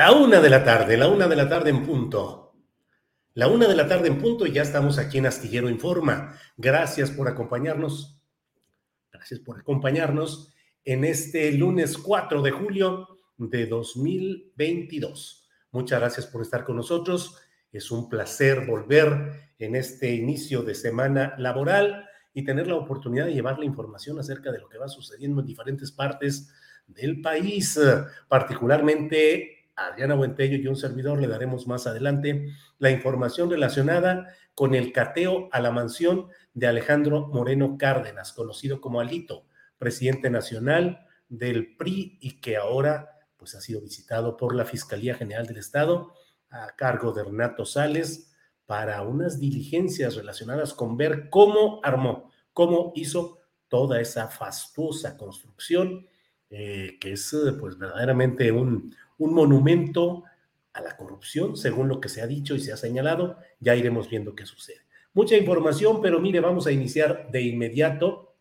La una de la tarde, la una de la tarde en punto. La una de la tarde en punto y ya estamos aquí en Astillero Informa. Gracias por acompañarnos. Gracias por acompañarnos en este lunes 4 de julio de 2022. Muchas gracias por estar con nosotros. Es un placer volver en este inicio de semana laboral y tener la oportunidad de llevar la información acerca de lo que va sucediendo en diferentes partes del país, particularmente Adriana Buentello y un servidor le daremos más adelante la información relacionada con el cateo a la mansión de Alejandro Moreno Cárdenas, conocido como Alito, presidente nacional del PRI y que ahora pues ha sido visitado por la Fiscalía General del Estado a cargo de Renato Sales para unas diligencias relacionadas con ver cómo armó, cómo hizo toda esa fastuosa construcción eh, que es pues verdaderamente un, un monumento a la corrupción, según lo que se ha dicho y se ha señalado. Ya iremos viendo qué sucede. Mucha información, pero mire, vamos a iniciar de inmediato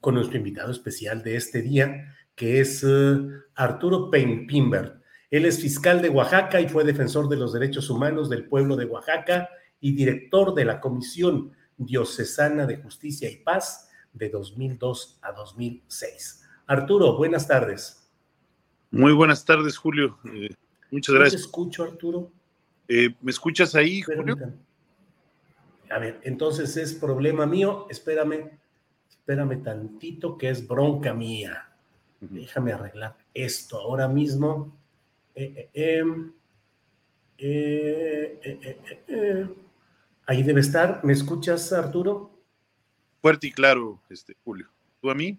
con nuestro invitado especial de este día, que es eh, Arturo Pimbert. Él es fiscal de Oaxaca y fue defensor de los derechos humanos del pueblo de Oaxaca y director de la Comisión Diocesana de Justicia y Paz de 2002 a 2006. Arturo, buenas tardes. Muy buenas tardes, Julio. Eh, muchas gracias. ¿Te escucho, Arturo? Eh, ¿Me escuchas ahí, Julio? A ver, entonces es problema mío. Espérame, espérame tantito, que es bronca mía. Déjame arreglar esto ahora mismo. Eh, em, ahí debe estar. ¿Me escuchas, Arturo? Fuerte y claro, este, Julio. ¿Tú a mí?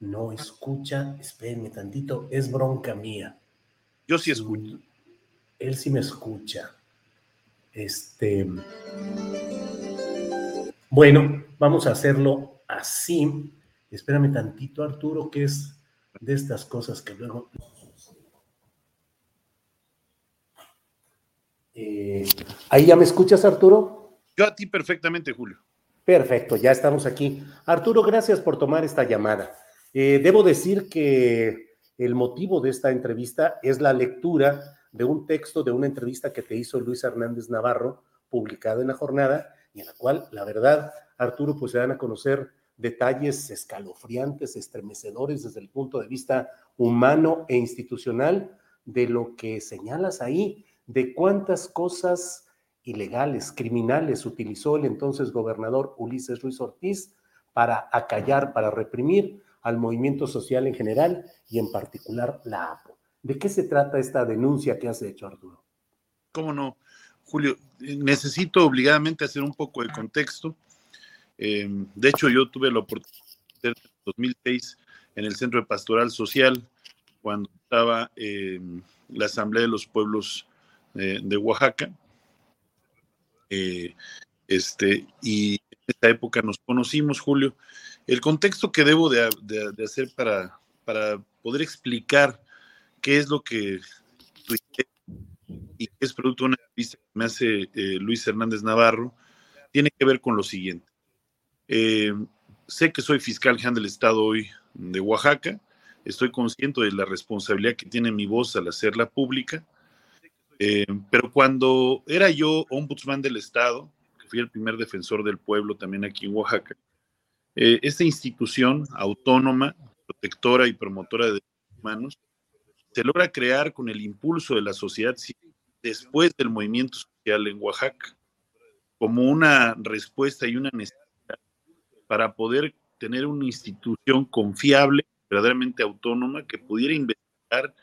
No escucha, espérenme tantito, es bronca mía. Yo sí escucho. Él sí me escucha. Este. Bueno, vamos a hacerlo así. Espérame tantito, Arturo, que es de estas cosas que luego. Eh, ¿Ahí ya me escuchas, Arturo? Yo a ti perfectamente, Julio. Perfecto, ya estamos aquí. Arturo, gracias por tomar esta llamada. Eh, debo decir que el motivo de esta entrevista es la lectura de un texto de una entrevista que te hizo Luis Hernández Navarro, publicada en la jornada, y en la cual, la verdad, Arturo, pues se dan a conocer detalles escalofriantes, estremecedores desde el punto de vista humano e institucional de lo que señalas ahí, de cuántas cosas ilegales, criminales utilizó el entonces gobernador Ulises Ruiz Ortiz para acallar, para reprimir al movimiento social en general y en particular la APO. ¿De qué se trata esta denuncia que has hecho, Arturo? ¿Cómo no? Julio, necesito obligadamente hacer un poco de contexto. Em, de hecho, yo tuve la oportunidad en 2006 en el Centro de Pastoral Social, cuando estaba eh, la Asamblea de los Pueblos eh, de Oaxaca. este, y en esa época nos conocimos, Julio. El contexto que debo de, hacer para, para poder explicar qué es lo que y qué es producto de una entrevista que me hace Luis Hernández Navarro, tiene que ver con lo siguiente. sé que soy fiscal general del Estado hoy de Oaxaca, estoy consciente de la responsabilidad que tiene mi voz al hacerla pública, eh, pero cuando era yo ombudsman del Estado, que fui el primer defensor del pueblo también aquí en Oaxaca, eh, esta institución autónoma, protectora y promotora de derechos humanos, se logra crear con el impulso de la sociedad civil después del movimiento social en Oaxaca, como una respuesta y una necesidad para poder tener una institución confiable, verdaderamente autónoma, que pudiera investigar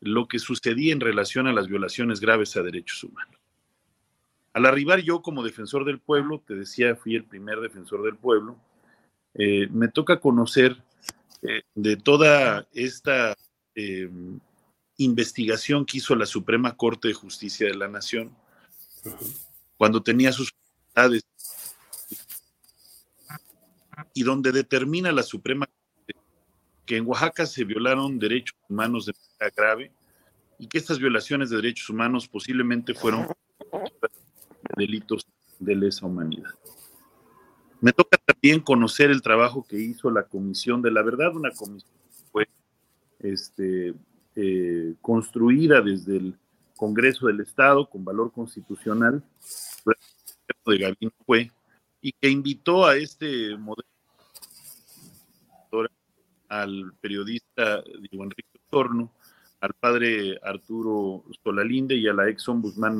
lo que sucedía en relación a las violaciones graves a derechos humanos. Al arribar yo como defensor del pueblo, te decía, fui el primer defensor del pueblo, eh, me toca conocer eh, de toda esta eh, investigación que hizo la Suprema Corte de Justicia de la Nación, cuando tenía sus y donde determina la Suprema que en Oaxaca se violaron derechos humanos de manera grave y que estas violaciones de derechos humanos posiblemente fueron delitos de lesa humanidad. Me toca también conocer el trabajo que hizo la Comisión de la Verdad, una comisión que fue este, eh, construida desde el Congreso del Estado con valor constitucional, de Gabino fue, y que invitó a este modelo al periodista Diego Enrique Torno, al padre Arturo Solalinde y a la ex ombudsman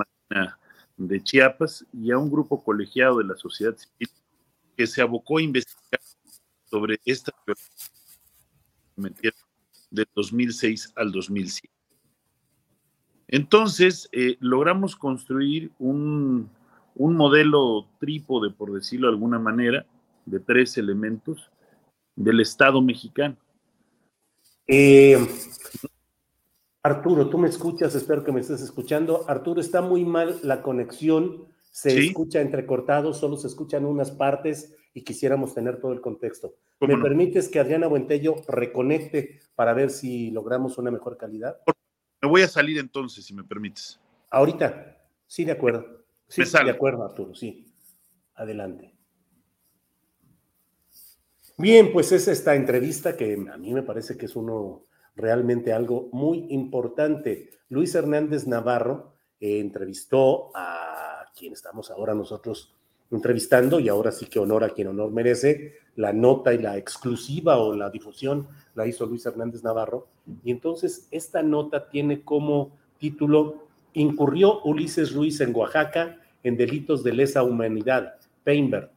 de Chiapas y a un grupo colegiado de la sociedad civil que se abocó a investigar sobre esta de 2006 al 2007. Entonces, eh, logramos construir un, un modelo trípode, por decirlo de alguna manera, de tres elementos del Estado mexicano. Eh, Arturo, tú me escuchas, espero que me estés escuchando. Arturo, está muy mal la conexión, se escucha entrecortado, solo se escuchan unas partes y quisiéramos tener todo el contexto. ¿Me permites que Adriana Buentello reconecte para ver si logramos una mejor calidad? Me voy a salir entonces, si me permites. Ahorita, sí, de acuerdo. Sí, de acuerdo, Arturo, sí. Adelante. Bien, pues es esta entrevista que a mí me parece que es uno realmente algo muy importante. Luis Hernández Navarro eh, entrevistó a quien estamos ahora nosotros entrevistando y ahora sí que honor a quien honor merece. La nota y la exclusiva o la difusión la hizo Luis Hernández Navarro. Y entonces esta nota tiene como título Incurrió Ulises Ruiz en Oaxaca en delitos de lesa humanidad, Peinberg.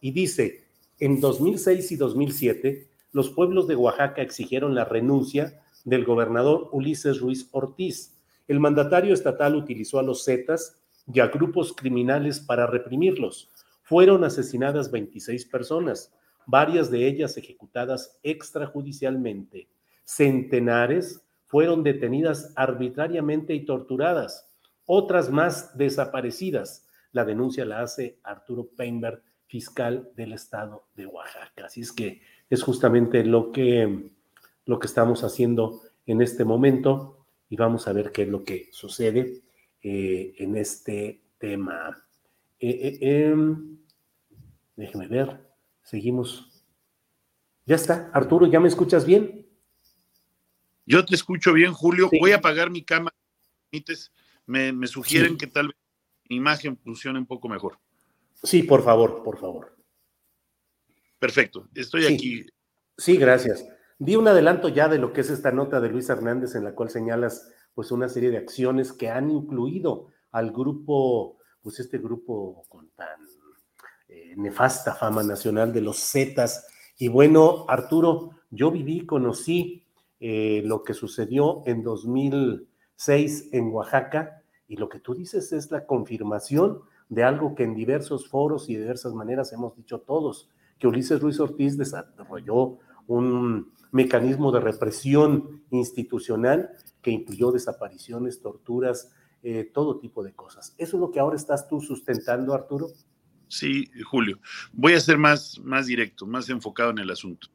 Y dice, en 2006 y 2007, los pueblos de Oaxaca exigieron la renuncia del gobernador Ulises Ruiz Ortiz. El mandatario estatal utilizó a los Zetas y a grupos criminales para reprimirlos. Fueron asesinadas 26 personas, varias de ellas ejecutadas extrajudicialmente. Centenares fueron detenidas arbitrariamente y torturadas, otras más desaparecidas. La denuncia la hace Arturo Peinberg fiscal del estado de Oaxaca. Así es que es justamente lo que, lo que estamos haciendo en este momento y vamos a ver qué es lo que sucede eh, en este tema. Eh, eh, em, déjeme ver, seguimos. Ya está, Arturo, ¿ya me escuchas bien? Yo te escucho bien, Julio. Voy a apagar mi cámara. Me, me sugieren que tal vez mi imagen funcione un poco mejor. Sí, por favor, por favor. Perfecto, estoy aquí. Sí, gracias. Di un adelanto ya de lo que es esta nota de Luis Hernández en la cual señalas pues una serie de acciones que han incluido al grupo, pues este grupo con tan eh, nefasta fama nacional de los Zetas. Y bueno, Arturo, yo viví, conocí eh, lo que sucedió en 2006 en Oaxaca y lo que tú dices es la confirmación de algo que en diversos foros y de diversas maneras hemos dicho todos, que Ulises Ruiz Ortiz desarrolló un mecanismo de represión institucional que incluyó desapariciones, torturas, eh, todo tipo de cosas. ¿Eso es lo que ahora estás tú sustentando, Arturo? Sí, Julio. Voy a ser más, más directo, más enfocado en el asunto.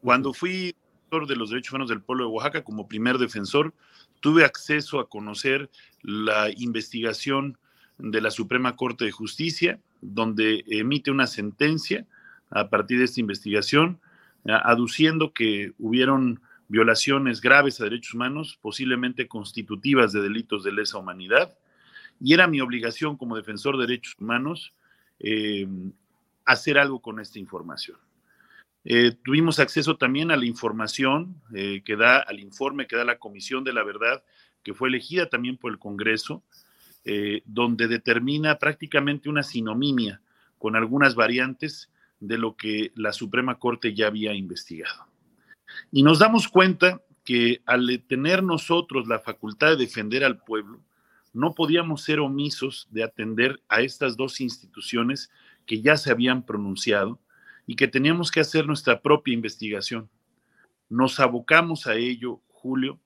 Cuando fui defensor de los derechos humanos del pueblo de Oaxaca como primer defensor, tuve acceso a conocer la investigación de la Suprema Corte de Justicia, donde emite una sentencia a partir de esta investigación, aduciendo que hubieron violaciones graves a derechos humanos, posiblemente constitutivas de delitos de lesa humanidad, y era mi obligación como defensor de derechos humanos eh, hacer algo con esta información. Eh, tuvimos acceso también a la información eh, que da, al informe que da la Comisión de la Verdad, que fue elegida también por el Congreso, donde determina prácticamente una sinomimia con algunas variantes de lo que la Suprema Corte ya había investigado. Y nos damos cuenta que al tener nosotros la facultad de defender al pueblo, no podíamos ser omisos de atender a estas dos instituciones que ya se habían pronunciado y que teníamos que hacer nuestra propia investigación. Nos abocamos a ello, Julio,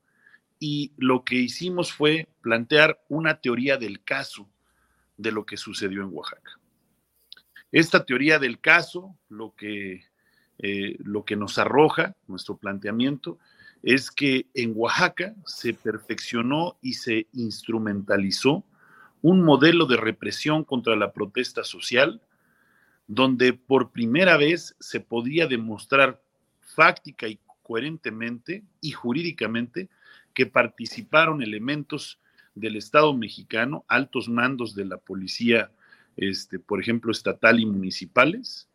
y lo que hicimos fue plantear una teoría del caso de lo que sucedió en Oaxaca. Esta teoría del caso, lo que eh, lo que nos arroja nuestro planteamiento es que en Oaxaca se perfeccionó y se instrumentalizó un modelo de represión contra la protesta social, donde por primera vez se podía demostrar fáctica y coherentemente y jurídicamente que participaron elementos del Estado mexicano, altos mandos de la policía, este, por ejemplo, estatal y municipales,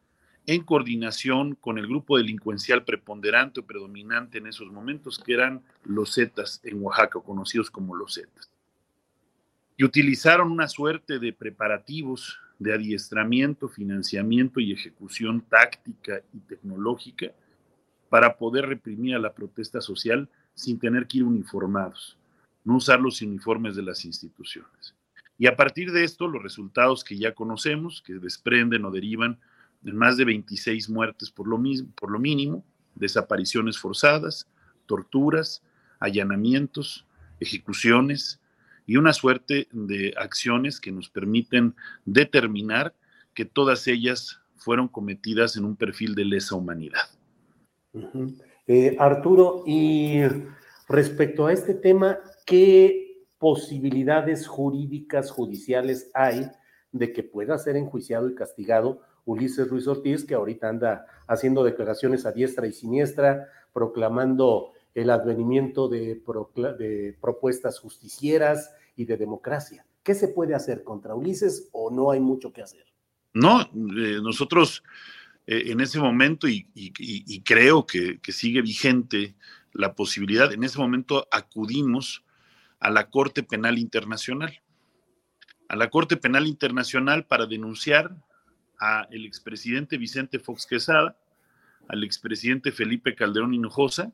en coordinación con el grupo delincuencial preponderante o predominante en esos momentos, que eran los Zetas en Oaxaca, conocidos como los Zetas. Y utilizaron una suerte de preparativos de adiestramiento, financiamiento y ejecución táctica y tecnológica para poder reprimir a la protesta social sin tener que ir uniformados, no usar los uniformes de las instituciones. Y a partir de esto, los resultados que ya conocemos, que desprenden o derivan más de 26 muertes por lo, mismo, por lo mínimo, desapariciones forzadas, torturas, allanamientos, ejecuciones y una suerte de acciones que nos permiten determinar que todas ellas fueron cometidas en un perfil de lesa humanidad. Eh, Arturo, y respecto a este tema, ¿qué posibilidades jurídicas, judiciales hay de que pueda ser enjuiciado y castigado Ulises Ruiz Ortiz, que ahorita anda haciendo declaraciones a diestra y siniestra, proclamando el advenimiento de, propuestas justicieras y de democracia. ¿Qué se puede hacer contra Ulises o no hay mucho que hacer? No, eh, nosotros eh, en ese momento, y, creo que, que, sigue vigente la posibilidad, en ese momento acudimos a la Corte Penal Internacional, a la Corte Penal Internacional para denunciar al expresidente Vicente Fox Quesada, al expresidente Felipe Calderón Hinojosa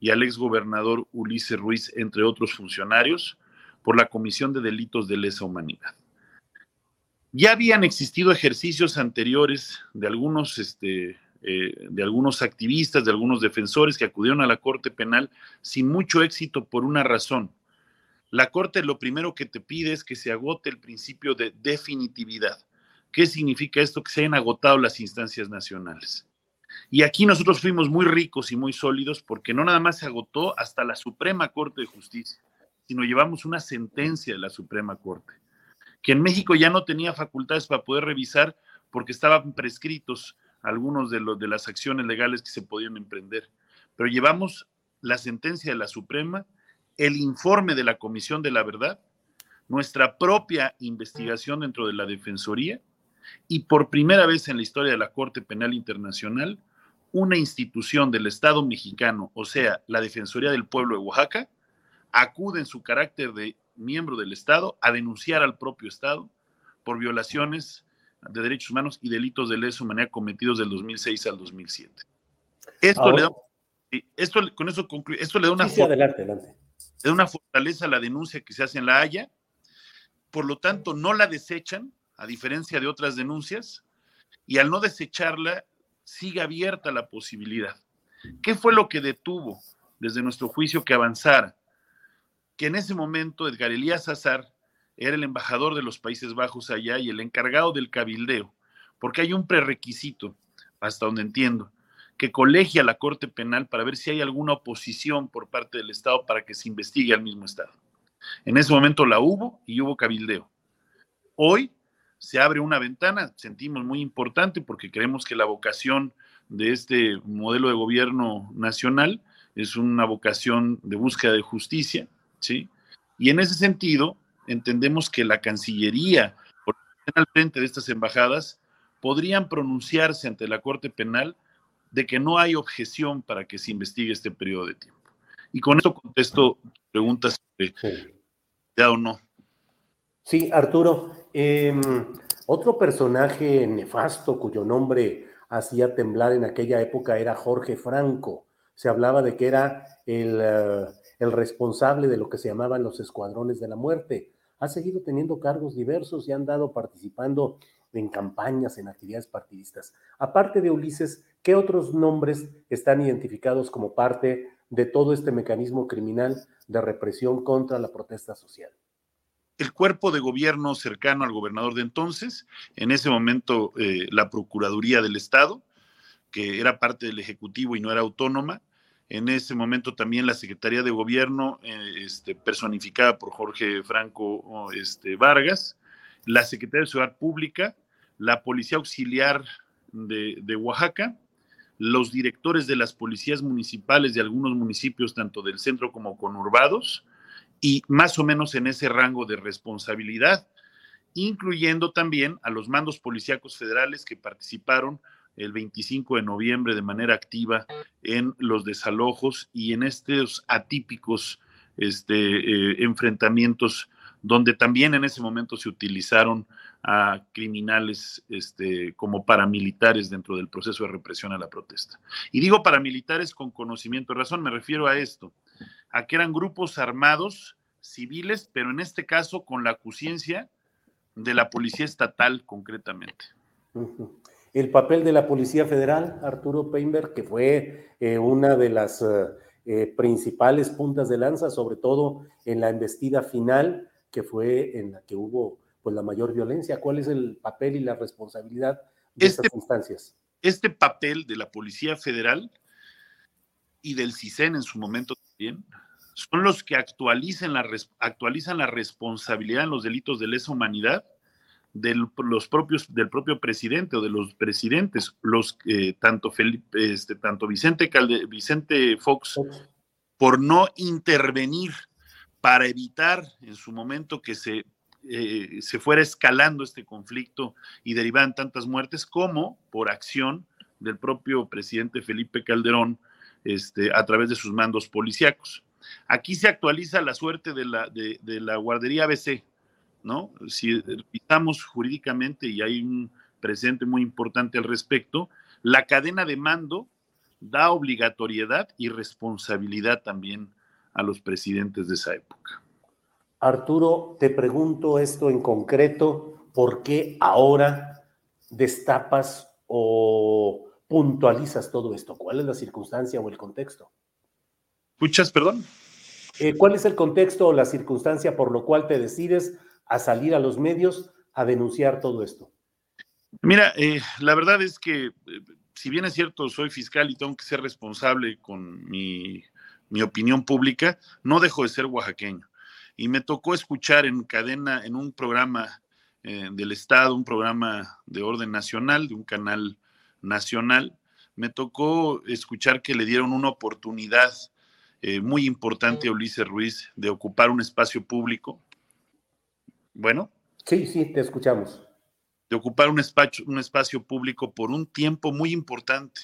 y al exgobernador Ulises Ruiz, entre otros funcionarios, por la comisión de delitos de lesa humanidad. Ya habían existido ejercicios anteriores de algunos, este, eh, de algunos activistas, de algunos defensores que acudieron a la Corte Penal sin mucho éxito por una razón. La Corte lo primero que te pide es que se agote el principio de definitividad. ¿Qué significa esto? Que se hayan agotado las instancias nacionales. Y aquí nosotros fuimos muy ricos y muy sólidos porque no nada más se agotó hasta la Suprema Corte de Justicia, sino llevamos una sentencia de la Suprema Corte, que en México ya no tenía facultades para poder revisar porque estaban prescritos algunos de, los, de las acciones legales que se podían emprender. Pero llevamos la sentencia de la Suprema, el informe de la Comisión de la Verdad, nuestra propia investigación dentro de la Defensoría y por primera vez en la historia de la Corte Penal Internacional, una institución del Estado mexicano, o sea, la Defensoría del Pueblo de Oaxaca, acude en su carácter de miembro del Estado a denunciar al propio Estado por violaciones de derechos humanos y delitos de lesa humanidad cometidos del 2006 al 2007. Esto le da, esto, con eso concluye, esto le da una, adelante, le da una fortaleza la denuncia que se hace en la Haya, por lo tanto no la desechan, a diferencia de otras denuncias, y al no desecharla, sigue abierta la posibilidad. ¿Qué fue lo que detuvo desde nuestro juicio que avanzara? Que en ese momento Edgar Elías Azar era el embajador de los Países Bajos allá y el encargado del cabildeo, porque hay un prerequisito, hasta donde entiendo, que colegia la Corte Penal para ver si hay alguna oposición por parte del Estado para que se investigue al mismo Estado. En ese momento la hubo y hubo cabildeo. Hoy se abre una ventana, sentimos muy importante porque creemos que la vocación de este modelo de gobierno nacional es una vocación de búsqueda de justicia, ¿sí? Y en ese sentido, entendemos que la Cancillería, por al frente de estas embajadas, podrían pronunciarse ante la Corte Penal de que no hay objeción para que se investigue este periodo de tiempo. Y con esto contesto preguntas de ya o no. Sí, Arturo. Em, otro personaje nefasto cuyo nombre hacía temblar en aquella época era Jorge Franco. Se hablaba de que era el, eh, el responsable de lo que se llamaban los escuadrones de la muerte. Ha seguido teniendo cargos diversos y ha andado participando en campañas, en actividades partidistas. Aparte de Ulises, ¿qué otros nombres están identificados como parte de todo este mecanismo criminal de represión contra la protesta social? El cuerpo de gobierno cercano al gobernador de entonces, en ese momento eh, la Procuraduría del Estado, que era parte del Ejecutivo y no era autónoma, en ese momento también la Secretaría de Gobierno, eh, este, personificada por Jorge Franco este, Vargas, la Secretaría de Ciudad Pública, la Policía Auxiliar de, de, Oaxaca, los directores de las policías municipales de algunos municipios, tanto del centro como conurbados, y más o menos en ese rango de responsabilidad, incluyendo también a los mandos policíacos federales que participaron el 25 de noviembre de manera activa en los desalojos y en estos atípicos este, eh, enfrentamientos donde también en ese momento se utilizaron a criminales este, como paramilitares dentro del proceso de represión a la protesta. Y digo paramilitares con conocimiento de razón, me refiero a esto, a que eran grupos armados civiles, pero en este caso con la acuciencia de la Policía Estatal concretamente. El papel de la Policía Federal, Arturo Peinberg, que fue eh, una de las eh, eh, principales puntas de lanza, sobre todo en la embestida final, que fue en la que hubo pues, la mayor violencia. ¿Cuál es el papel y la responsabilidad de estas este instancias? Este papel de la Policía Federal y del CISEN en su momento también son los que actualizan la, actualizan la responsabilidad en los delitos de lesa humanidad de los propios, del propio presidente o de los presidentes, los eh, tanto Felipe, este, tanto Vicente Calde, Vicente Fox, por no intervenir para evitar en su momento que se, eh, se fuera escalando este conflicto y derivaran tantas muertes, como por acción del propio presidente Felipe Calderón este, a través de sus mandos policíacos. Aquí se actualiza la suerte de la, de, la guardería ABC, ¿no? Si revisamos jurídicamente y hay un presente muy importante al respecto, la cadena de mando da obligatoriedad y responsabilidad también a los presidentes de esa época. Arturo, te pregunto esto en concreto, ¿por qué ahora destapas o puntualizas todo esto? ¿Cuál es la circunstancia o el contexto? ¿Escuchas, perdón? Eh, ¿Cuál es el contexto o la circunstancia por lo cual te decides a salir a los medios a denunciar todo esto? Mira, eh, la verdad es que, eh, si bien es cierto, soy fiscal y tengo que ser responsable con mi, opinión pública, no dejo de ser oaxaqueño. Y me tocó escuchar en cadena, en un programa del Estado, un programa de orden nacional, de un canal nacional, me tocó escuchar que le dieron una oportunidad eh, muy importante Ulises Ruiz de ocupar un espacio público. Bueno. Sí, sí, te escuchamos. De ocupar un espacio, un espacio público por un tiempo muy importante.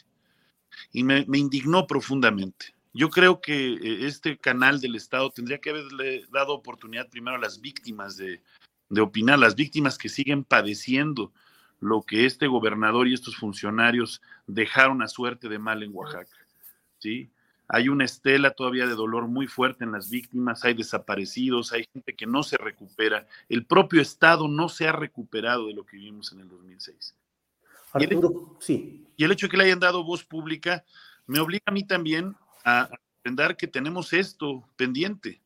Y me, indignó profundamente. Yo creo que eh, este canal del Estado tendría que haberle dado oportunidad primero a las víctimas de, de opinar, las víctimas que siguen padeciendo lo que este gobernador y estos funcionarios dejaron a suerte de mal en Oaxaca. ¿sí? Hay una estela todavía de dolor muy fuerte en las víctimas, hay desaparecidos, hay gente que no se recupera. El propio Estado no se ha recuperado de lo que vivimos en el 2006. Arturo, sí. Y el hecho de que le hayan dado voz pública, me obliga a mí también a aprender que tenemos esto pendiente.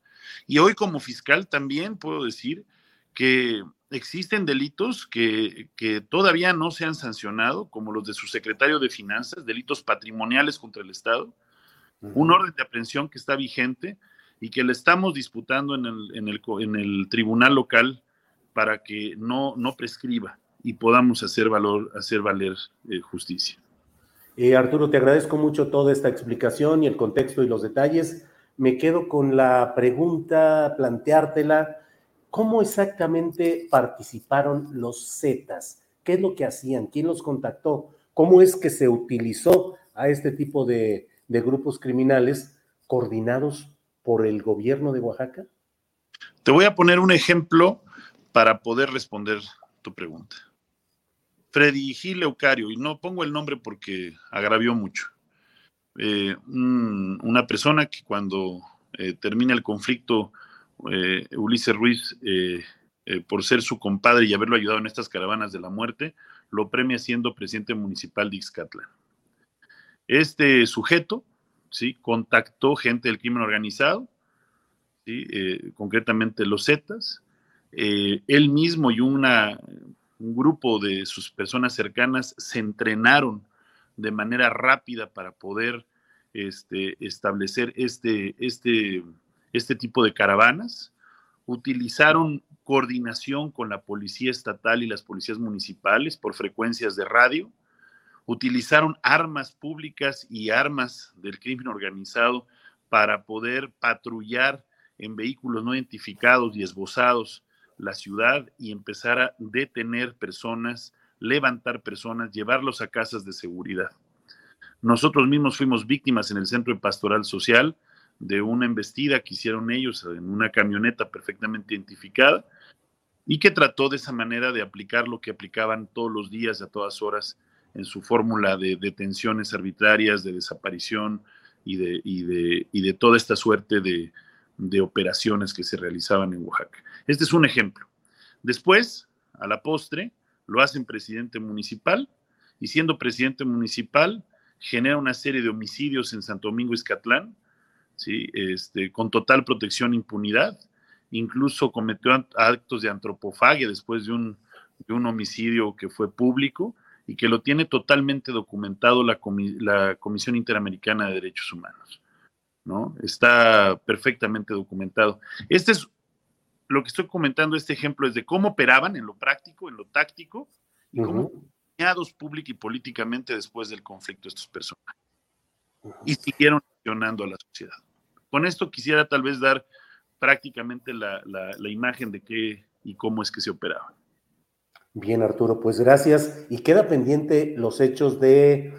Y hoy como fiscal también puedo decir que existen delitos que, que, todavía no se han sancionado, como los de su secretario de Finanzas, delitos patrimoniales contra el Estado, un orden de aprehensión que está vigente y que le estamos disputando en el, en el, en el tribunal local para que no, no prescriba y podamos hacer, valor, hacer valer eh, justicia. Eh, Arturo, te agradezco mucho toda esta explicación y el contexto y los detalles. Me quedo con la pregunta, planteártela. ¿Cómo exactamente participaron los Zetas? ¿Qué es lo que hacían? ¿Quién los contactó? ¿Cómo es que se utilizó a este tipo de, de grupos criminales coordinados por el gobierno de Oaxaca? Te voy a poner un ejemplo para poder responder tu pregunta. Freddy Gil Eucario, y no pongo el nombre porque agravió mucho. Eh, una persona que cuando eh, termina el conflicto, eh, Ulises Ruiz, por ser su compadre y haberlo ayudado en estas caravanas de la muerte, lo premia siendo presidente municipal de Ixcatlán. Este sujeto, ¿sí? Contactó gente del crimen organizado, ¿sí? concretamente los Zetas, él mismo y una un grupo de sus personas cercanas se entrenaron de manera rápida para poder este, establecer este, este, este tipo de caravanas. Utilizaron coordinación con la policía estatal y las policías municipales por frecuencias de radio. Utilizaron armas públicas y armas del crimen organizado para poder patrullar en vehículos no identificados y esbozados la ciudad y empezar a detener personas, levantar personas, llevarlos a casas de seguridad. Nosotros mismos fuimos víctimas en el Centro de Pastoral Social de una embestida que hicieron ellos en una camioneta perfectamente identificada y que trató de esa manera de aplicar lo que aplicaban todos los días, a todas horas, en su fórmula de detenciones arbitrarias, de desaparición y de, y de, y de toda esta suerte de, de operaciones que se realizaban en Oaxaca. Este es un ejemplo. Después, a la postre, lo hacen presidente municipal y siendo presidente municipal genera una serie de homicidios en Santo Domingo Izcatlán, ¿sí? este, con total protección e impunidad. Incluso cometió actos de antropofagia después de un, de un homicidio que fue público y que lo tiene totalmente documentado la Comisión Interamericana de Derechos Humanos. ¿No? Está perfectamente documentado. Este es lo que estoy comentando, este ejemplo es de cómo operaban en lo práctico, en lo táctico, y cómo dañados pública y políticamente después del conflicto estos personajes. Y siguieron accionando a la sociedad. Con esto quisiera tal vez dar prácticamente la, la imagen de qué y cómo es que se operaba. Bien, Arturo, pues gracias. Y queda pendiente los hechos de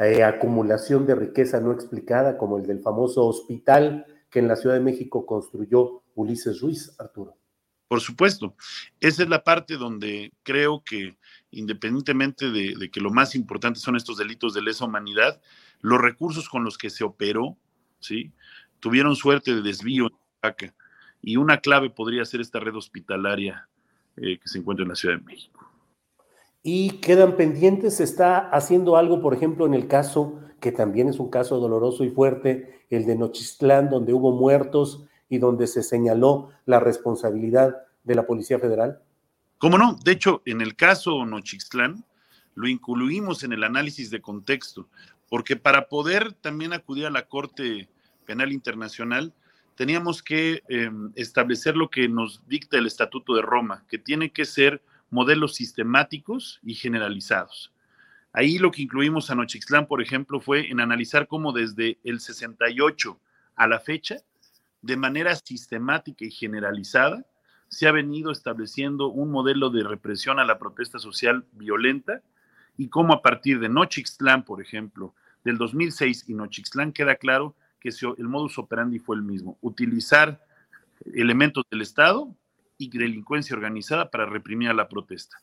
eh, acumulación de riqueza no explicada, como el del famoso hospital que en la Ciudad de México construyó Ulises Ruiz, Arturo. Por supuesto, esa es la parte donde creo que independientemente de, que lo más importante son estos delitos de lesa humanidad, los recursos con los que se operó, ¿sí? Tuvieron suerte de desvío en y una clave podría ser esta red hospitalaria eh, que se encuentra en la Ciudad de México y quedan pendientes. Se está haciendo algo, por ejemplo, en el caso, que también es un caso doloroso y fuerte, el de Nochistlán, donde hubo muertos y donde se señaló la responsabilidad de la Policía Federal. ¿Cómo no? De hecho, en el caso Nochistlán, lo incluimos en el análisis de contexto, porque para poder también acudir a la Corte Penal Internacional, teníamos que em, establecer lo que nos dicta el Estatuto de Roma, que tiene que ser modelos sistemáticos y generalizados. Ahí lo que incluimos a Nochixtlán, por ejemplo, fue en analizar cómo desde el 68 a la fecha, de manera sistemática y generalizada, se ha venido estableciendo un modelo de represión a la protesta social violenta y cómo a partir de Nochixtlán, por ejemplo, del 2006 y Nochixtlán queda claro que el modus operandi fue el mismo, utilizar elementos del Estado y delincuencia organizada para reprimir a la protesta.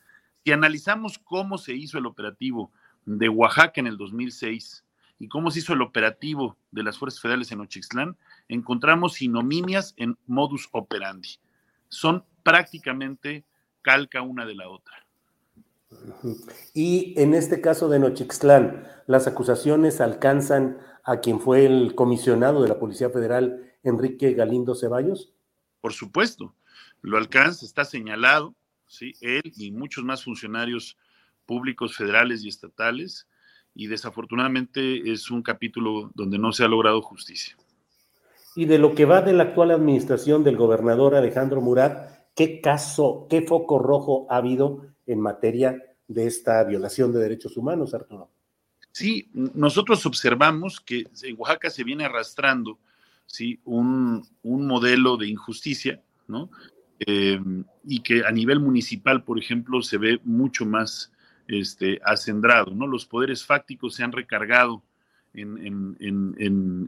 Si analizamos cómo se hizo el operativo de Oaxaca en el 2006 y cómo se hizo el operativo de las fuerzas federales en Ochixtlán, encontramos sinominias en modus operandi. Son prácticamente calca una de la otra. Y en este caso de Nochixtlán, las acusaciones alcanzan a quien fue el comisionado de la Policía Federal, Enrique Galindo Ceballos? Por supuesto, lo alcanza, está señalado, ¿sí? él y muchos más funcionarios públicos federales y estatales, y desafortunadamente es un capítulo donde no se ha logrado justicia. Y de lo que va de la actual administración del gobernador Alejandro Murat, ¿qué caso, qué foco rojo ha habido en materia de esta violación de derechos humanos, Arturo? Sí, nosotros observamos que en Oaxaca se viene arrastrando ¿sí? un, modelo de injusticia, ¿no? Eh, y que a nivel municipal, por ejemplo, se ve mucho más este, acendrado, ¿no? Los poderes fácticos se han recargado en,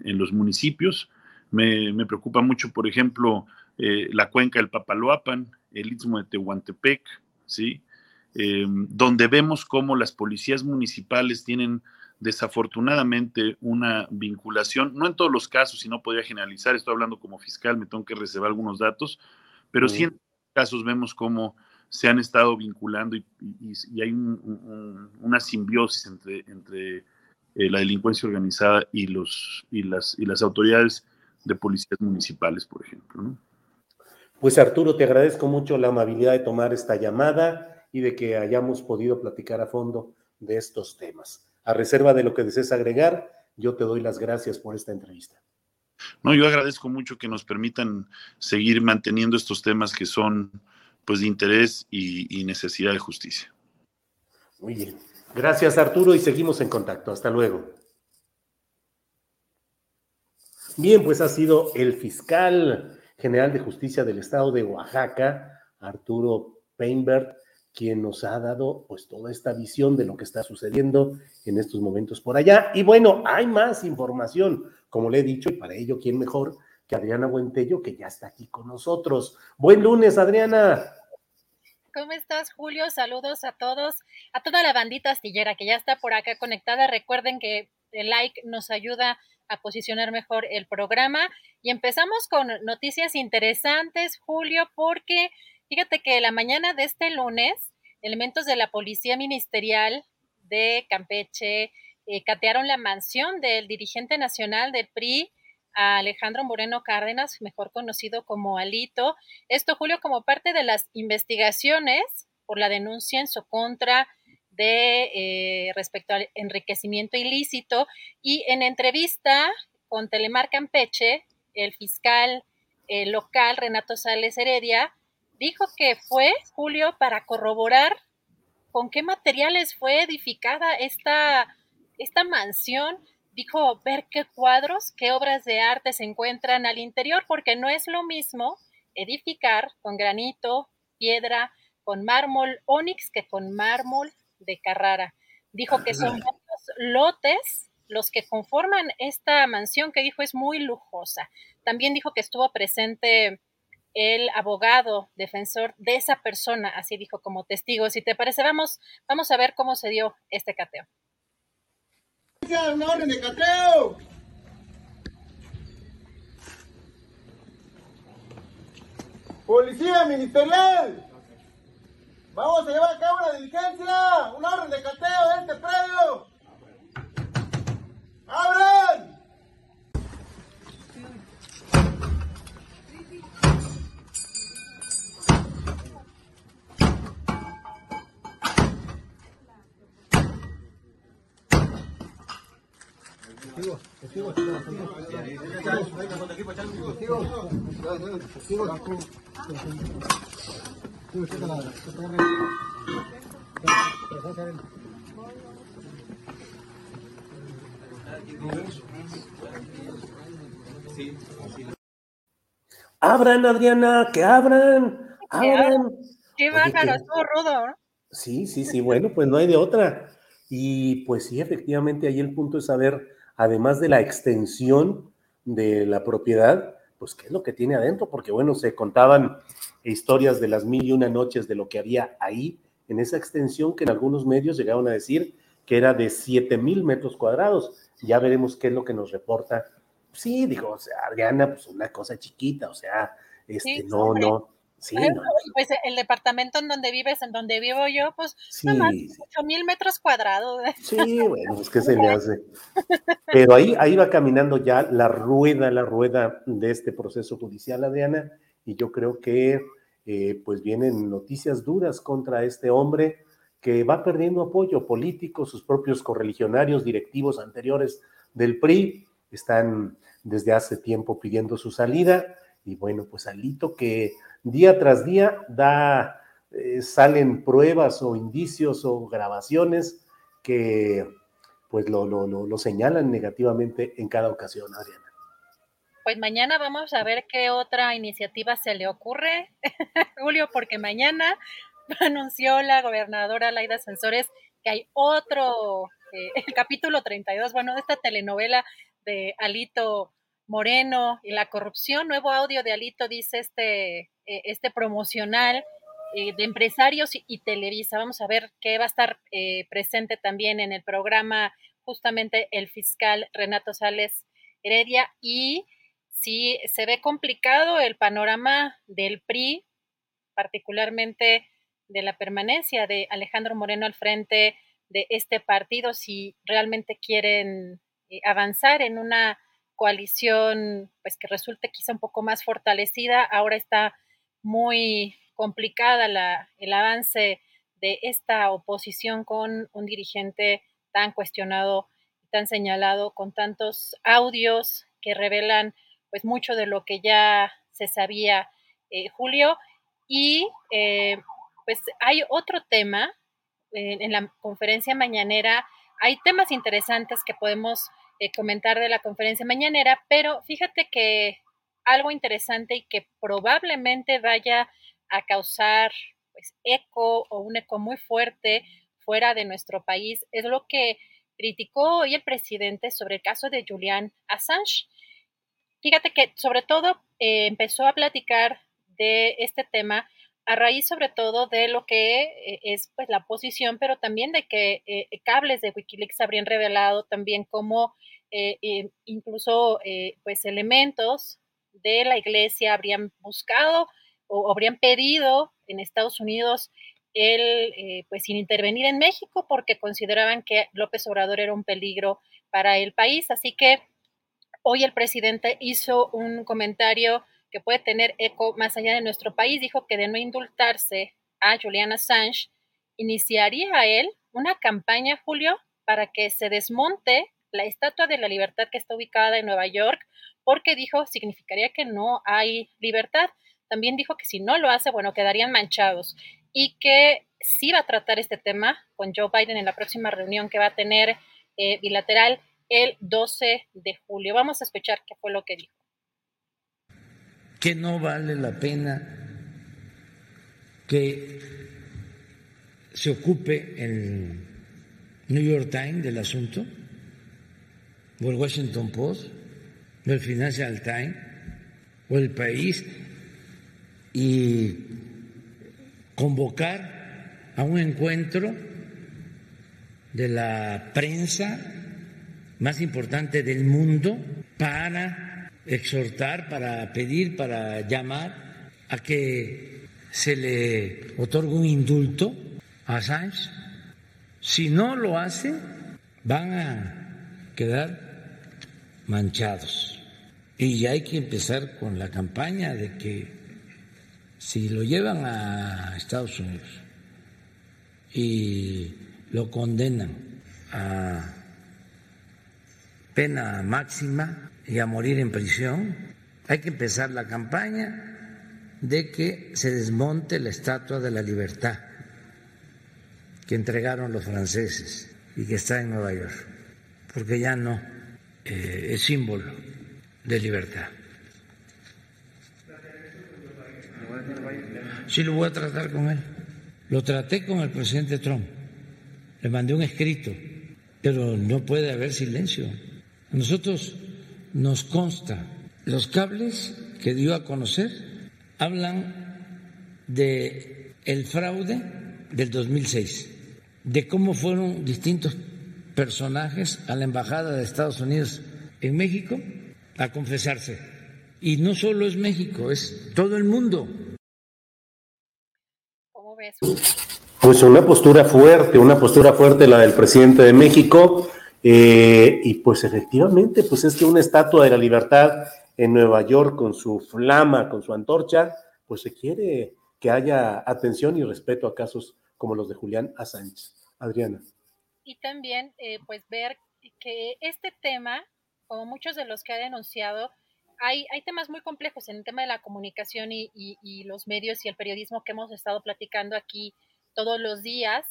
los municipios. Me, preocupa mucho, por ejemplo, eh, la cuenca del Papaloapan, el istmo de Tehuantepec, ¿sí? Eh, donde vemos cómo las policías municipales tienen desafortunadamente una vinculación, no en todos los casos, si no podría generalizar, estoy hablando como fiscal, me tengo que reservar algunos datos, pero sí en casos vemos cómo se han estado vinculando y, hay una simbiosis entre, entre eh, la delincuencia organizada y, los, y, las, y las autoridades de policías municipales, por ejemplo. Pues Arturo, te agradezco mucho la amabilidad de tomar esta llamada y de que hayamos podido platicar a fondo de estos temas. A reserva de lo que desees agregar, yo te doy las gracias por esta entrevista. No, yo agradezco mucho que nos permitan seguir manteniendo estos temas que son pues de interés y, necesidad de justicia. Muy bien. Gracias Arturo y seguimos en contacto. Hasta luego. Bien, pues ha sido el fiscal general de justicia del estado de Oaxaca, Arturo Peinbert, quien nos ha dado pues toda esta visión de lo que está sucediendo en estos momentos por allá. Y bueno, hay más información, como le he dicho, y para ello, ¿quién mejor que Adriana Buentello, que ya está aquí con nosotros? Buen lunes, Adriana. ¿Cómo estás, Julio? Saludos a todos, a toda la bandita astillera que ya está por acá conectada. Recuerden que el like nos ayuda a posicionar mejor el programa. Y empezamos con noticias interesantes, Julio, porque fíjate que la mañana de este lunes, elementos de la Policía Ministerial de Campeche eh, catearon la mansión del dirigente nacional del PRI, Alejandro Moreno Cárdenas, mejor conocido como Alito. Esto, Julio, como parte de las investigaciones por la denuncia en su contra de eh, respecto al enriquecimiento ilícito y en entrevista con Telemar Campeche, el fiscal eh, local Renato Sales Heredia dijo que fue, Julio, para corroborar con qué materiales fue edificada esta, esta mansión dijo ver qué cuadros, qué obras de arte se encuentran al interior, porque no es lo mismo edificar con granito, piedra, con mármol onix que con mármol de Carrara. Dijo que son lotes los que conforman esta mansión que dijo es muy lujosa. También dijo que estuvo presente el abogado defensor de esa persona, así dijo como testigo. Si te parece, vamos, vamos a ver cómo se dio este cateo una orden de cateo. Policía ministerial. Vamos a llevar a cabo una diligencia, una orden de cateo de este predio. ¡Abran! Abran, Adriana, que abran, abran. Qué bárbaro, estuvo rudo. Sí, sí, sí, bueno, pues no hay de otra. Y pues sí, efectivamente, ahí el punto es saber además de la extensión de la propiedad, pues qué es lo que tiene adentro, porque bueno, se contaban historias de las mil y una noches de lo que había ahí, en esa extensión que en algunos medios llegaron a decir que era de siete mil metros cuadrados. Ya veremos qué es lo que nos reporta. Sí, digo, o sea, Adriana, pues una cosa chiquita, o sea, este, no, no, Sí, pues el departamento en donde vives, en donde vivo yo, pues sí. nomás 8 mil metros cuadrados. Sí, bueno, pues que se le hace. Pero ahí, ahí va caminando ya la rueda, la rueda de este proceso judicial, Adriana, y yo creo que eh, pues vienen noticias duras contra este hombre que va perdiendo apoyo político, sus propios correligionarios directivos anteriores del PRI están desde hace tiempo pidiendo su salida y bueno, pues Alito que día tras día da, eh, salen pruebas o indicios o grabaciones que pues lo, lo, lo, señalan negativamente en cada ocasión, Adriana. Pues mañana vamos a ver qué otra iniciativa se le ocurre, Julio, porque mañana anunció la gobernadora Laida Sensores que hay otro, eh, el capítulo 32, bueno, de esta telenovela de Alito Moreno y la corrupción. Nuevo audio de Alito dice este, eh, este promocional eh, de empresarios y, Televisa. Vamos a ver qué va a estar eh, presente también en el programa justamente el fiscal Renato Sales Heredia y si se ve complicado el panorama del PRI, particularmente de la permanencia de Alejandro Moreno al frente de este partido, si realmente quieren avanzar en una coalición pues que resulte quizá un poco más fortalecida. Ahora está muy complicada la, el avance de esta oposición con un dirigente tan cuestionado, tan señalado, con tantos audios que revelan pues mucho de lo que ya se sabía, eh, Julio. Y eh, pues hay otro tema eh, en la conferencia mañanera, hay temas interesantes que podemos eh, comentar de la conferencia mañanera, pero fíjate que algo interesante y que probablemente vaya a causar pues, eco o un eco muy fuerte fuera de nuestro país es lo que criticó hoy el presidente sobre el caso de Julian Assange. Fíjate que sobre todo eh, empezó a platicar de este tema a raíz sobre todo de lo que eh, es pues la posición, pero también de que cables de Wikileaks habrían revelado también cómo eh, eh, incluso eh, pues elementos de la iglesia habrían buscado o habrían pedido en Estados Unidos el, pues sin intervenir en México porque consideraban que López Obrador era un peligro para el país. Así que hoy el presidente hizo un comentario que puede tener eco más allá de nuestro país. Dijo que de no indultarse a Julian Assange, iniciaría a él una campaña, Julio, para que se desmonte la Estatua de la Libertad que está ubicada en Nueva York, porque dijo significaría que no hay libertad. También dijo que si no lo hace, bueno, quedarían manchados y que sí va a tratar este tema con Joe Biden en la próxima reunión que va a tener eh, bilateral el 12 de julio. Vamos a escuchar qué fue lo que dijo. Que no vale la pena que se ocupe el New York Times del asunto o el Washington Post, o el Financial Times, o el País, y convocar a un encuentro de la prensa más importante del mundo para exhortar, para pedir, para llamar a que se le otorgue un indulto a Assange. Si no lo hace, van a quedar manchados. Y hay que empezar con la campaña de que si lo llevan a Estados Unidos y lo condenan a pena máxima y a morir en prisión, hay que empezar la campaña de que se desmonte la Estatua de la Libertad que entregaron los franceses y que está en Nueva York, porque ya no eh, es símbolo de libertad. Sí, lo voy a tratar con él. Lo traté con el presidente Trump. Le mandé un escrito, pero no puede haber silencio. Nosotros nos consta, los cables que dio a conocer hablan de el fraude del 2006, de cómo fueron distintos personajes a la Embajada de Estados Unidos en México a confesarse. Y no solo es México, es todo el mundo. ves? Pues una postura fuerte, una postura fuerte la del presidente de México. Eh, y pues efectivamente, pues es que una estatua de la libertad en Nueva York con su flama, con su antorcha, pues se quiere que haya atención y respeto a casos como los de Julián Assange. Adriana. Y también, eh, pues ver que este tema, como muchos de los que ha denunciado, hay, hay temas muy complejos en el tema de la comunicación y, y, los medios y el periodismo que hemos estado platicando aquí todos los días,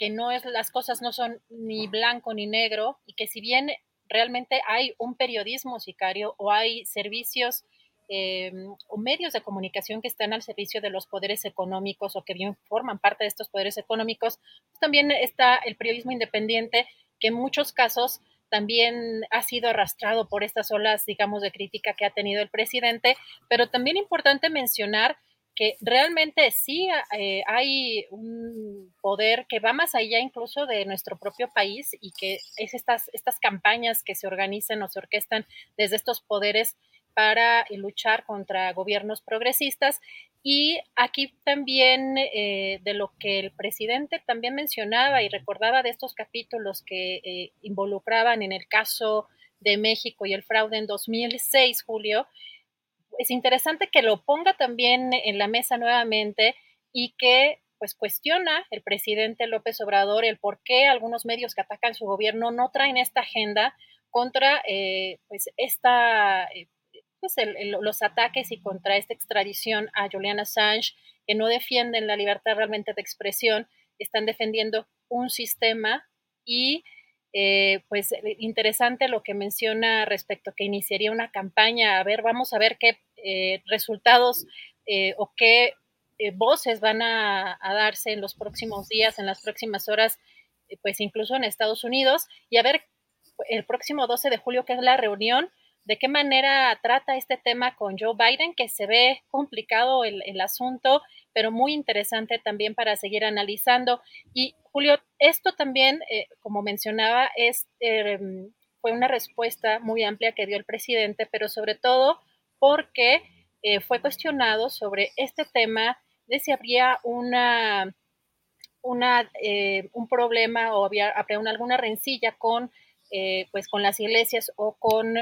que no es, las cosas no son ni blanco ni negro, y que si bien realmente hay un periodismo sicario o hay servicios eh, o medios de comunicación que están al servicio de los poderes económicos o que bien forman parte de estos poderes económicos, pues también está el periodismo independiente, que en muchos casos también ha sido arrastrado por estas olas, digamos, de crítica que ha tenido el presidente, pero también importante mencionar que realmente sí eh, hay un poder que va más allá incluso de nuestro propio país y que es estas, estas campañas que se organizan o se orquestan desde estos poderes para luchar contra gobiernos progresistas. Y aquí también eh, de lo que el presidente también mencionaba y recordaba de estos capítulos que eh, involucraban en el caso de México y el fraude en 2006, Julio, es interesante que lo ponga también en la mesa nuevamente y que pues cuestiona el presidente López Obrador el por qué algunos medios que atacan su gobierno no traen esta agenda contra eh, pues esta pues, los ataques y contra esta extradición a Julian Assange, que no defienden la libertad realmente de expresión, están defendiendo un sistema y eh, pues interesante lo que menciona respecto a que iniciaría una campaña, a ver, vamos a ver qué eh, resultados eh, o qué voces van a, darse en los próximos días, en las próximas horas, pues incluso en Estados Unidos, y a ver el próximo 12 de julio, que es la reunión, de qué manera trata este tema con Joe Biden, que se ve complicado el, asunto, pero muy interesante también para seguir analizando. Y Julio, esto también, eh, como mencionaba, es, fue una respuesta muy amplia que dio el presidente, pero sobre todo porque eh, fue cuestionado sobre este tema de si habría una, una eh, un problema o había, habría alguna rencilla con, pues, con las iglesias o con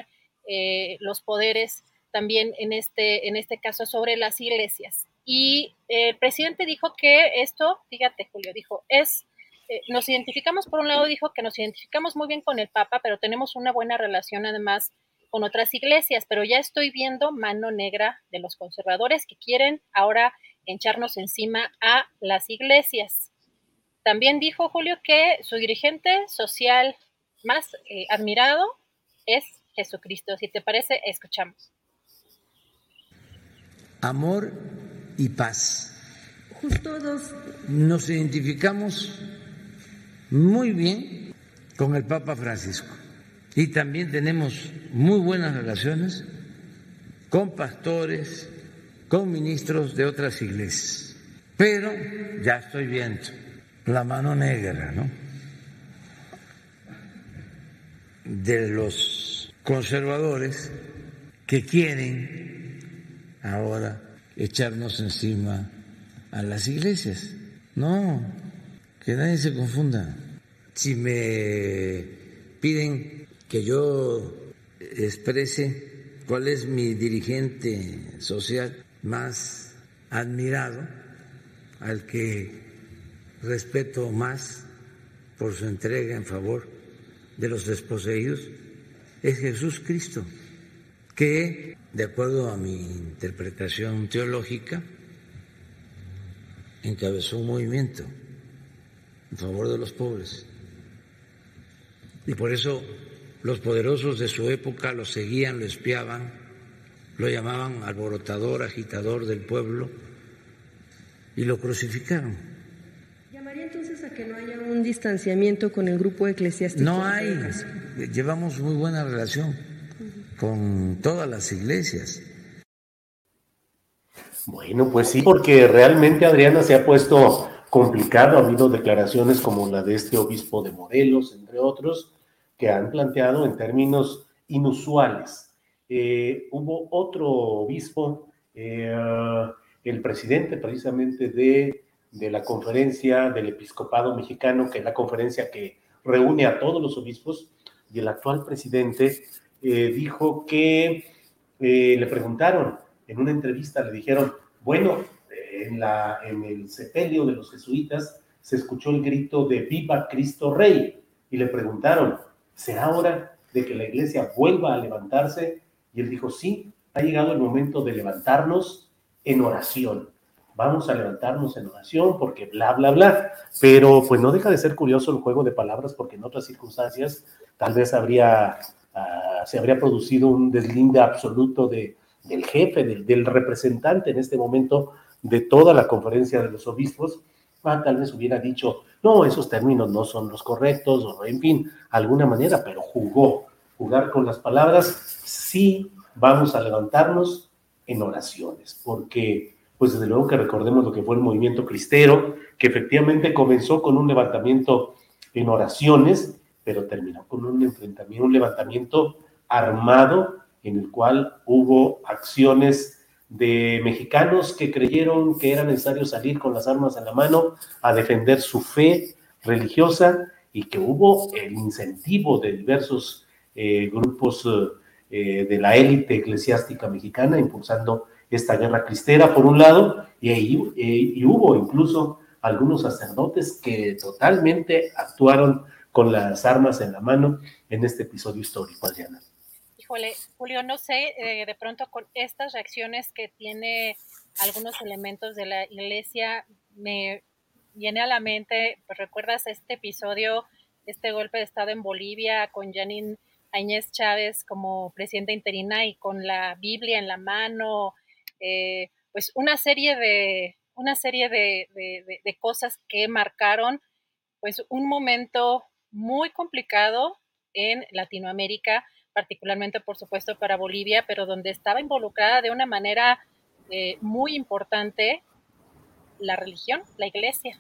eh, los poderes también en este, en este caso sobre las iglesias. Y el presidente dijo que esto, fíjate Julio, dijo, es, eh, nos identificamos, por un lado dijo que nos identificamos muy bien con el Papa, pero tenemos una buena relación además con otras iglesias, pero ya estoy viendo mano negra de los conservadores que quieren ahora echarnos encima a las iglesias. También dijo Julio que su dirigente social más eh, admirado es Jesucristo. Si te parece, escuchamos. Amor y paz. Justo dos. Nos identificamos muy bien con el Papa Francisco y también tenemos muy buenas relaciones con pastores, con ministros de otras iglesias. Pero ya estoy viendo la mano negra, ¿no? De los conservadores que quieren ahora echarnos encima a las iglesias. No, que nadie se confunda. Si me piden que yo exprese cuál es mi dirigente social más admirado, al que respeto más por su entrega en favor de los desposeídos, es Jesús Cristo, que, de acuerdo a mi interpretación teológica, encabezó un movimiento en favor de los pobres. Y por eso los poderosos de su época lo seguían, lo espiaban, lo llamaban alborotador, agitador del pueblo y lo crucificaron. ¿Llamaría entonces a que no haya un distanciamiento con el grupo eclesiástico? No hay llevamos muy buena relación con todas las iglesias. Bueno, pues sí, porque realmente Adriana se ha puesto complicado. Ha habido declaraciones como la de este obispo de Morelos, entre otros, que han planteado en términos inusuales. Eh, hubo otro obispo, eh, el presidente precisamente de de la conferencia del episcopado mexicano, que es la conferencia que reúne a todos los obispos, y el actual presidente eh, dijo que le preguntaron en una entrevista, le dijeron, bueno, en, la, en el sepelio de los jesuitas se escuchó el grito de Viva Cristo Rey, y le preguntaron, ¿será hora de que la iglesia vuelva a levantarse? Y él dijo, sí, ha llegado el momento de levantarnos en oración. Vamos a levantarnos en oración porque bla, bla, bla. Pero pues no deja de ser curioso el juego de palabras porque en otras circunstancias tal vez habría, ah, se habría producido un deslinde absoluto de, del jefe, del, del, representante en este momento de toda la conferencia de los obispos. Tal vez hubiera dicho, no, esos términos no son los correctos, o en fin, alguna manera, pero jugó. Jugar con las palabras, sí vamos a levantarnos en oraciones, porque pues desde luego que recordemos lo que fue el movimiento cristero, que efectivamente comenzó con un levantamiento en oraciones, pero terminó con un enfrentamiento, un levantamiento armado en el cual hubo acciones de mexicanos que creyeron que era necesario salir con las armas en la mano a defender su fe religiosa y que hubo el incentivo de diversos eh, grupos eh, de la élite eclesiástica mexicana impulsando esta guerra cristera por un lado y, y hubo incluso algunos sacerdotes que totalmente actuaron con las armas en la mano en este episodio histórico, Adriana. Julio, no sé, eh, de pronto con estas reacciones que tiene algunos elementos de la iglesia, me viene a la mente, pues, ¿recuerdas este episodio, este golpe de Estado en Bolivia con Janine Áñez Chávez como presidenta interina y con la Biblia en la mano? Eh, pues una serie de, una serie de cosas que marcaron pues un momento muy complicado en Latinoamérica particularmente por supuesto para Bolivia, pero donde estaba involucrada de una manera eh, muy importante la religión, la iglesia.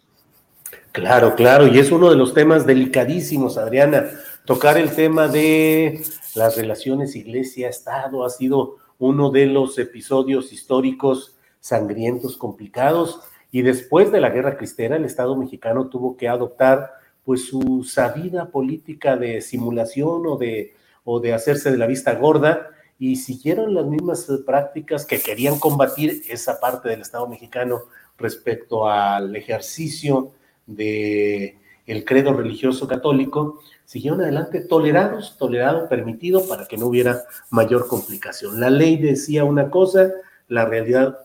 Claro, claro, y es uno de los temas delicadísimos, Adriana. Tocar el tema de las relaciones iglesia-estado ha sido uno de los episodios históricos sangrientos, complicados, y después de la guerra cristera, el Estado mexicano tuvo que adoptar pues su sabida política de simulación o de o de hacerse de la vista gorda y siguieron las mismas prácticas que querían combatir esa parte del Estado mexicano respecto al ejercicio de el credo religioso católico, siguieron adelante tolerados, tolerado, permitido para que no hubiera mayor complicación. La ley decía una cosa, la realidad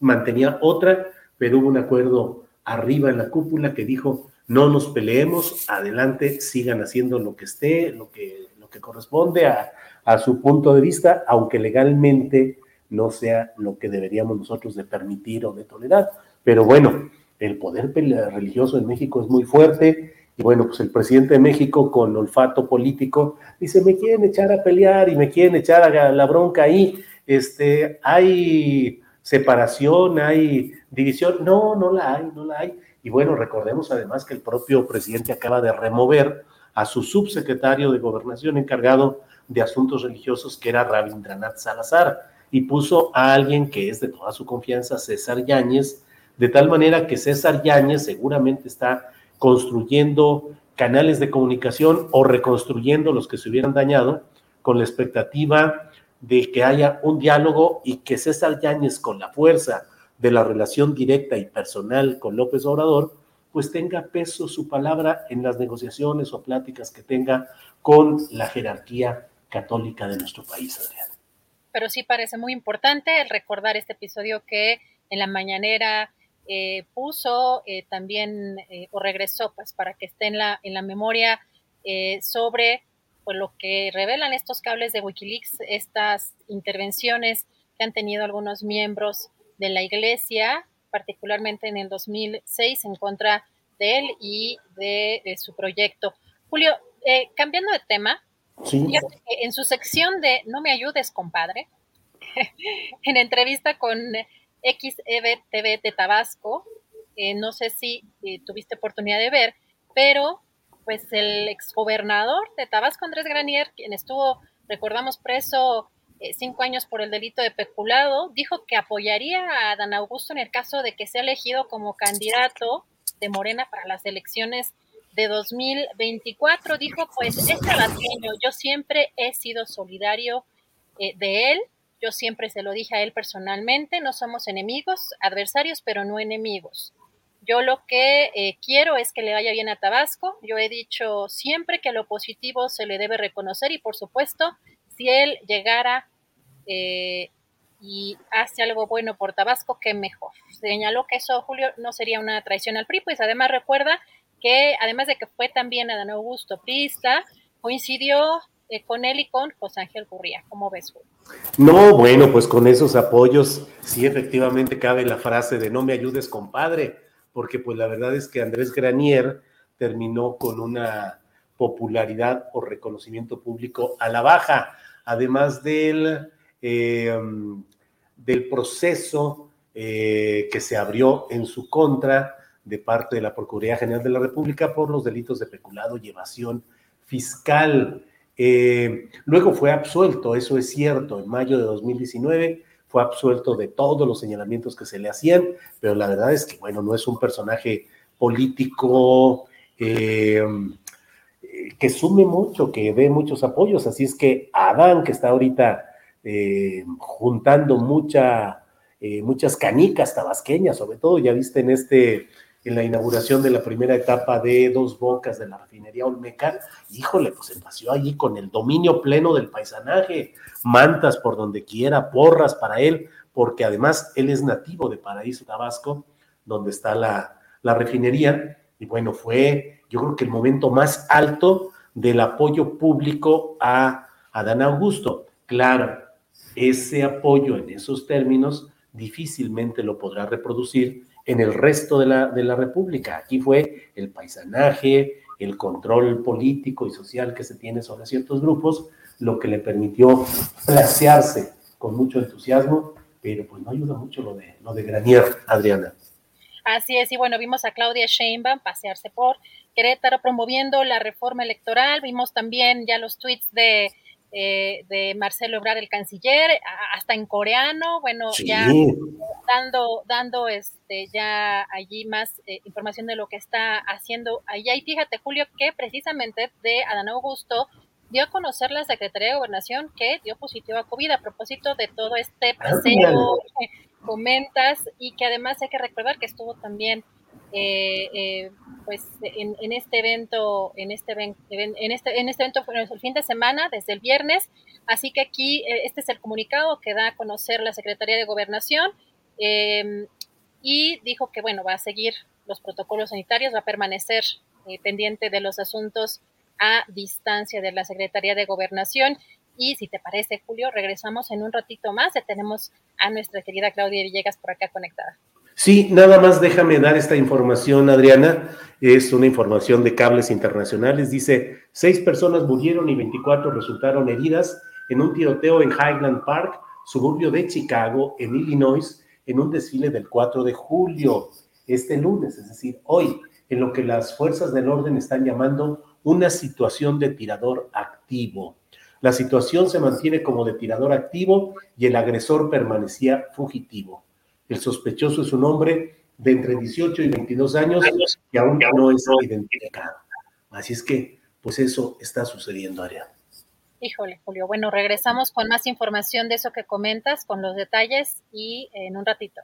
mantenía otra, pero hubo un acuerdo arriba en la cúpula que dijo, no nos peleemos, adelante, sigan haciendo lo que esté, lo que que corresponde a, a su punto de vista, aunque legalmente no sea lo que deberíamos nosotros de permitir o de tolerar. Pero bueno, el poder religioso en México es muy fuerte y bueno, pues el presidente de México con olfato político dice, me quieren echar a pelear y me quieren echar a la bronca ahí, este, hay separación, hay división, no, no la hay, no la hay. Y bueno, recordemos además que el propio presidente acaba de remover a su subsecretario de gobernación encargado de asuntos religiosos, que era Rabindranath Salazar, y puso a alguien que es de toda su confianza, César Yáñez, de tal manera que César Yáñez seguramente está construyendo canales de comunicación o reconstruyendo los que se hubieran dañado con la expectativa de que haya un diálogo y que César Yáñez con la fuerza de la relación directa y personal con López Obrador pues tenga peso su palabra en las negociaciones o pláticas que tenga con la jerarquía católica de nuestro país, Adrián. Pero sí parece muy importante el recordar este episodio que en la mañanera eh, puso eh, también eh, o regresó pues para que esté en la, en la memoria sobre pues, lo que revelan estos cables de Wikileaks, estas intervenciones que han tenido algunos miembros de la iglesia particularmente en el 2006 en contra de él y de, su proyecto. Julio, eh, cambiando de tema, en su sección de No me ayudes, compadre, en entrevista con XEB TV de Tabasco, eh, no sé si eh, tuviste oportunidad de ver, pero pues el exgobernador de Tabasco, Andrés Granier, quien estuvo, recordamos, preso cinco años por el delito de peculado. Dijo que apoyaría a Dan Augusto en el caso de que sea elegido como candidato de Morena para las elecciones de 2024. Dijo, pues es tabasqueño, yo siempre he sido solidario eh, de él, yo siempre se lo dije a él personalmente, no somos enemigos, adversarios, pero no enemigos. Yo lo que eh, quiero es que le vaya bien a Tabasco. Yo he dicho siempre que lo positivo se le debe reconocer y por supuesto, si él llegara eh, y hace algo bueno por Tabasco, qué mejor. Señaló que eso, Julio, no sería una traición al PRI, pues además recuerda que además de que fue también Dan Augusto Prista, coincidió eh, con él y con José Ángel Gurría. ¿Cómo ves, Julio? No, bueno, pues con esos apoyos sí efectivamente cabe la frase de no me ayudes, compadre porque pues la verdad es que Andrés Granier terminó con una popularidad o reconocimiento público a la baja, además del, eh, del proceso eh, que se abrió en su contra de parte de la Procuraduría General de la República por los delitos de peculado y evasión fiscal. Eh, luego fue absuelto, eso es cierto, en mayo de 2019 fue absuelto de todos los señalamientos que se le hacían, pero la verdad es que, bueno, no es un personaje político que sume mucho, que dé muchos apoyos, así es que Adán, que está ahorita eh, juntando eh, muchas canicas tabasqueñas, sobre todo, ya viste en este en la inauguración de la primera etapa de Dos Bocas de la refinería Olmeca, híjole, pues se paseó allí con el dominio pleno del paisanaje, mantas por donde quiera, porras para él, porque además él es nativo de Paraíso, Tabasco, donde está la, la refinería, y bueno, fue yo creo que el momento más alto del apoyo público a Adán Augusto. Claro, ese apoyo en esos términos difícilmente lo podrá reproducir en el resto de la, de la República. Aquí fue el paisanaje, el control político y social que se tiene sobre ciertos grupos, lo que le permitió placearse con mucho entusiasmo, pero pues no ayuda mucho lo de, lo de Granier, Adriana. Así es, y bueno, vimos a Claudia Sheinbaum pasearse por Querétaro promoviendo la reforma electoral, vimos también ya los tweets de eh, de Marcelo Ebrard, el canciller, hasta en coreano, bueno, ya dando, dando este, ya allí más eh, información de lo que está haciendo allá. Y fíjate, Julio, que precisamente de Adán Augusto dio a conocer la Secretaría de Gobernación que dio positivo a COVID a propósito de todo este paseo que comentas y que además hay que recordar que estuvo también eh, eh, pues en, este evento, en este, en este, en este evento fue el fin de semana, desde el viernes, así que aquí eh, este es el comunicado que da a conocer la Secretaría de Gobernación em, y dijo que bueno, va a seguir los protocolos sanitarios, va a permanecer pendiente de los asuntos a distancia de la Secretaría de Gobernación. Y si te parece, Julio, regresamos en un ratito más. tenemos a nuestra querida Claudia Villegas por acá conectada. Sí, nada más déjame dar esta información, Adriana. Es una información de cables internacionales. Dice, seis personas murieron y 24 resultaron heridas en un tiroteo en Highland Park, suburbio de Chicago, en Illinois, en un desfile del 4 de julio, este lunes, es decir, hoy, en lo que las fuerzas del orden están llamando una situación de tirador activo. La situación se mantiene como de tirador activo y el agresor permanecía fugitivo. El sospechoso es un hombre de entre 18 y 22 años que aún no es identificado. Así es que, pues eso está sucediendo, Ariana. Híjole, Julio. Bueno, regresamos con más información de eso que comentas, con los detalles y en un ratito.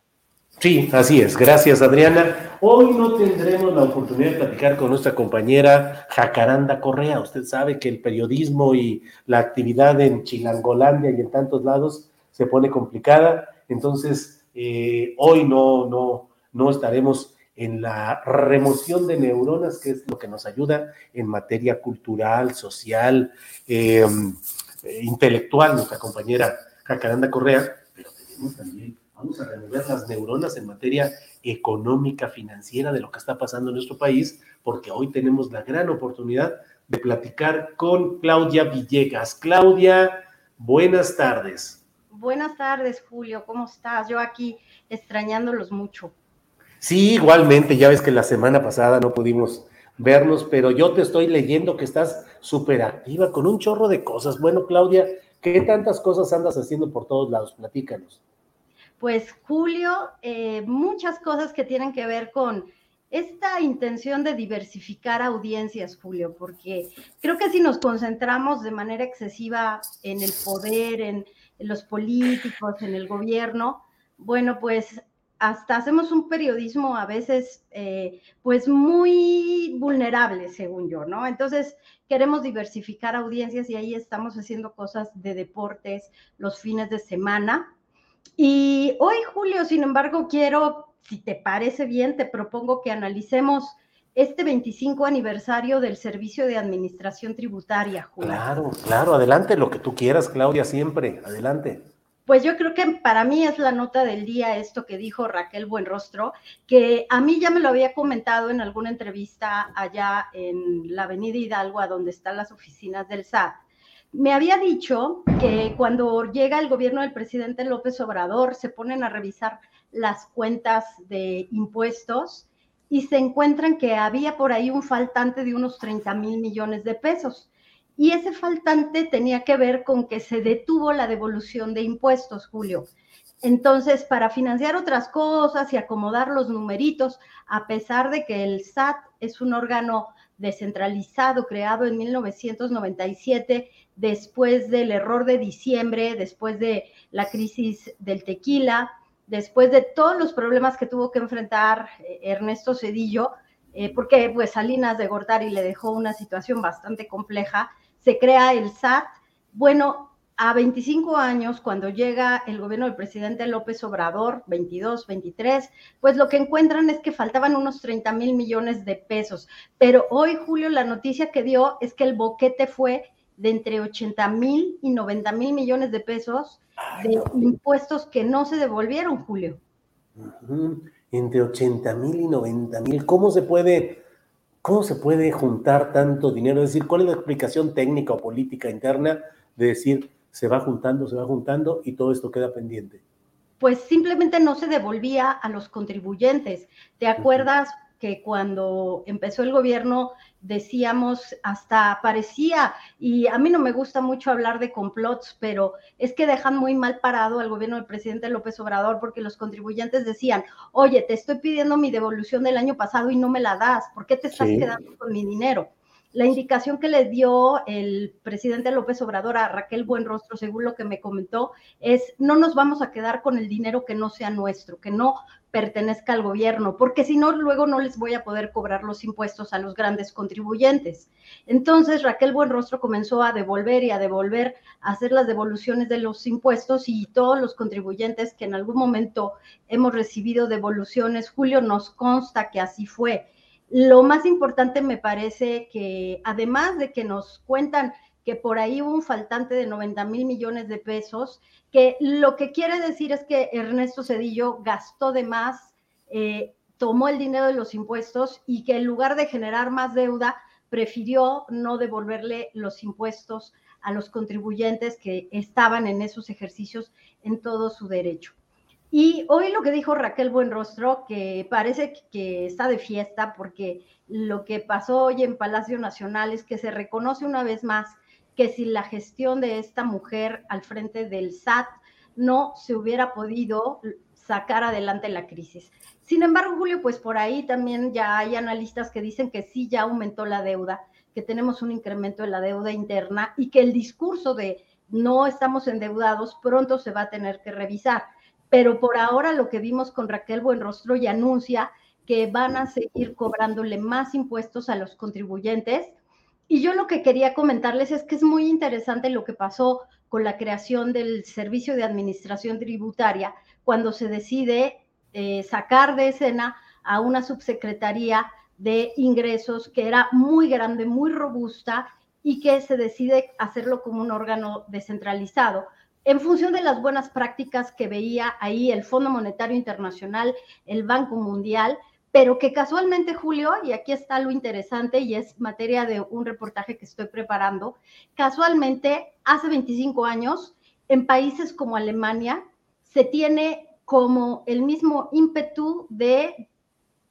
Sí, así es. Gracias, Adriana. Hoy no tendremos la oportunidad de platicar con nuestra compañera Jacaranda Correa. Usted sabe que el periodismo y la actividad en Chilangolandia y en tantos lados se pone complicada. Entonces, eh, hoy no, no, no estaremos en la remoción de neuronas, que es lo que nos ayuda en materia cultural, social, em, eh, intelectual, nuestra compañera Jacaranda Correa, pero tenemos también, vamos a remover las neuronas en materia económica, financiera de lo que está pasando en nuestro país, porque hoy tenemos la gran oportunidad de platicar con Claudia Villegas. Claudia, buenas tardes. Buenas tardes, Julio, ¿cómo estás? Yo aquí extrañándolos mucho. Sí, igualmente, ya ves que la semana pasada no pudimos vernos, pero yo te estoy leyendo que estás súper activa con un chorro de cosas. Bueno, Claudia, ¿Qué tantas cosas andas haciendo por todos lados? Platícanos. Pues Julio, eh, muchas cosas que tienen que ver con esta intención de diversificar audiencias, Julio, porque creo que si nos concentramos de manera excesiva en el poder, en, los políticos, en el gobierno, bueno, pues hasta hacemos un periodismo a veces, eh, pues muy vulnerable, según yo, ¿no? Entonces, queremos diversificar audiencias y ahí estamos haciendo cosas de deportes los fines de semana. Y hoy, Julio, sin embargo, quiero si te parece bien, te propongo que analicemos este 25 aniversario del Servicio de Administración Tributaria, Julio. Claro, claro, adelante, lo que tú quieras, Claudia, siempre, adelante. Pues yo creo que para mí es la nota del día esto que dijo Raquel Buenrostro, que a mí ya me lo había comentado en alguna entrevista allá en la Avenida Hidalgo, a donde están las oficinas del SAT. Me había dicho que cuando llega el gobierno del presidente López Obrador se ponen a revisar las cuentas de impuestos y se encuentran que había por ahí un faltante de unos 30 mil millones de pesos. Y ese faltante tenía que ver con que se detuvo la devolución de impuestos, Julio. Entonces, para financiar otras cosas y acomodar los numeritos, a pesar de que el SAT es un órgano descentralizado creado en 1997, después del error de diciembre, después de la crisis del tequila, después de todos los problemas que tuvo que enfrentar eh, Ernesto Cedillo, eh, porque pues Salinas de Gortari le dejó una situación bastante compleja, se crea el SAT. Bueno, a 25 años, cuando llega el gobierno del presidente López Obrador, 22, 23, pues lo que encuentran es que faltaban unos 30 mil millones de pesos. Pero hoy, Julio, la noticia que dio es que el boquete fue de entre 80 mil y 90 mil millones de pesos de impuestos que no se devolvieron, Julio. Entre 80 mil y 90 mil. ¿Cómo se puede, cómo se puede juntar tanto dinero? Es decir, ¿cuál es la explicación técnica o política interna de decir se va juntando, se va juntando y todo esto queda pendiente? Pues simplemente no se devolvía a los contribuyentes. ¿Te acuerdas? que cuando empezó el gobierno decíamos, hasta parecía, y a mí no me gusta mucho hablar de complots, pero es que dejan muy mal parado al gobierno del presidente López Obrador porque los contribuyentes decían, oye, te estoy pidiendo mi devolución del año pasado y no me la das, ¿por qué te estás quedando con mi dinero? La indicación que le dio el presidente López Obrador a Raquel Buenrostro, según lo que me comentó, es no nos vamos a quedar con el dinero que no sea nuestro, que no pertenezca al gobierno, porque si no, luego no les voy a poder cobrar los impuestos a los grandes contribuyentes. Entonces, Raquel Buenrostro comenzó a devolver y a devolver, a hacer las devoluciones de los impuestos y todos los contribuyentes que en algún momento hemos recibido devoluciones, Julio, nos consta que así fue lo más importante me parece que además de que nos cuentan que por ahí hubo un faltante de 90 mil millones de pesos, que lo que quiere decir es que Ernesto Cedillo gastó de más, eh, tomó el dinero de los impuestos y que en lugar de generar más deuda, prefirió no devolverle los impuestos a los contribuyentes que estaban en esos ejercicios en todo su derecho. Y hoy lo que dijo Raquel Buenrostro, que parece que está de fiesta porque lo que pasó hoy en Palacio Nacional es que se reconoce una vez más que si la gestión de esta mujer al frente del SAT no se hubiera podido sacar adelante la crisis. Sin embargo, Julio, pues por ahí también ya hay analistas que dicen que sí ya aumentó la deuda, que tenemos un incremento de la deuda interna y que el discurso de no estamos endeudados pronto se va a tener que revisar pero por ahora lo que vimos con Raquel Buenrostro y anuncia que van a seguir cobrándole más impuestos a los contribuyentes. Y yo lo que quería comentarles es que es muy interesante lo que pasó con la creación del Servicio de Administración Tributaria, cuando se decide eh, sacar de escena a una subsecretaría de ingresos que era muy grande, muy robusta y que se decide hacerlo como un órgano descentralizado en función de las buenas prácticas que veía ahí el Fondo Monetario Internacional, el Banco Mundial, pero que casualmente, Julio, y aquí está lo interesante y es materia de un reportaje que estoy preparando, casualmente hace 25 años, en países como Alemania, se tiene como el mismo ímpetu de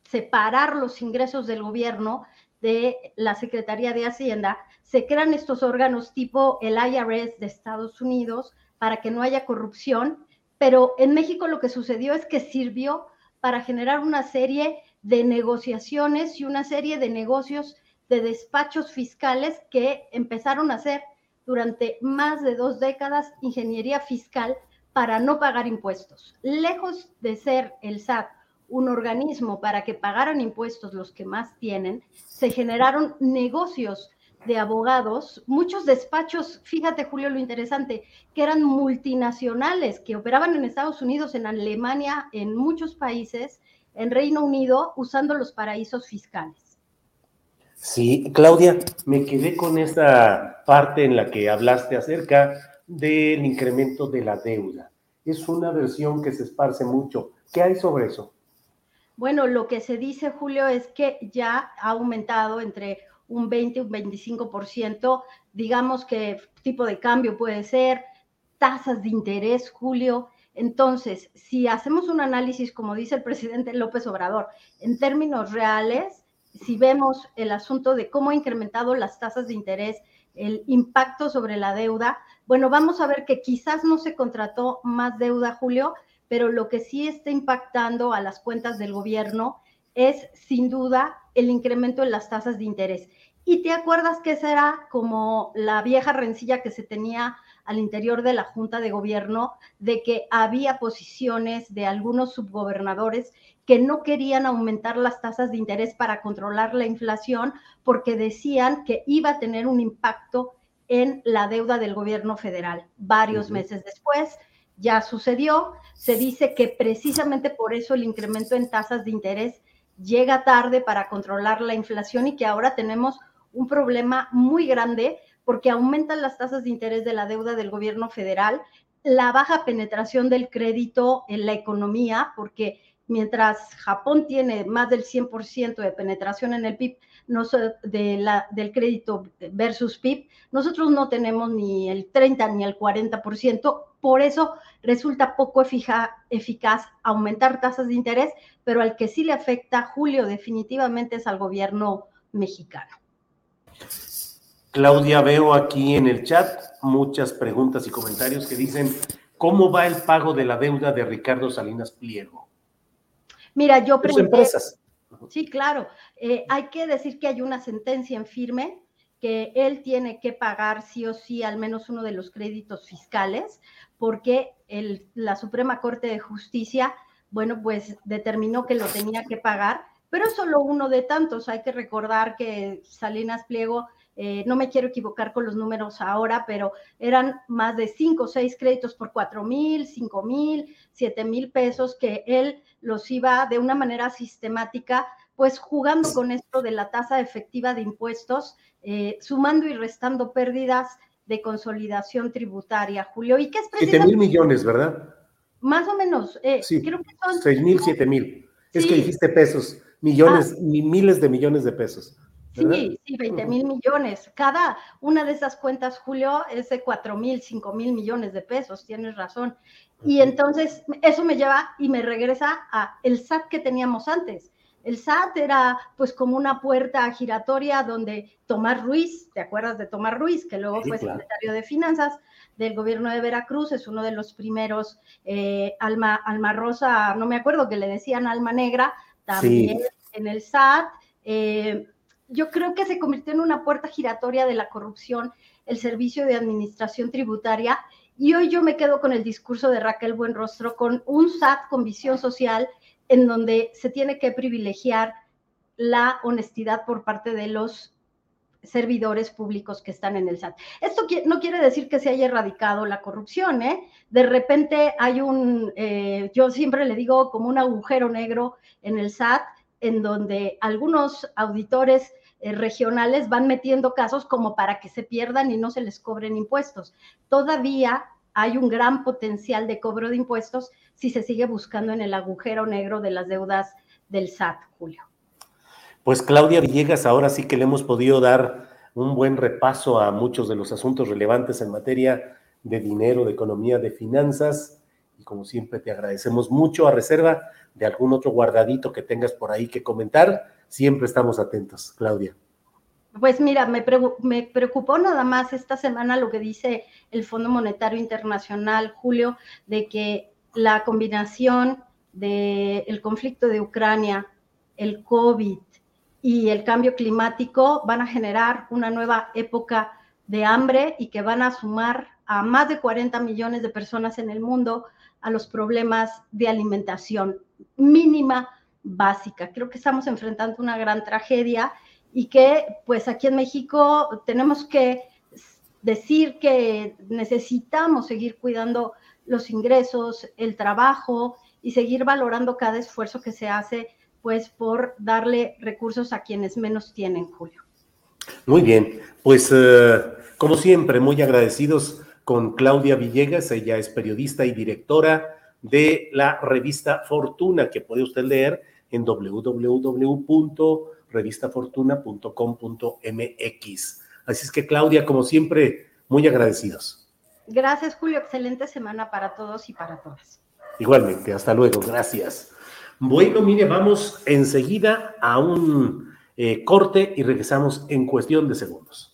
separar los ingresos del gobierno de la Secretaría de Hacienda, se crean estos órganos tipo el IRS de Estados Unidos para que no haya corrupción, pero en México lo que sucedió es que sirvió para generar una serie de negociaciones y una serie de negocios de despachos fiscales que empezaron a hacer durante más de dos décadas ingeniería fiscal para no pagar impuestos. Lejos de ser el SAT un organismo para que pagaran impuestos los que más tienen, se generaron negocios de abogados, muchos despachos, fíjate Julio lo interesante, que eran multinacionales, que operaban en Estados Unidos, en Alemania, en muchos países, en Reino Unido, usando los paraísos fiscales. Sí, Claudia, me quedé con esta parte en la que hablaste acerca del incremento de la deuda. Es una versión que se esparce mucho. ¿Qué hay sobre eso? Bueno, lo que se dice, Julio, es que ya ha aumentado entre un 20 y un 25%, digamos que tipo de cambio puede ser, tasas de interés, Julio. Entonces, si hacemos un análisis, como dice el presidente López Obrador, en términos reales, si vemos el asunto de cómo ha incrementado las tasas de interés, el impacto sobre la deuda, bueno, vamos a ver que quizás no se contrató más deuda, Julio, pero lo que sí está impactando a las cuentas del gobierno es sin duda el incremento en las tasas de interés. Y te acuerdas que esa era como la vieja rencilla que se tenía al interior de la Junta de Gobierno de que había posiciones de algunos subgobernadores que no querían aumentar las tasas de interés para controlar la inflación porque decían que iba a tener un impacto en la deuda del gobierno federal. Varios meses después, ya sucedió. Se dice que precisamente por eso el incremento en tasas de interés llega tarde para controlar la inflación y que ahora tenemos un problema muy grande porque aumentan las tasas de interés de la deuda del gobierno federal, la baja penetración del crédito en la economía, porque mientras Japón tiene más del 100% de penetración en el PIB, no, de la, del crédito versus PIB, nosotros no tenemos ni el 30 ni el 40%, por eso resulta poco eficaz aumentar tasas de interés, pero al que sí le afecta, Julio, definitivamente es al gobierno mexicano. Claudia, veo aquí en el chat muchas preguntas y comentarios que dicen, ¿cómo va el pago de la deuda de Ricardo Salinas Pliego? Mira, yo pregunté... empresas. Sí, claro. Eh, hay que decir que hay una sentencia en firme que él tiene que pagar sí o sí al menos uno de los créditos fiscales, porque el, la Suprema Corte de Justicia, bueno, pues determinó que lo tenía que pagar, pero solo uno de tantos. Hay que recordar que Salinas Pliego, eh, no me quiero equivocar con los números ahora, pero eran más de cinco o seis créditos por cuatro mil, cinco mil, siete mil pesos que él los iba de una manera sistemática, pues jugando con esto de la tasa efectiva de impuestos, eh, sumando y restando pérdidas de consolidación tributaria, Julio. ¿Y qué es precisamente? mil millones, ¿verdad? Más o menos. Eh, sí, creo que son... 6 mil, 7 mil. Es que dijiste pesos, millones, ah. miles de millones de pesos. Sí, sí, 20 mil millones. Cada una de esas cuentas, Julio, es de 4 mil, 5 mil millones de pesos, tienes razón. Y entonces eso me lleva y me regresa a el SAT que teníamos antes. El SAT era pues como una puerta giratoria donde Tomás Ruiz, ¿te acuerdas de Tomás Ruiz, que luego fue secretario de Finanzas del gobierno de Veracruz, es uno de los primeros, eh, Alma, Alma Rosa, no me acuerdo que le decían Alma Negra, también en el SAT. Eh, yo creo que se convirtió en una puerta giratoria de la corrupción el servicio de administración tributaria y hoy yo me quedo con el discurso de Raquel Buenrostro, con un SAT con visión social en donde se tiene que privilegiar la honestidad por parte de los servidores públicos que están en el SAT. Esto no quiere decir que se haya erradicado la corrupción, ¿eh? De repente hay un, eh, yo siempre le digo como un agujero negro en el SAT, en donde algunos auditores eh, regionales van metiendo casos como para que se pierdan y no se les cobren impuestos. Todavía hay un gran potencial de cobro de impuestos si se sigue buscando en el agujero negro de las deudas del SAT, Julio. Pues Claudia Villegas, ahora sí que le hemos podido dar un buen repaso a muchos de los asuntos relevantes en materia de dinero, de economía, de finanzas. Y como siempre te agradecemos mucho a reserva de algún otro guardadito que tengas por ahí que comentar Siempre estamos atentos, Claudia. Pues mira, me, me, preocupó nada más esta semana lo que dice el Fondo Monetario Internacional, Julio, de que la combinación del conflicto de Ucrania, el COVID y el cambio climático van a generar una nueva época de hambre y que van a sumar a más de 40 millones de personas en el mundo a los problemas de alimentación mínima básica. Creo que estamos enfrentando una gran tragedia y que pues aquí en México tenemos que decir que necesitamos seguir cuidando los ingresos, el trabajo y seguir valorando cada esfuerzo que se hace pues por darle recursos a quienes menos tienen, Julio. Muy bien, pues eh, como siempre, muy agradecidos con Claudia Villegas, ella es periodista y directora de la revista Fortuna, que puede usted leer en www.revistafortuna.com.mx. Así es que Claudia, como siempre, muy agradecidos. Gracias, Julio. Excelente semana para todos y para todas. Igualmente, hasta luego. Gracias. Bueno, mire, vamos enseguida a un eh, corte y regresamos en cuestión de segundos.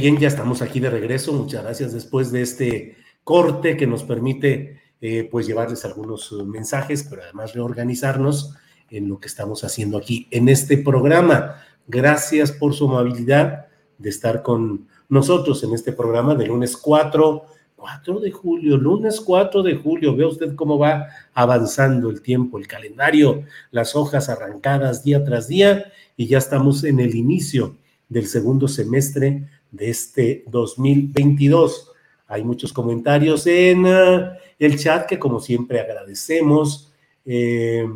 Bien, ya estamos aquí de regreso. Muchas gracias después de este corte que nos permite eh, pues llevarles algunos uh, mensajes, pero además reorganizarnos en lo que estamos haciendo aquí en este programa. Gracias por su amabilidad de estar con nosotros en este programa de lunes 4, 4 de julio, lunes 4 de julio. Ve usted cómo va avanzando el tiempo, el calendario, las hojas arrancadas día tras día y ya estamos en el inicio del segundo semestre de este 2022. Hay muchos comentarios en uh, el chat que como siempre agradecemos. Eh,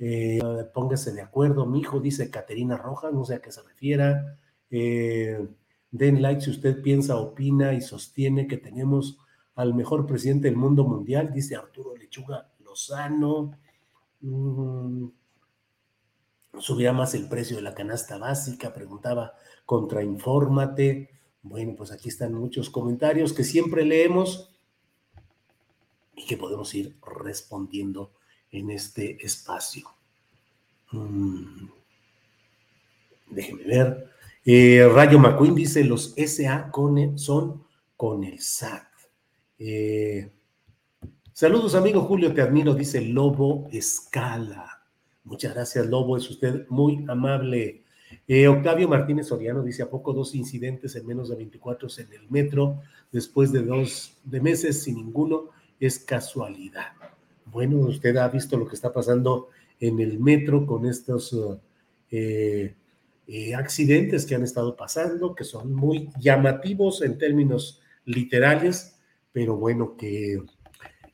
eh, póngase de acuerdo, mi hijo dice Caterina Rojas, no sé a qué se refiera. Eh, den like si usted piensa, opina y sostiene que tenemos al mejor presidente del mundo mundial, dice Arturo Lechuga Lozano. Mm, más el precio de la canasta básica, preguntaba contrainfórmate. Bueno, pues aquí están muchos comentarios que siempre leemos y que podemos ir respondiendo en este espacio. Mm. Déjenme ver. Eh, Rayo McQueen dice, los SA con son con el SAT. Eh, saludos, amigo Julio, te admiro, dice Lobo Escala. Muchas gracias, Lobo, es usted muy amable. Eh, Octavio Martínez Soriano dice, ¿a poco dos incidentes en menos de 24 en el metro después de dos de meses sin ninguno? Es casualidad. Bueno, usted ha visto lo que está pasando en el metro con estos eh, eh, accidentes que han estado pasando, que son muy llamativos en términos literales, pero bueno, que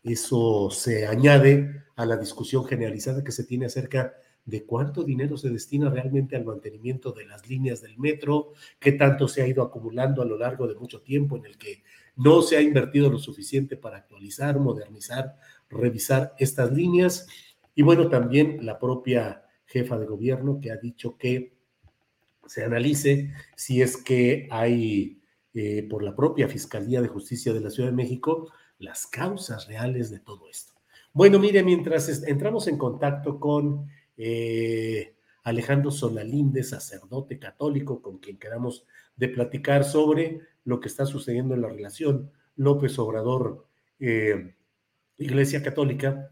eso se añade a la discusión generalizada que se tiene acerca de cuánto dinero se destina realmente al mantenimiento de las líneas del metro, qué tanto se ha ido acumulando a lo largo de mucho tiempo en el que no se ha invertido lo suficiente para actualizar, modernizar, revisar estas líneas. Y bueno, también la propia jefa de gobierno que ha dicho que se analice si es que hay eh, por la propia Fiscalía de Justicia de la Ciudad de México las causas reales de todo esto. Bueno, mire, mientras entramos en contacto con eh, Alejandro Solalinde, sacerdote católico, con quien quedamos de platicar sobre lo que está sucediendo en la relación López Obrador, eh, Iglesia Católica.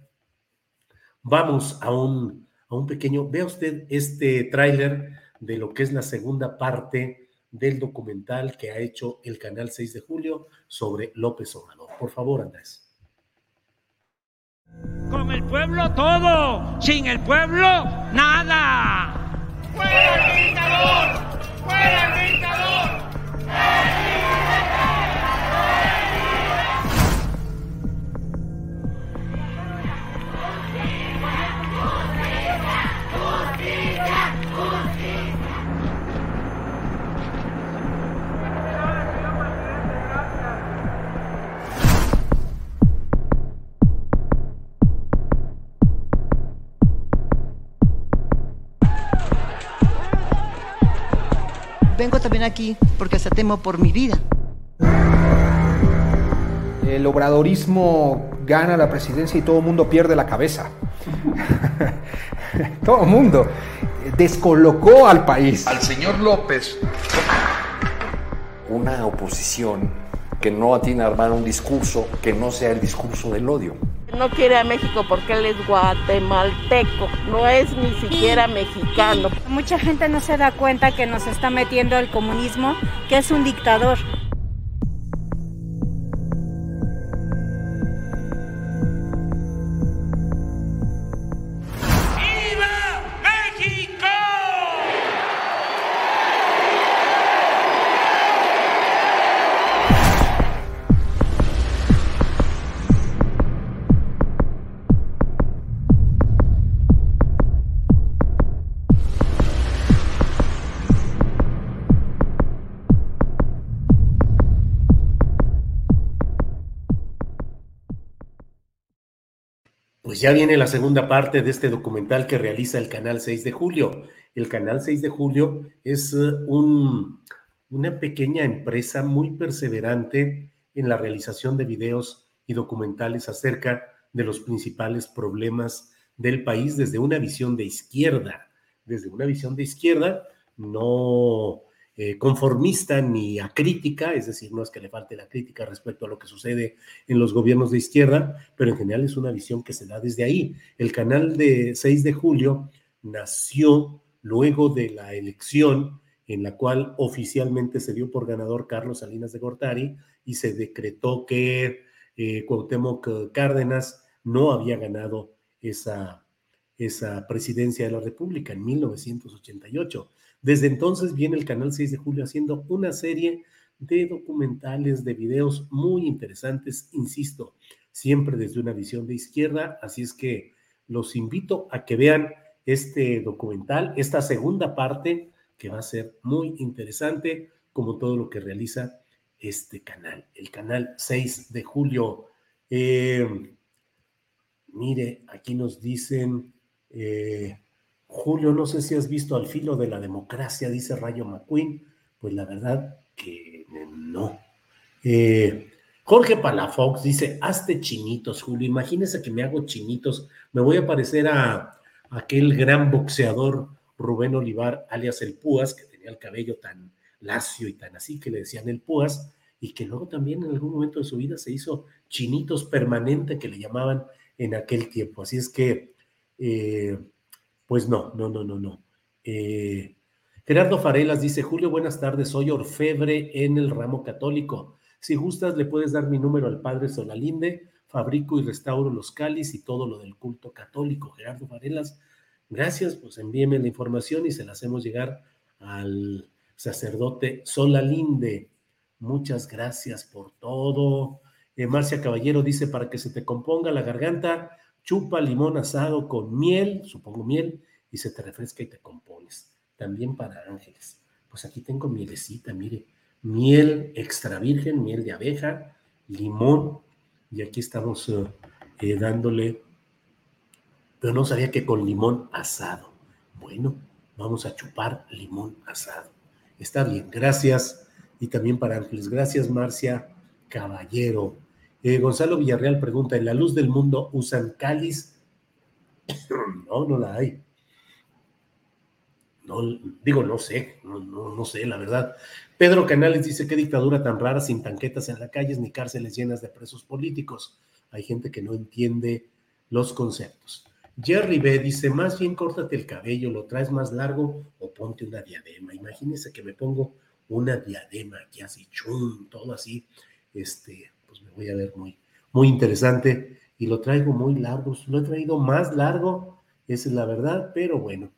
Vamos a un, a un pequeño, vea usted este tráiler de lo que es la segunda parte del documental que ha hecho el canal 6 de julio sobre López Obrador. Por favor, Andrés. Con el pueblo todo, sin el pueblo nada. ¡Fuera el dictador! ¡Fuera el dictador! Vengo también aquí porque se temo por mi vida. El obradorismo gana la presidencia y todo el mundo pierde la cabeza. todo el mundo descolocó al país. Al señor López. Una oposición que no atina a armar un discurso que no sea el discurso del odio. No quiere a México porque él es guatemalteco, no es ni siquiera mexicano. Mucha gente no se da cuenta que nos está metiendo el comunismo, que es un dictador. Ya viene la segunda parte de este documental que realiza el Canal 6 de Julio. El Canal 6 de Julio es eh, un, una pequeña empresa muy perseverante en la realización de videos y documentales acerca de los principales problemas del país desde una visión de izquierda. Desde una visión de izquierda, no eh, conformista ni acrítica, es decir, no es que le falte la crítica respecto a lo que sucede en los gobiernos de izquierda, pero en general es una visión que se da desde ahí. El canal de 6 de julio nació luego de la elección en la cual oficialmente se dio por ganador Carlos Salinas de Gortari y se decretó que eh, Cuauhtémoc Cárdenas no había ganado esa, esa presidencia de la República en 1988. Desde entonces viene el canal 6 de julio haciendo una serie de documentales, de videos muy interesantes, insisto, siempre desde una visión de izquierda, así es que los invito a que vean este documental, esta segunda parte, que va a ser muy interesante, como todo lo que realiza este canal, el canal 6 de julio. Eh, mire, aquí nos dicen, eh, Julio, no sé si has visto al filo de la democracia, dice Rayo McQueen. Pues la verdad que no. Eh, Jorge Palafox dice, hazte chinitos, Julio. Imagínese que me hago chinitos. Me voy a parecer a, aquel gran boxeador Rubén Olivar, alias el Púas, que tenía el cabello tan lacio y tan así que le decían el Púas, y que luego también en algún momento de su vida se hizo chinitos permanente que le llamaban en aquel tiempo. Así es que eh, pues no, no, no, no, no. Eh, Gerardo Farelas dice, Julio, buenas tardes, soy orfebre en el ramo católico. Si gustas, le puedes dar mi número al padre Solalinde, fabrico y restauro los cáliz y todo lo del culto católico. Gerardo Farelas, gracias, pues envíeme la información y se la hacemos llegar al sacerdote Solalinde. Muchas gracias por todo. Eh, Marcia Caballero dice, para que se te componga la garganta, chupa limón asado con miel, supongo miel, y se te refresca y te compones. También para ángeles. Pues aquí tengo mielecita, mire, miel extra virgen, miel de abeja, limón, y aquí estamos eh, eh, dándole, pero no sabía que con limón asado. Bueno, vamos a chupar limón asado. Está bien, gracias. Y también para ángeles. Gracias, Marcia Caballero. Eh, Gonzalo Villarreal pregunta, ¿en la luz del mundo usan cáliz? no, no la hay. No, digo, no sé, no, no, sé, la verdad. Pedro Canales dice, qué dictadura tan rara, sin tanquetas en las calles ni cárceles llenas de presos políticos. Hay gente que no entiende los conceptos. Jerry B dice, más bien córtate el cabello, lo traes más largo o ponte una diadema. Imagínese que me pongo una diadema que así, chum, todo así, este, pues me voy a ver muy, muy interesante y lo traigo muy largo, lo he traído más largo, esa es la verdad, pero bueno,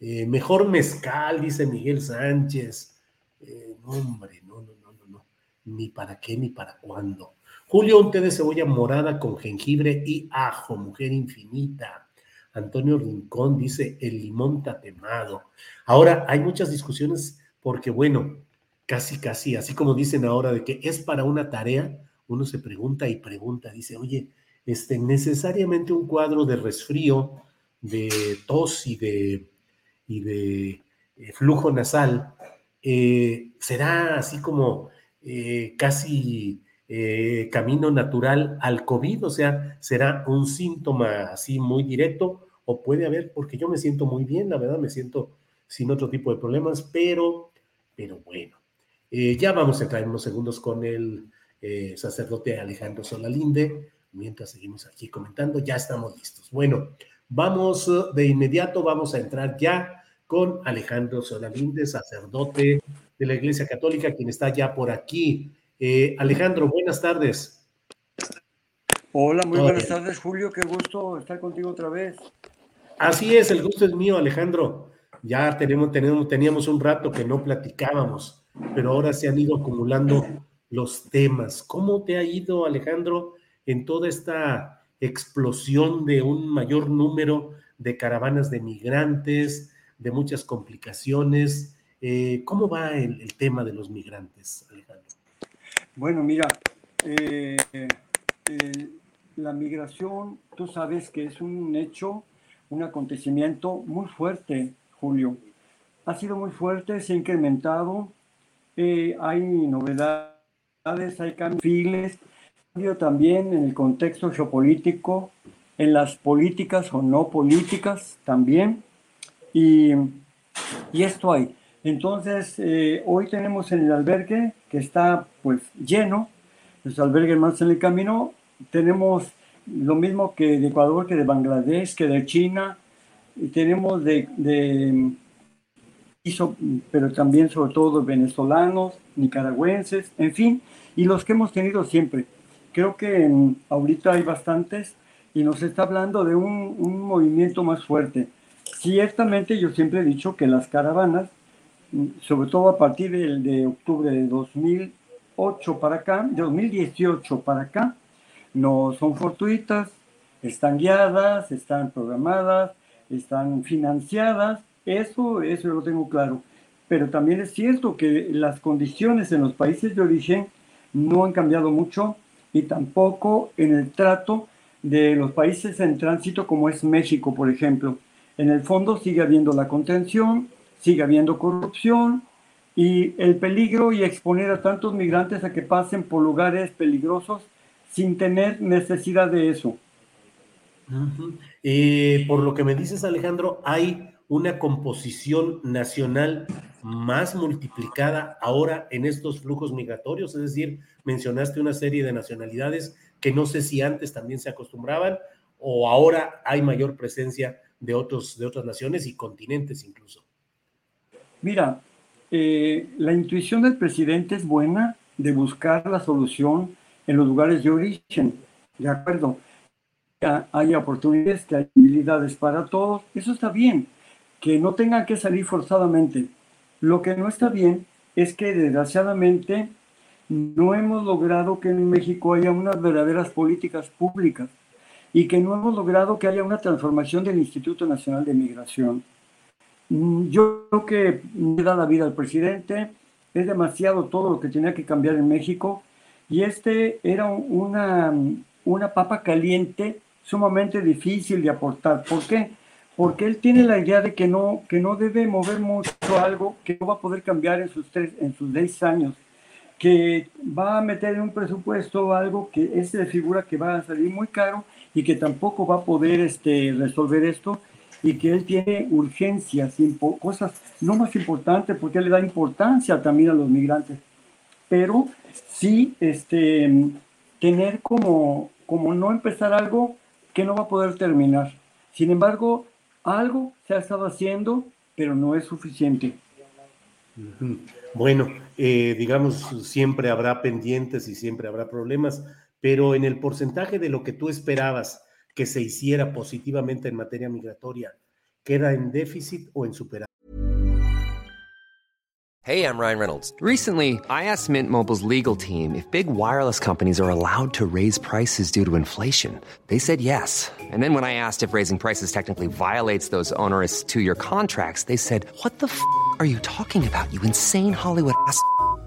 eh, mejor mezcal, dice Miguel Sánchez. Eh, no, hombre, no, no, no, no, no, ni para qué ni para cuándo. Julio, un té de cebolla morada con jengibre y ajo, mujer infinita. Antonio Rincón dice el limón tatemado. Ahora hay muchas discusiones porque, bueno, casi, casi, así como dicen ahora de que es para una tarea, uno se pregunta y pregunta, dice, oye, este, necesariamente un cuadro de resfrío, de tos y de, y de eh, flujo nasal, eh, será así como eh, casi camino natural al COVID, o sea, será un síntoma así muy directo, o puede haber, porque yo me siento muy bien, la verdad, me siento sin otro tipo de problemas, pero, pero bueno, ya vamos a entrar en unos segundos con el sacerdote Alejandro Solalinde, mientras seguimos aquí comentando, ya estamos listos. Bueno, vamos de inmediato, vamos a entrar ya con Alejandro Solalinde, sacerdote de la Iglesia Católica, quien está ya por aquí. Eh, Alejandro, buenas tardes. Hola, muy buenas tardes, Julio. Qué gusto estar contigo otra vez. Así es, el gusto es mío, Alejandro. Ya tenemos, tenemos, teníamos un rato que no platicábamos, pero ahora se han ido acumulando los temas. ¿Cómo te ha ido, Alejandro, en toda esta explosión de un mayor número de caravanas de migrantes, de muchas complicaciones. Eh, ¿Cómo va el, tema de los migrantes, Alejandro? Bueno, mira, eh, eh, la migración, tú sabes que es un hecho, un acontecimiento muy fuerte, Julio. Ha sido muy fuerte, se ha incrementado, hay novedades, hay cambios, cambio también en el contexto geopolítico, en las políticas o no políticas también. Y, y esto hay. Entonces, eh, hoy tenemos en el albergue que está pues lleno, los albergues más en el camino. Tenemos lo mismo que de Ecuador, que de Bangladesh, que de China. Y tenemos de, de pero también sobre todo venezolanos, nicaragüenses, en fin, y los que hemos tenido siempre. Creo que mm, ahorita hay bastantes y nos está hablando de un, un movimiento más fuerte. Ciertamente yo siempre he dicho que las caravanas, sobre todo a partir de, octubre de 2008 para acá, de 2018 para acá, no son fortuitas, están guiadas, están programadas, están financiadas, eso, eso yo lo tengo claro. Pero también es cierto que las condiciones en los países de origen no han cambiado mucho y tampoco en el trato de los países en tránsito como es México, por ejemplo en el fondo sigue habiendo la contención, sigue habiendo corrupción y el peligro y exponer a tantos migrantes a que pasen por lugares peligrosos sin tener necesidad de eso. Por lo que me dices, Alejandro, hay una composición nacional más multiplicada ahora en estos flujos migratorios, es decir, mencionaste una serie de nacionalidades que no sé si antes también se acostumbraban o ahora hay mayor presencia de, otros, de otras naciones y continentes incluso. Mira, eh, la intuición del presidente es buena de buscar la solución en los lugares de origen, ¿de acuerdo? Hay oportunidades, que hay habilidades para todos, eso está bien, que no tengan que salir forzadamente. Lo que no está bien es que desgraciadamente no hemos logrado que en México haya unas verdaderas políticas públicas y que no hemos logrado que haya una transformación del Instituto Nacional de Migración. Mm, yo creo que me da la vida al presidente, es demasiado todo lo que tenía que cambiar en México y este era una, una papa caliente sumamente difícil de aportar. ¿Por qué? Porque él tiene la idea de que no, que no debe mover mucho algo que no va a poder cambiar en sus, tres, en sus seis años que va a meter en un presupuesto algo que es de figura que va a salir muy caro y que tampoco va a poder este, resolver esto y que él tiene urgencias, cosas no más importantes porque él le da importancia también a los migrantes, pero sí este, tener como, como no empezar algo que no va a poder terminar. Sin embargo, algo se ha estado haciendo, pero no es suficiente. Bueno, eh, digamos, siempre habrá pendientes y siempre habrá problemas, pero en el porcentaje de lo que tú esperabas que se hiciera positivamente en materia migratoria, ¿queda en déficit o en superávit? Hey, I'm Ryan Reynolds. Recently, I asked Mint Mobile's legal team if big wireless companies are allowed to raise prices due to inflation. They said yes. And then when I asked if raising prices technically violates those onerous two year contracts, they said, What the f are you talking about, you insane Hollywood ass?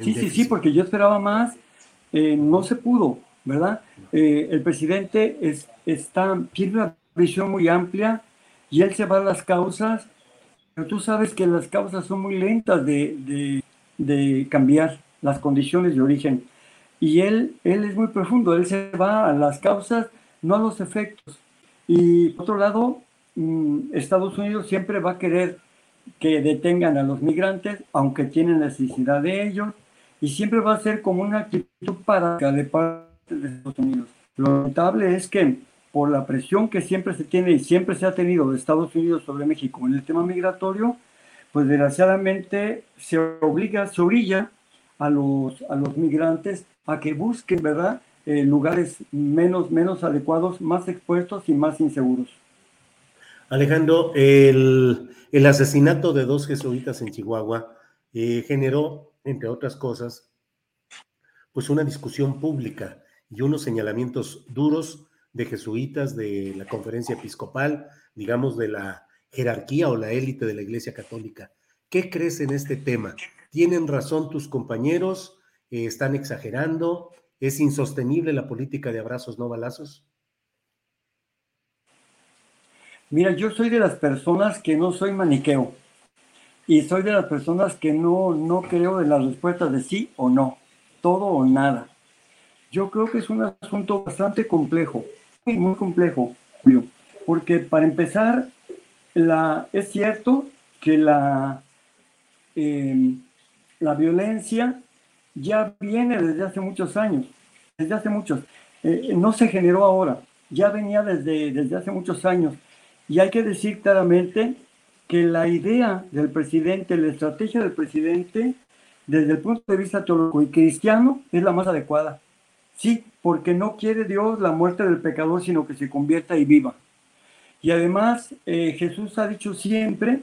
Sí, sí, sí, porque yo esperaba más, eh, no se pudo, ¿verdad? Eh, el presidente es, está, tiene una visión muy amplia y él se va a las causas, pero tú sabes que las causas son muy lentas de, de, de cambiar las condiciones de origen. Y él, él es muy profundo, él se va a las causas, no a los efectos. Y por otro lado, mm, Estados Unidos siempre va a querer que detengan a los migrantes, aunque tienen necesidad de ellos, y siempre va a ser como una actitud para de parte de Estados Unidos. Lo lamentable es que por la presión que siempre se tiene y siempre se ha tenido de Estados Unidos sobre México en el tema migratorio, pues desgraciadamente se obliga, se orilla a los, a los migrantes a que busquen, ¿verdad?, eh, lugares menos, menos adecuados, más expuestos y más inseguros. Alejandro, el, el asesinato de dos jesuitas en Chihuahua eh, generó, entre otras cosas, pues una discusión pública y unos señalamientos duros de jesuitas de la conferencia episcopal, digamos, de la jerarquía o la élite de la Iglesia Católica. ¿Qué crees en este tema? ¿Tienen razón tus compañeros? Eh, ¿Están exagerando? ¿Es insostenible la política de abrazos no balazos? Mira, yo soy de las personas que no soy maniqueo y soy de las personas que no, no creo en las respuestas de sí o no, todo o nada. Yo creo que es un asunto bastante complejo, muy, muy complejo, Julio, porque para empezar, la, es cierto que la, eh, la violencia ya viene desde hace muchos años, desde hace muchos, eh, no se generó ahora, ya venía desde, desde hace muchos años. Y hay que decir claramente que la idea del presidente, la estrategia del presidente, desde el punto de vista teológico y cristiano, es la más adecuada. Sí, porque no quiere Dios la muerte del pecador, sino que se convierta y viva. Y además, eh, Jesús ha dicho siempre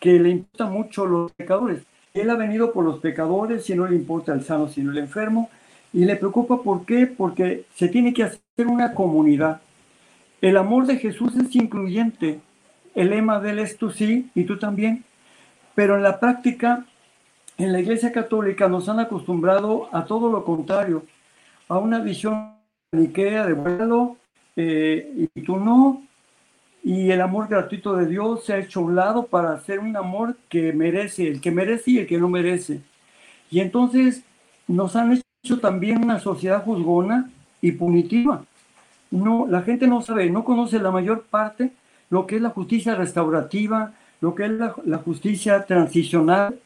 que le importa mucho los pecadores. Él ha venido por los pecadores y no le importa el sano, sino el enfermo. Y le preocupa, ¿por qué? Porque se tiene que hacer una comunidad. El amor de Jesús es incluyente. El lema de es tú sí y tú también. Pero en la práctica, en la Iglesia Católica nos han acostumbrado a todo lo contrario, a una visión niquea de vuelo eh, y tú no. Y el amor gratuito de Dios se ha hecho a un lado para hacer un amor que merece, el que merece y el que no merece. Y entonces nos han hecho también una sociedad juzgona y punitiva no, la gente no sabe, no conoce la mayor parte lo que es la justicia restaurativa, lo que es la, justicia transicional,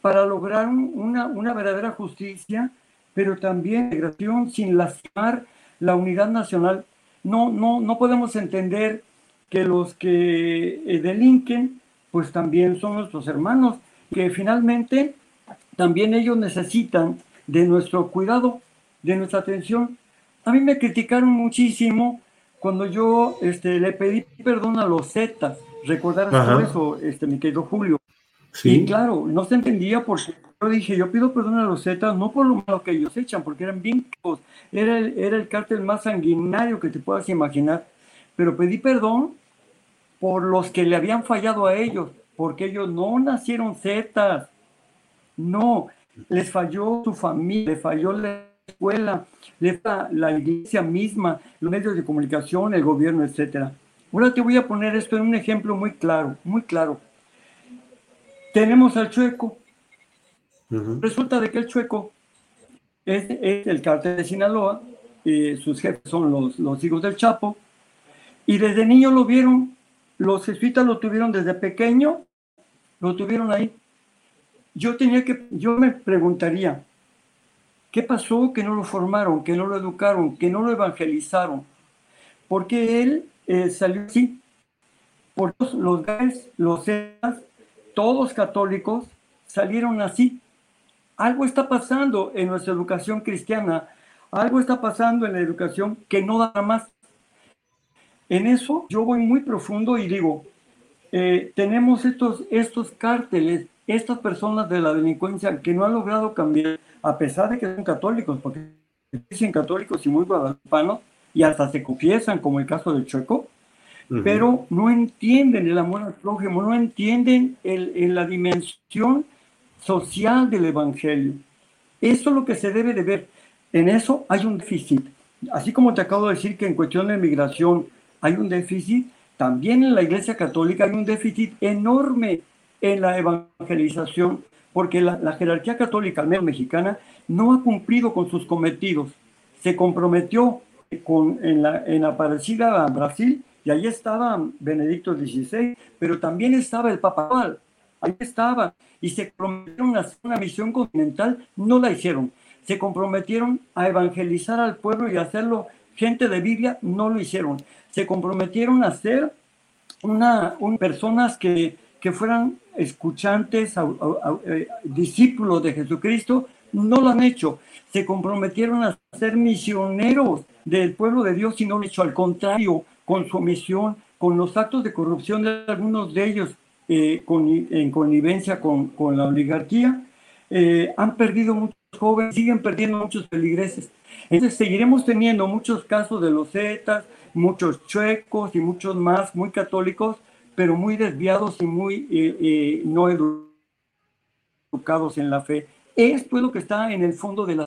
para lograr una, una, verdadera justicia, pero también integración sin lastimar la unidad nacional. No, no, no podemos entender que los que eh, delinquen, pues también son nuestros hermanos, que finalmente también ellos necesitan de nuestro cuidado, de nuestra atención, a mí me criticaron muchísimo cuando yo este, le pedí perdón a los Zetas. Recordarás todo eso, este, mi querido Julio. Sí. Y claro, no se entendía porque yo dije, yo pido perdón a los Zetas, no por lo malo que ellos echan, porque eran bien era el, era el cártel más sanguinario que te puedas imaginar, pero pedí perdón por los que le habían fallado a ellos, porque ellos no nacieron Zetas, no, les falló su familia, les falló la escuela, la iglesia misma, los medios de comunicación, el gobierno, etcétera. Ahora te voy a poner esto en un ejemplo muy claro, muy claro. Tenemos al chueco. Resulta de que el chueco es, el cártel de Sinaloa, y sus jefes son los, los hijos del Chapo, y desde niño lo vieron, los jesuitas lo tuvieron desde pequeño, lo tuvieron ahí. Yo tenía que, yo me preguntaría, ¿qué pasó que no lo formaron, que no lo educaron, que no lo evangelizaron? Porque él eh, salió así. Por los, gays, los seas, todos católicos salieron así. Algo está pasando en nuestra educación cristiana, algo está pasando en la educación que no da más. En eso yo voy muy profundo y digo, eh, tenemos estos, estos cárteles, estas personas de la delincuencia que no han logrado cambiar, a pesar de que son católicos, porque dicen católicos y muy guadalupanos, y hasta se confiesan, como el caso del Chueco, pero no entienden el amor al prójimo, no entienden el, la dimensión social del Evangelio. Eso es lo que se debe de ver. En eso hay un déficit. Así como te acabo de decir que en cuestión de migración hay un déficit, también en la Iglesia Católica hay un déficit enorme en la evangelización, porque la, jerarquía católica, al menos mexicana, no ha cumplido con sus cometidos. Se comprometió con, en, la, en Aparecida, Brasil, y ahí estaba Benedicto XVI, pero también estaba el Papa ahí estaba, y se comprometieron a hacer una misión continental, no la hicieron. Se comprometieron a evangelizar al pueblo y hacerlo gente de Biblia, no lo hicieron. Se comprometieron a ser una, personas que, que fueran escuchantes, eh, discípulos de Jesucristo, no lo han hecho. Se comprometieron a ser misioneros del pueblo de Dios y no lo han hecho. Al contrario, con su misión, con los actos de corrupción de algunos de ellos eh, en connivencia con, con la oligarquía, eh, han perdido muchos jóvenes, siguen perdiendo muchos peligreses. Entonces seguiremos teniendo muchos casos de los Zetas, muchos chuecos y muchos más muy católicos, pero muy desviados y muy eh, no educados en la fe. Esto es lo que está en el fondo de la.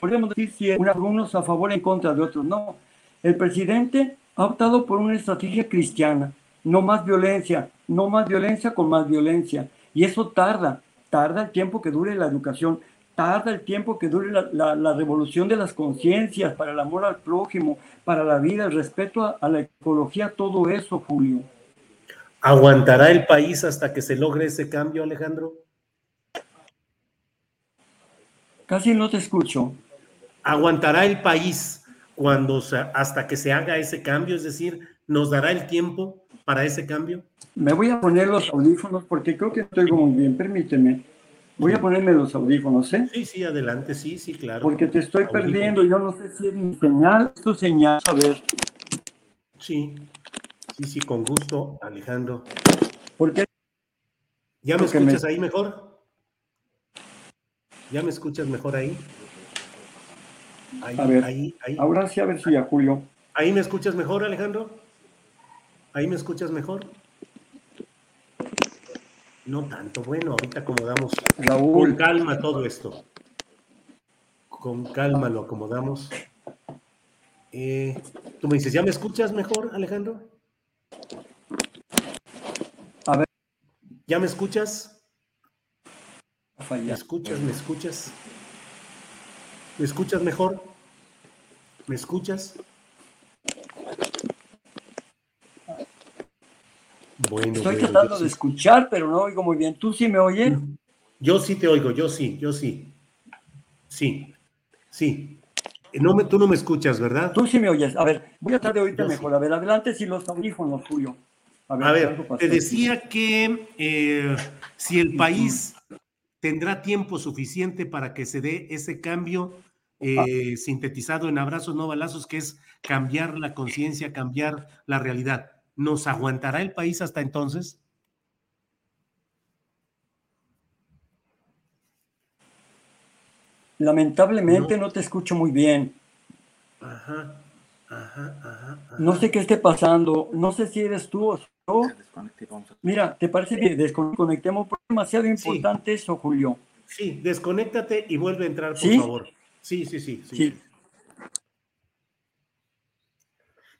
Podemos decir si unos a favor o en contra de otros. No. El presidente ha optado por una estrategia cristiana, no más violencia, no más violencia con más violencia. Y eso tarda, tarda el tiempo que dure la educación, tarda el tiempo que dure la, revolución de las conciencias para el amor al prójimo, para la vida, el respeto a, a la ecología, todo eso, Julio. ¿Aguantará el país hasta que se logre ese cambio, Alejandro? Casi no te escucho. ¿Aguantará el país cuando hasta que se haga ese cambio, es decir, nos dará el tiempo para ese cambio. Me voy a poner los audífonos porque creo que estoy muy bien, permíteme. Voy a ponerme los audífonos, ¿eh? Sí, sí, adelante, sí, sí, claro. Porque te estoy perdiendo, yo no sé si es mi señal, tu señal, a ver. Sí, sí, sí, con gusto, Alejandro. ¿Por qué? ¿Ya me escuchas ahí mejor? ¿Ya me escuchas mejor ahí? a ver, ahí, ahí. ahora sí a ver si ya, Julio. ¿Ahí me escuchas mejor, Alejandro? ¿Ahí me escuchas mejor? No tanto. Bueno, ahorita acomodamos con calma todo esto. Con calma lo acomodamos. Eh, Tú me dices, ¿ya me escuchas mejor, Alejandro? A ver. ¿Ya me escuchas? ¿Me escuchas? ¿Me escuchas? ¿Me escuchas mejor? ¿Me escuchas? Bueno, Estoy tratando de escuchar, pero no oigo muy bien. ¿Tú sí me oyes? Yo sí te oigo, yo sí, yo sí. Sí, sí. No me, tú no me escuchas, ¿verdad? Tú sí me oyes. A ver, voy a tratar de oírte mejor. A ver, adelante si los audífonos, Julio. A ver, te decía que eh, si el país tendrá tiempo suficiente para que se dé ese cambio eh, sintetizado en abrazos no balazos, que es cambiar la conciencia, cambiar la realidad. ¿Nos aguantará el país hasta entonces? Lamentablemente no, te escucho muy bien. Ajá, ajá, ajá, No sé qué esté pasando. No sé si eres tú o yo. Mira, ¿te parece que desconectemos? Es demasiado importante eso, Julio. Sí, desconéctate y vuelve a entrar, por ¿Sí? favor. Sí, sí, sí, sí.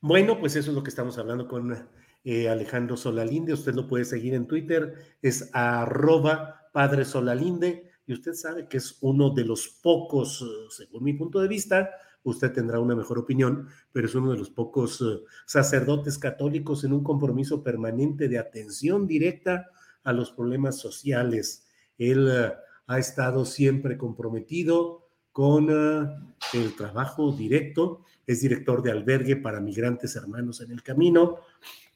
Bueno, pues eso es lo que estamos hablando con eh, Alejandro Solalinde. Usted lo puede seguir en Twitter, es arroba padre Solalinde, y usted sabe que es uno de los pocos, eh, según mi punto de vista, usted tendrá una mejor opinión, pero es uno de los pocos eh, sacerdotes católicos en un compromiso permanente de atención directa a los problemas sociales. Él eh, ha estado siempre comprometido con el trabajo directo, es director de albergue para migrantes hermanos en el camino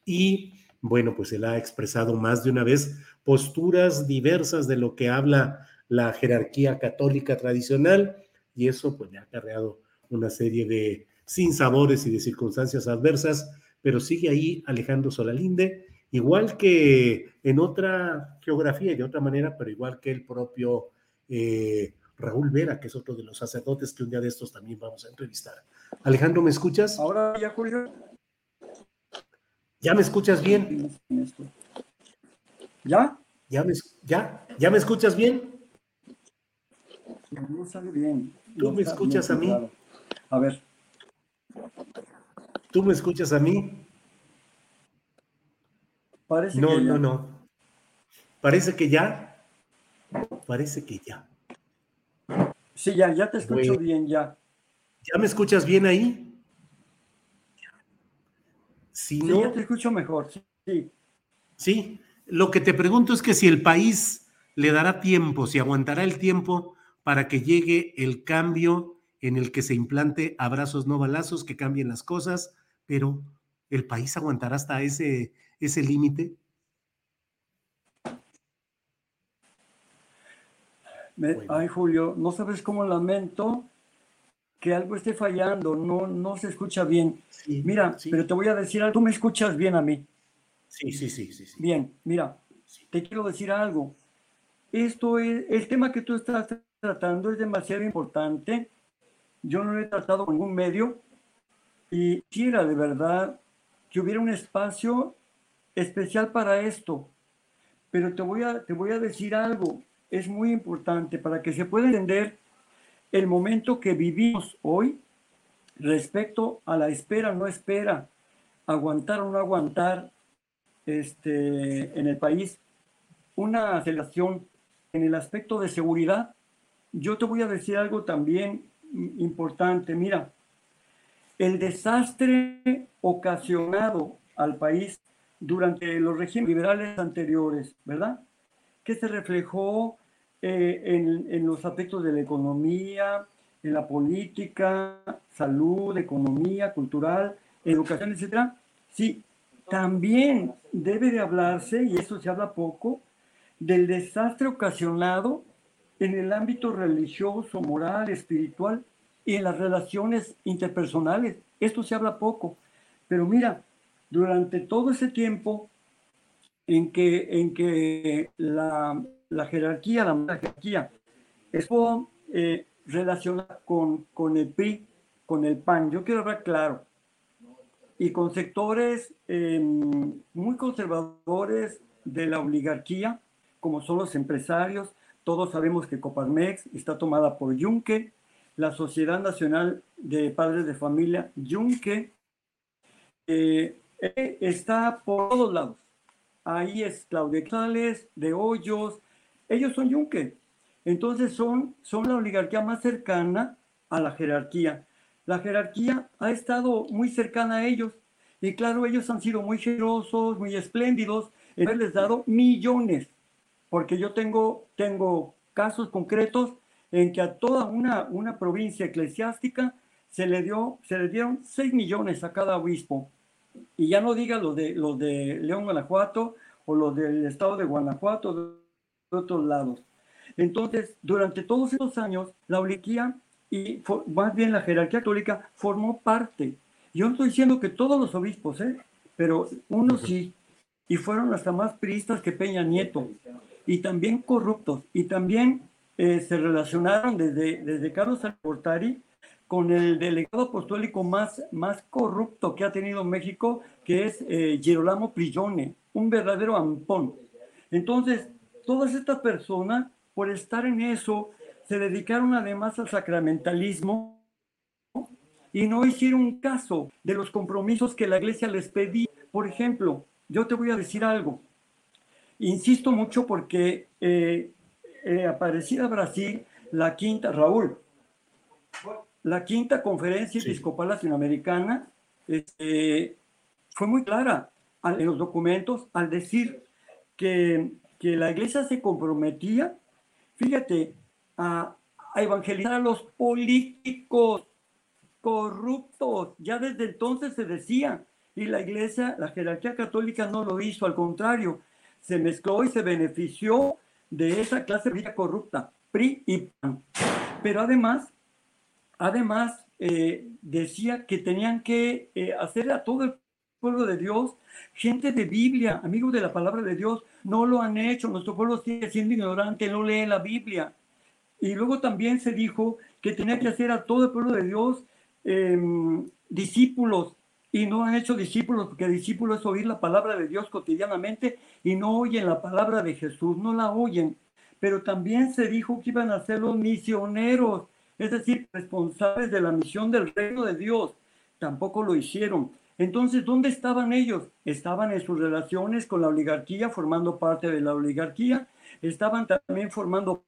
y bueno, pues él ha expresado más de una vez posturas diversas de lo que habla la jerarquía católica tradicional y eso pues le ha acarreado una serie de sinsabores y de circunstancias adversas, pero sigue ahí Alejandro Solalinde, igual que en otra geografía y de otra manera, pero igual que el propio eh, Raúl Vera, que es otro de los sacerdotes que un día de estos también vamos a entrevistar. Alejandro, ¿me escuchas? Ahora ya, Julio. ¿Ya me escuchas bien? ¿Ya? ¿Ya me, ya, ¿ya me escuchas bien? No sale bien. ¿Tú No me escuchas a mí? A ver, ¿Tú me escuchas a mí? parece No, que ya. no, no. Parece que ya. Parece que ya. Sí, ya, ya te escucho bien, ya. ¿Ya me escuchas bien ahí? Si Sí, no, ya te escucho mejor, sí. sí. Lo que te pregunto es que si el país le dará tiempo, si aguantará el tiempo para que llegue el cambio en el que se implante abrazos no balazos, que cambien las cosas, pero ¿el país aguantará hasta ese, ese límite? Ay, Julio, no sabes cómo lamento que algo esté fallando, no, no se escucha bien. mira, pero te voy a decir algo, tú me escuchas bien a mí. Sí, sí, sí, sí. sí. Bien, mira, te quiero decir algo. Esto es, el tema que tú estás tratando es demasiado importante. Yo no lo he tratado con ningún medio y quisiera de verdad que hubiera un espacio especial para esto. Pero te voy a, te voy a decir algo, es muy importante para que se pueda entender el momento que vivimos hoy respecto a la espera, no espera, aguantar o no aguantar este, en el país, una aceleración en el aspecto de seguridad. Yo te voy a decir algo también importante. Mira, el desastre ocasionado al país durante los regímenes liberales anteriores, ¿verdad? Que se reflejó eh, en, en los aspectos de la economía, en la política, salud, economía, cultural, educación, etcétera. Sí, también debe de hablarse, y eso se habla poco, del desastre ocasionado en el ámbito religioso, moral, espiritual y en las relaciones interpersonales. Esto se habla poco. Pero mira, durante todo ese tiempo en que, en que la, la jerarquía, la, la jerarquía, estuvo eh, relacionada con, con el PRI, con el PAN, yo quiero hablar claro, y con sectores eh, muy conservadores de la oligarquía, como son los empresarios. Todos sabemos que Coparmex está tomada por Yunque, la Sociedad Nacional de Padres de Familia, Yunque, eh, eh, está por todos lados. Ahí es Claudia González, de Hoyos, ellos son Yunque. Entonces son, son la oligarquía más cercana a la jerarquía. La jerarquía ha estado muy cercana a ellos y claro, ellos han sido muy generosos, muy espléndidos, en haberles dado millones, porque yo tengo, tengo casos concretos en que a toda una, una provincia eclesiástica se le, dio, se le dieron 6 millones a cada obispo. Y ya no diga los de, los de León, Guanajuato, o los del estado de Guanajuato, de, otros lados. Entonces, durante todos esos años, la oligarquía y más bien la jerarquía católica formó parte. Yo no estoy diciendo que todos los obispos, ¿eh? pero unos sí, y fueron hasta más priistas que Peña Nieto, y también corruptos, y también eh, se relacionaron desde, desde Carlos Alportari con el delegado apostólico más, más corrupto que ha tenido México, que es eh, Girolamo Prigione, un verdadero ampón. Entonces, todas estas personas, por estar en eso, se dedicaron además al sacramentalismo y no hicieron caso de los compromisos que la iglesia les pedía. Por ejemplo, yo te voy a decir algo. Insisto mucho porque eh, eh, Aparecida Brasil, la quinta, Raúl, la quinta conferencia episcopal latinoamericana este, fue muy clara en los documentos al decir que, que, la iglesia se comprometía, fíjate, a, a evangelizar a los políticos corruptos. Ya desde entonces se decía, y la iglesia, la jerarquía católica no lo hizo, al contrario, se mezcló y se benefició de esa clase de vida corrupta, PRI y PAN. Pero además, además eh, decía que tenían que eh, hacer a todo el pueblo de Dios, gente de Biblia, amigos de la palabra de Dios, no lo han hecho, nuestro pueblo sigue siendo ignorante, no lee la Biblia. Y luego también se dijo que tenía que hacer a todo el pueblo de Dios em, discípulos, y no han hecho discípulos, porque discípulo es oír la palabra de Dios cotidianamente y no oyen la palabra de Jesús, no la oyen. Pero también se dijo que iban a ser los misioneros, es decir, responsables de la misión del reino de Dios. Tampoco lo hicieron. Entonces, ¿dónde estaban ellos? Estaban en sus relaciones con la oligarquía, formando parte de la oligarquía, estaban también formando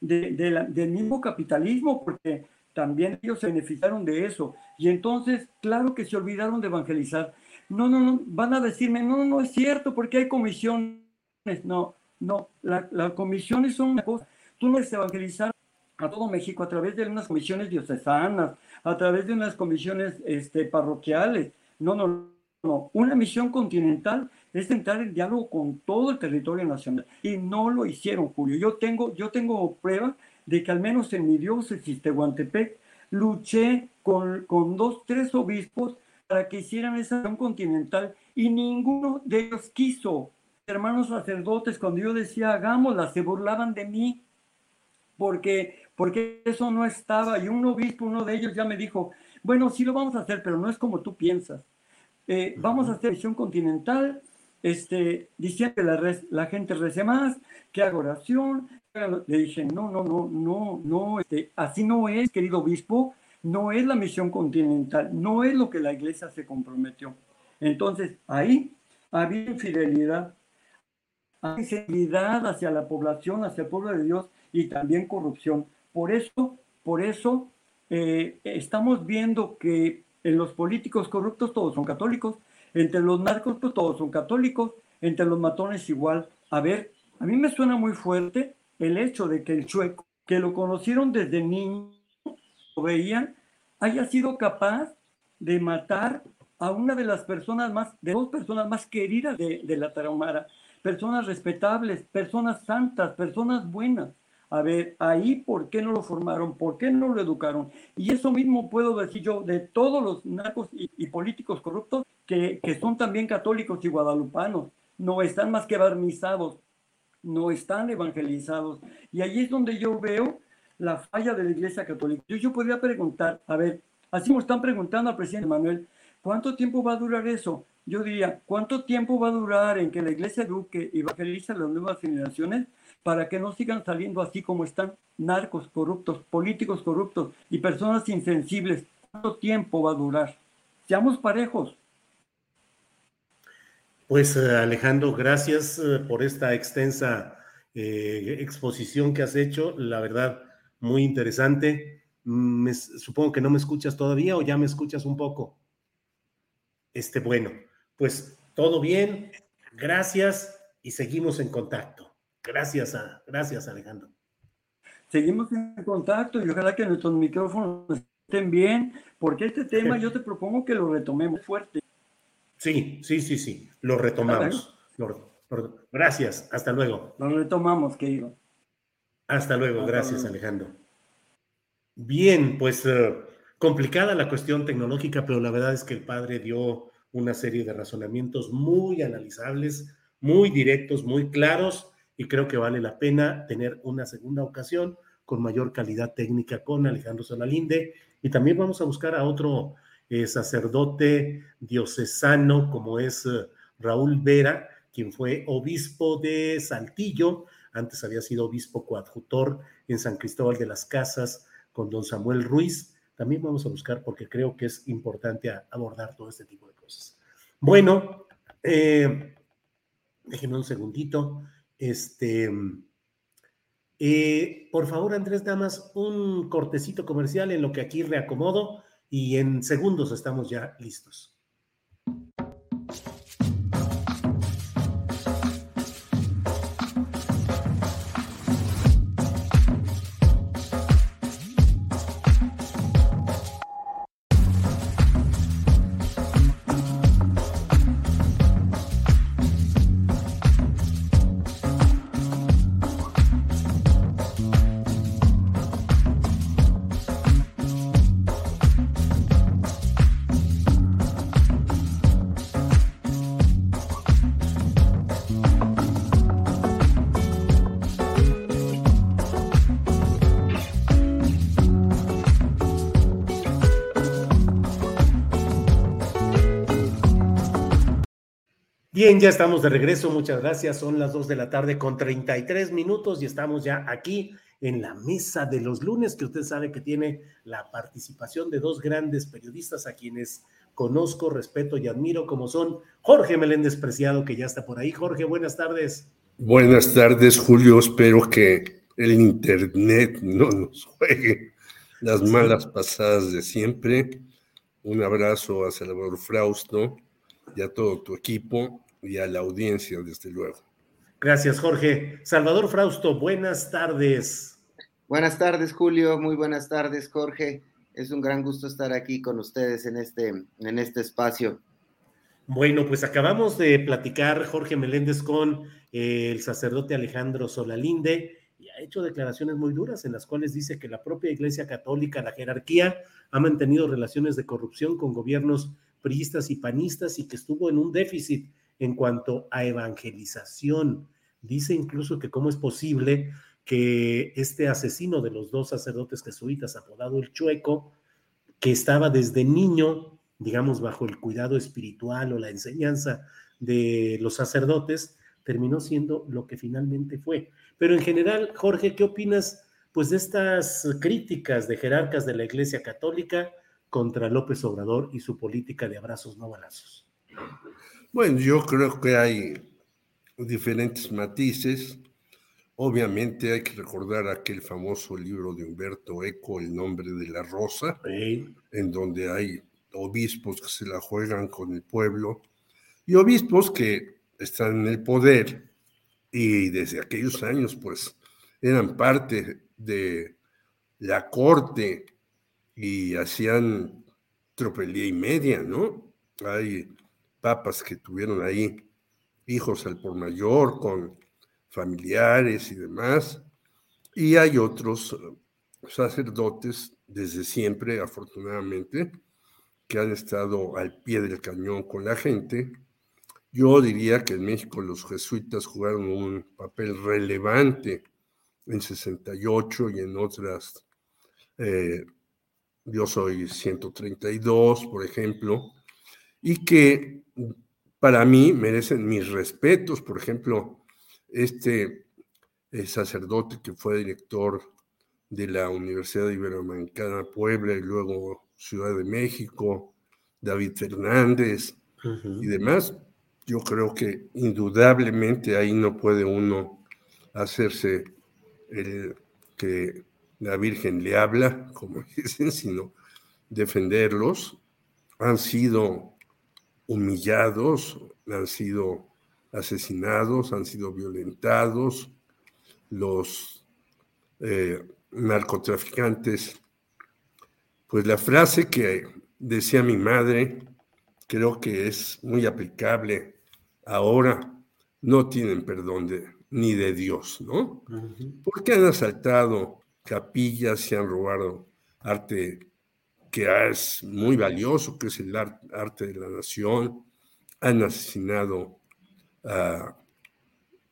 del mismo capitalismo, porque también ellos se beneficiaron de eso. Y entonces, claro que se olvidaron de evangelizar. No, no, no, van a decirme, no, no es cierto, porque hay comisiones. No, no, las comisiones son una cosa. Tú no puedes evangelizar a todo México a través de unas comisiones diocesanas, a través de unas comisiones este, parroquiales. No, no, no. Una misión continental es entrar en diálogo con todo el territorio nacional. Y no lo hicieron, Julio. Yo tengo, yo tengo pruebas de que al menos en mi diócesis Tehuantepec luché con, con dos, tres obispos para que hicieran esa acción continental y ninguno de ellos quiso. Hermanos sacerdotes, cuando yo decía hagámosla, se burlaban de mí porque, porque eso no estaba. Y un obispo, uno de ellos ya me dijo, bueno, sí lo vamos a hacer, pero no es como tú piensas. Eh, vamos a hacer visión continental, este, diciendo que la, la gente rece más, que haga oración, le dije, no, no, no, no, no, este, así no es, querido obispo, no es la misión continental, no es lo que la iglesia se comprometió. Entonces, ahí había infidelidad, hay infidelidad hacia la población, hacia el pueblo de Dios y también corrupción. Por eso, por eso eh, estamos viendo que en los políticos corruptos todos son católicos, entre los narcos pues, todos son católicos, entre los matones igual. A ver, a mí me suena muy fuerte el hecho de que el chueco, que lo conocieron desde niño, lo veían, haya sido capaz de matar a una de las personas más, de dos personas más queridas de, la Tarahumara, personas respetables, personas santas, personas buenas. A ver, ahí por qué no lo formaron, por qué no lo educaron. Y eso mismo puedo decir yo de todos los narcos y, políticos corruptos que, que, son también católicos y guadalupanos. No están más que barnizados, no están evangelizados. Y ahí es donde yo veo la falla de la Iglesia Católica. Yo, yo podría preguntar, a ver, así me están preguntando al presidente Manuel, ¿cuánto tiempo va a durar eso? Yo diría, ¿cuánto tiempo va a durar en que la Iglesia eduque y evangelice a las nuevas generaciones para que no sigan saliendo así como están narcos corruptos, políticos corruptos y personas insensibles? ¿Cuánto tiempo va a durar? Seamos parejos, pues eh, Alejandro, gracias eh, por esta extensa eh, exposición que has hecho. La verdad, muy interesante. Mm, supongo que no me escuchas todavía o ya me escuchas un poco. Este, bueno, pues todo bien. Gracias y seguimos en contacto. Gracias, a, gracias Alejandro. Seguimos en contacto y ojalá que nuestros micrófonos estén bien, porque este tema yo te propongo que lo retomemos fuerte. Sí, sí, sí, sí. Lo retomamos. gracias. Hasta luego. Lo retomamos, querido. Hasta luego. gracias, Alejandro. Bien, pues eh, complicada la cuestión tecnológica, pero la verdad es que el padre dio una serie de razonamientos muy analizables, muy directos, muy claros y creo que vale la pena tener una segunda ocasión con mayor calidad técnica con Alejandro Solalinde y también vamos a buscar a otro eh, sacerdote diocesano como es eh, Raúl Vera, quien fue obispo de Saltillo, antes había sido obispo coadjutor en San Cristóbal de las Casas con don Samuel Ruiz. También vamos a buscar porque creo que es importante abordar todo este tipo de cosas. Bueno, eh, déjenme un segundito. Este, por favor, Andrés Damas, un cortecito comercial en lo que aquí reacomodo y en segundos estamos ya listos. Bien, ya estamos de regreso, muchas gracias. Son las 2 de la tarde con 33 minutos y estamos ya aquí en la mesa de los lunes, que usted sabe que tiene la participación de dos grandes periodistas a quienes conozco, respeto y admiro, como son Jorge Meléndez Preciado, que ya está por ahí. Jorge, buenas tardes. Buenas tardes, Julio. Espero que el Internet no nos juegue las malas pasadas de siempre. Un abrazo a Salvador Frausto y a todo tu equipo y a la audiencia, desde luego. Gracias, Jorge. Salvador Frausto, buenas tardes. Buenas tardes, Julio. Muy buenas tardes, Jorge. Es un gran gusto estar aquí con ustedes en este, en este espacio. Bueno, pues acabamos de platicar Jorge Meléndez con eh, el sacerdote Alejandro Solalinde y ha hecho declaraciones muy duras en las cuales dice que la propia Iglesia Católica, la jerarquía, ha mantenido relaciones de corrupción con gobiernos priistas y panistas y que estuvo en un déficit en cuanto a evangelización. Dice incluso que cómo es posible que este asesino de los dos sacerdotes jesuitas, apodado el Chueco, que estaba desde niño, digamos, bajo el cuidado espiritual o la enseñanza de los sacerdotes, terminó siendo lo que finalmente fue. Pero en general, Jorge, ¿qué opinas pues de estas críticas de jerarcas de la Iglesia Católica contra López Obrador y su política de abrazos no balazos? Bueno, yo creo que hay diferentes matices. Obviamente hay que recordar aquel famoso libro de Humberto Eco, El nombre de la rosa, en donde hay obispos que se la juegan con el pueblo y obispos que están en el poder y desde aquellos años pues eran parte de la corte y hacían tropelía y media, ¿no? Hay papas que tuvieron ahí hijos al por mayor, con familiares y demás. Y hay otros eh, sacerdotes desde siempre, afortunadamente, que han estado al pie del cañón con la gente. Yo diría que en México los jesuitas jugaron un papel relevante en 68 y en otras, eh, yo soy 132, por ejemplo, y que para mí merecen mis respetos. Por ejemplo, este sacerdote que fue director de la Universidad Iberoamericana Puebla y luego Ciudad de México, David Fernández y demás, yo creo que indudablemente ahí no puede uno hacerse el que la Virgen le habla, como dicen, sino defenderlos. Han sido humillados, han sido asesinados, han sido violentados, los eh, narcotraficantes. Pues la frase que decía mi madre, creo que es muy aplicable ahora, no tienen perdón de, ni de Dios, ¿no? Porque han asaltado capillas, y han robado arte que es muy valioso, que es el arte de la nación. Han asesinado a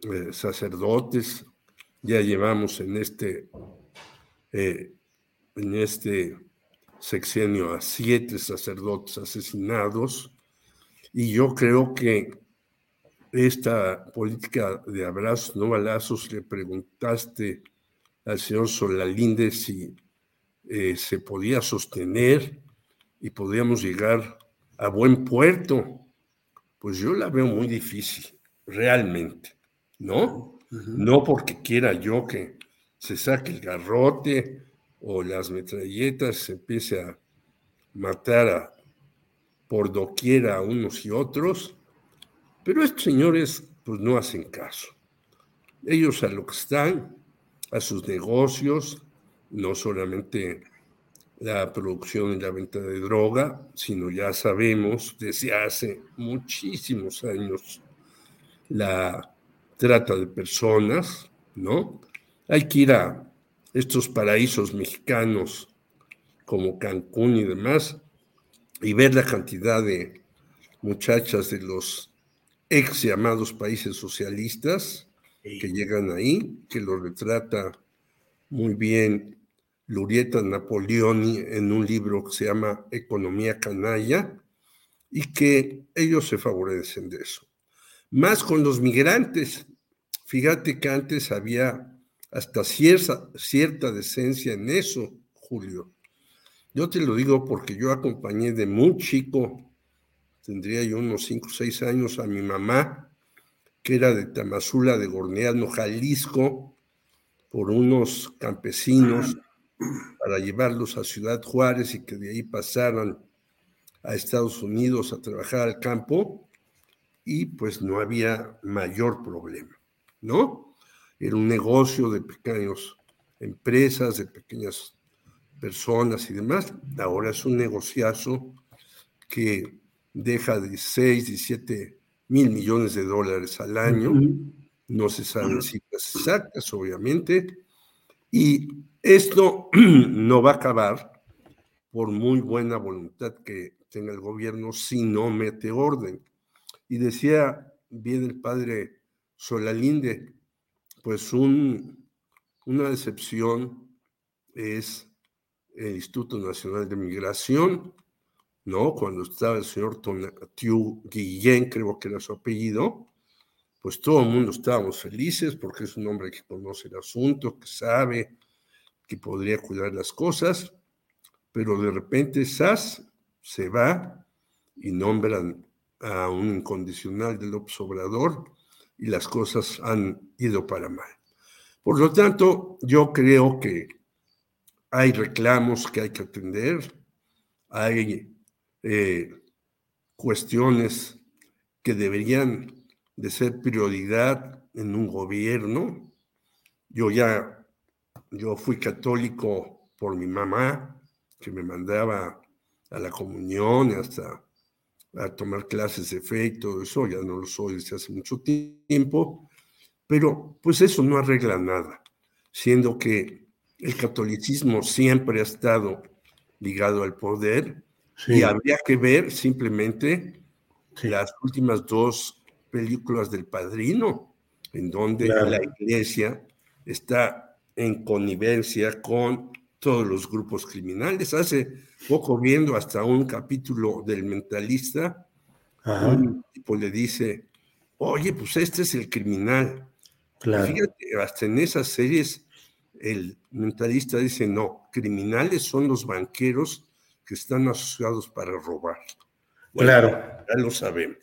eh, sacerdotes, ya llevamos en este, eh, en este sexenio a siete sacerdotes asesinados, y yo creo que esta política de abrazos, no balazos, le preguntaste al señor Solalinde si eh, se podía sostener y podíamos llegar a buen puerto. Pues yo la veo muy difícil, realmente, ¿no? No porque quiera yo que se saque el garrote o las metralletas, se empiece a matar a, por doquiera a unos y otros, pero estos señores pues no hacen caso. Ellos a lo que están, a sus negocios, no solamente la producción y la venta de droga, sino ya sabemos desde hace muchísimos años la trata de personas, ¿no? Hay que ir a estos paraísos mexicanos como Cancún y demás y ver la cantidad de muchachas de los ex llamados países socialistas que llegan ahí, que lo retrata muy bien Lurieta Napoleoni en un libro que se llama Economía Canalla, y que ellos se favorecen de eso. Más con los migrantes. Fíjate que antes había hasta cierta, decencia en eso, Julio. Yo te lo digo porque yo acompañé de muy chico, tendría yo unos 5 o 6 años, a mi mamá, que era de Tamazula, de Gorneano, Jalisco, por unos campesinos para llevarlos a Ciudad Juárez y que de ahí pasaran a Estados Unidos a trabajar al campo y pues no había mayor problema, ¿no? Era un negocio de pequeñas empresas, de pequeñas personas y demás. Ahora es un negociazo que deja de 6, 17 mil millones de dólares al año. No se saben cifras exactas, obviamente. Y esto no va a acabar por muy buena voluntad que tenga el gobierno si no mete orden. Y decía bien el padre Solalinde, pues un, una decepción es el Instituto Nacional de Migración, ¿no? Cuando estaba el señor Tiu Guillén, creo que era su apellido, pues todo el mundo estábamos felices porque es un hombre que conoce el asunto, que sabe, que podría cuidar las cosas, pero de repente SAS se va y nombran a un incondicional del obsobrador y las cosas han ido para mal. Por lo tanto, yo creo que hay reclamos que hay que atender, hay eh, cuestiones que deberían de ser prioridad en un gobierno. Yo ya yo fui católico por mi mamá, que me mandaba a la comunión hasta a tomar clases de fe y todo eso, ya no lo soy desde hace mucho tiempo, pero pues eso no arregla nada, siendo que el catolicismo siempre ha estado ligado al poder y habría que ver simplemente las últimas dos películas del Padrino, en donde la iglesia está en connivencia con todos los grupos criminales. Hace poco viendo hasta un capítulo del mentalista, un tipo le dice, oye, pues este es el criminal. Claro. Fíjate, hasta en esas series el mentalista dice, no, criminales son los banqueros que están asociados para robar. claro. Ya lo sabemos.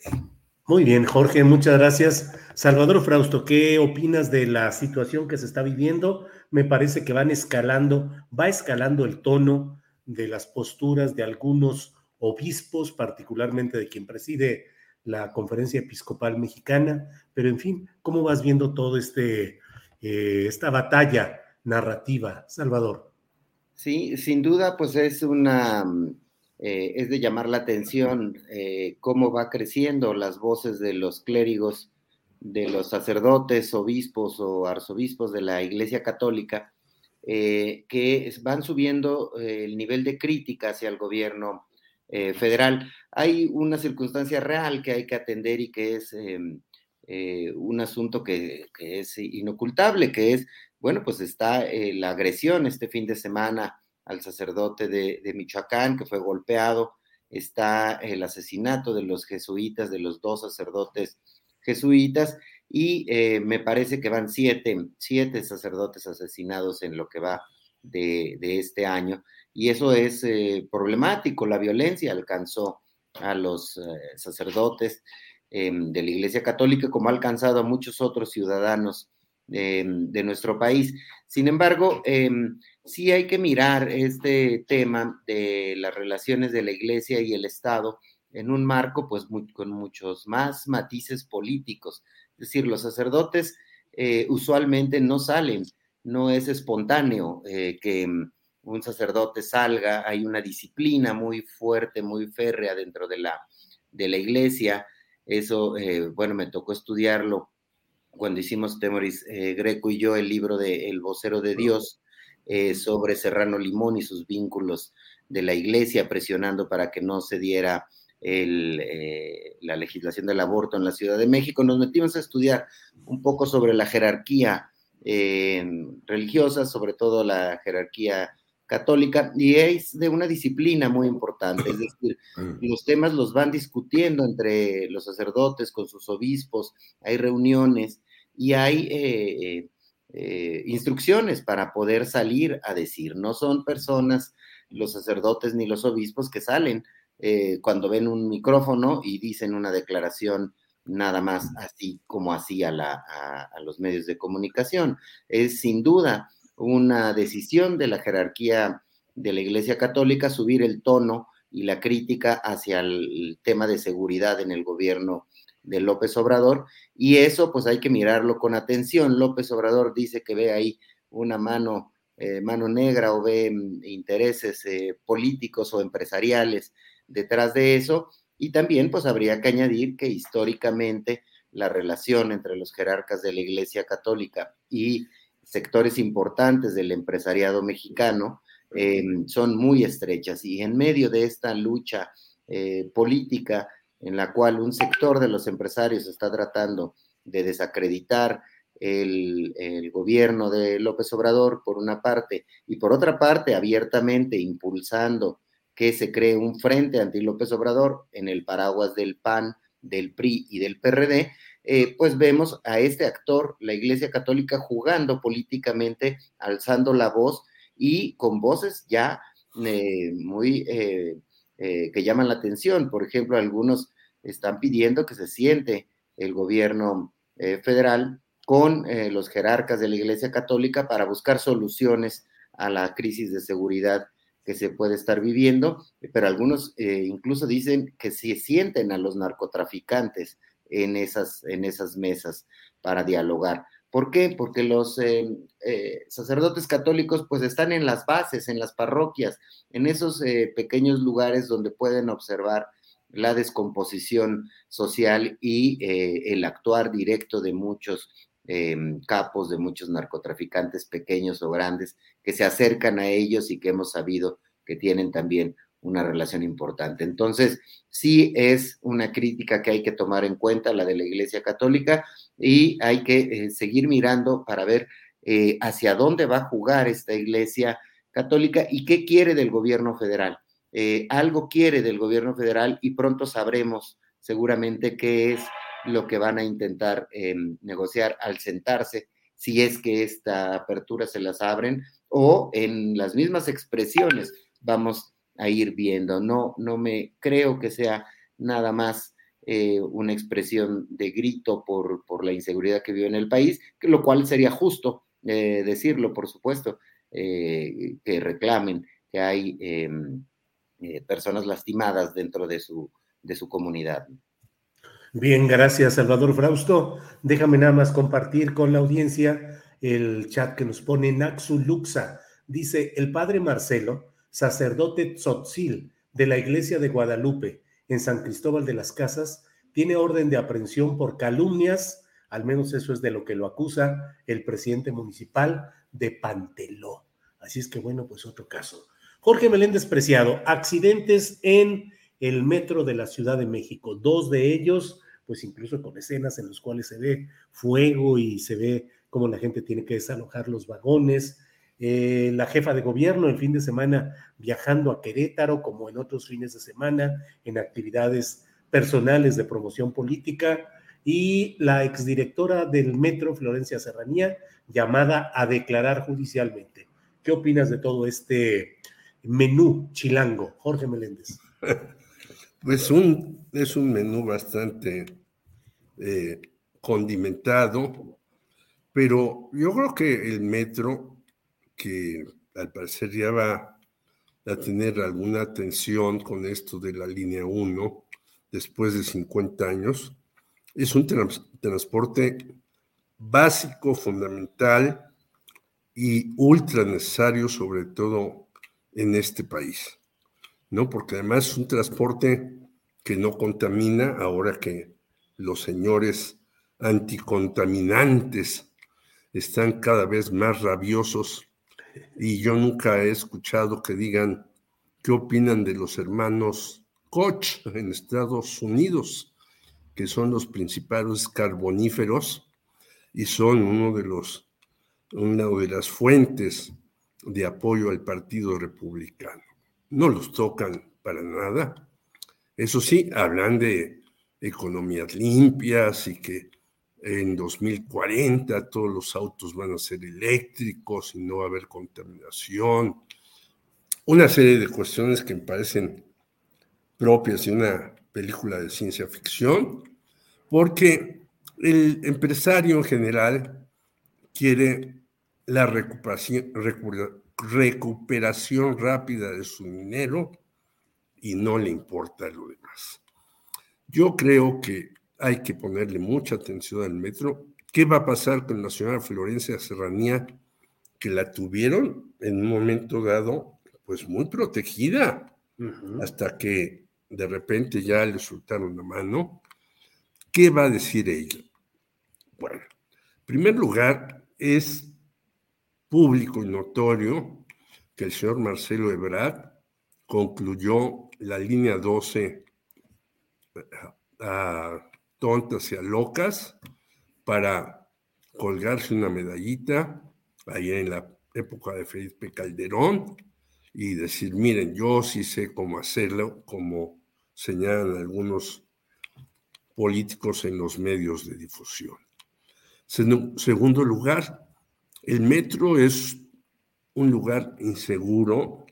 Muy bien, Jorge, muchas gracias. Salvador Frausto, ¿qué opinas de la situación que se está viviendo? Me parece que van escalando, va escalando el tono de las posturas de algunos obispos, particularmente de quien preside la Conferencia Episcopal Mexicana, pero en fin, ¿cómo vas viendo todo este eh, esta batalla narrativa, Salvador? Sí, sin duda, pues es una eh, es de llamar la atención eh, cómo va creciendo las voces de los clérigos, de los sacerdotes, obispos o arzobispos de la Iglesia Católica, eh, que van subiendo el nivel de crítica hacia el gobierno federal. Hay una circunstancia real que hay que atender y que es eh, un asunto que, que, es inocultable, que es, bueno, pues está la agresión este fin de semana al sacerdote de, Michoacán, que fue golpeado, está el asesinato de los jesuitas, de los dos sacerdotes jesuitas, y eh, me parece que van siete, siete sacerdotes asesinados en lo que va de, de este año, y eso es eh, problemático, la violencia alcanzó a los eh, sacerdotes em, de la Iglesia Católica como ha alcanzado a muchos otros ciudadanos de nuestro país. Sin embargo, em, sí hay que mirar este tema de las relaciones de la Iglesia y el Estado en un marco pues con muchos más matices políticos. Es decir, los sacerdotes eh, usualmente no salen, no es espontáneo eh, que un sacerdote salga, hay una disciplina muy fuerte, muy férrea dentro de la, de la iglesia. Eso, eh, bueno, me tocó estudiarlo cuando hicimos Temoris eh, Greco y yo el libro de El vocero de Dios eh, sobre Serrano Limón y sus vínculos de la iglesia, presionando para que no se diera el, eh, la legislación del aborto en la Ciudad de México. Nos metimos a estudiar un poco sobre la jerarquía eh, religiosa, sobre todo la jerarquía católica y es de una disciplina muy importante, es decir, los temas los van discutiendo entre los sacerdotes con sus obispos, hay reuniones y hay eh, eh, instrucciones para poder salir a decir, no son personas, los sacerdotes ni los obispos que salen eh, cuando ven un micrófono y dicen una declaración nada más así como así a, la, a, a los medios de comunicación. Es sin duda una decisión de la jerarquía de la Iglesia Católica subir el tono y la crítica hacia el tema de seguridad en el gobierno de López Obrador y eso pues hay que mirarlo con atención. López Obrador dice que ve ahí una mano, eh, mano negra o ve mm, intereses eh, políticos o empresariales detrás de eso y también pues habría que añadir que históricamente la relación entre los jerarcas de la Iglesia Católica y sectores importantes del empresariado mexicano eh, son muy estrechas y en medio de esta lucha eh, política en la cual un sector de los empresarios está tratando de desacreditar el, gobierno de López Obrador por una parte y por otra parte abiertamente impulsando que se cree un frente anti López Obrador en el paraguas del PAN, del PRI y del PRD, eh, pues vemos a este actor, la Iglesia Católica, jugando políticamente, alzando la voz y con voces ya eh, muy eh, que llaman la atención. Por ejemplo, algunos están pidiendo que se siente el gobierno eh, federal con los jerarcas de la Iglesia Católica para buscar soluciones a la crisis de seguridad que se puede estar viviendo, pero algunos incluso dicen que se sienten a los narcotraficantes en esas, en esas mesas para dialogar. ¿Por qué? Porque los eh, eh, sacerdotes católicos pues están en las bases, en las parroquias, en esos eh, pequeños lugares donde pueden observar la descomposición social y eh, el actuar directo de muchos em, capos, de muchos narcotraficantes pequeños o grandes que se acercan a ellos y que hemos sabido que tienen también una relación importante. Entonces, sí es una crítica que hay que tomar en cuenta, la de la Iglesia Católica, y hay que eh, seguir mirando para ver eh, hacia dónde va a jugar esta Iglesia Católica y qué quiere del gobierno federal. Eh, algo quiere del gobierno federal y pronto sabremos seguramente qué es lo que van a intentar em, negociar al sentarse, si es que esta apertura se las abren o en las mismas expresiones vamos a ir viendo. No, no me creo que sea nada más eh, una expresión de grito por, por, la inseguridad que vive en el país, lo cual sería justo eh, decirlo, por supuesto, que reclamen que hay em, eh, personas lastimadas dentro de su, de su comunidad. Bien, gracias Salvador Frausto. Déjame nada más compartir con la audiencia el chat que nos pone Naxu Luxa. Dice, el padre Marcelo sacerdote tzotzil de la iglesia de Guadalupe en San Cristóbal de las Casas, tiene orden de aprehensión por calumnias, al menos eso es de lo que lo acusa el presidente municipal de Panteló. Así es que bueno, pues otro caso. Jorge Meléndez Preciado, accidentes en el metro de la Ciudad de México, dos de ellos pues incluso con escenas en las cuales se ve fuego y se ve cómo la gente tiene que desalojar los vagones. Eh, la jefa de gobierno el fin de semana viajando a Querétaro, como en otros fines de semana, en actividades personales de promoción política, y la exdirectora del Metro, Florencia Serranía, llamada a declarar judicialmente. ¿Qué opinas de todo este menú chilango, Jorge Meléndez? Pues un, es un menú bastante eh, condimentado, pero yo creo que el metro, que al parecer ya va a tener alguna atención con esto de la línea 1 después de 50 años, es un transporte básico, fundamental y ultra necesario, sobre todo en este país, ¿no? Porque además es un transporte que no contamina, ahora que los señores anticontaminantes están cada vez más rabiosos y yo nunca he escuchado que digan qué opinan de los hermanos Koch en Estados Unidos que son los principales carboníferos y son uno de los, una de las fuentes de apoyo al Partido Republicano. No los tocan para nada. Eso sí, hablan de economías limpias y que en 2040 todos los autos van a ser eléctricos y no va a haber contaminación. Una serie de cuestiones que me parecen propias de una película de ciencia ficción, porque el empresario en general quiere la recuperación, recuperación rápida de su dinero y no le importa lo demás. Yo creo que hay que ponerle mucha atención al metro. ¿Qué va a pasar con la señora Florencia Serranía, que la tuvieron en un momento dado, pues muy protegida, hasta que de repente ya le soltaron la mano, ¿qué va a decir ella? Bueno, en primer lugar, es público y notorio que el señor Marcelo Ebrard concluyó la línea 12 a tontas y a locas para colgarse una medallita ahí en la época de Felipe Calderón y decir, miren, yo sí sé cómo hacerlo, como señalan algunos políticos en los medios de difusión. segundo lugar, el metro es un lugar inseguro,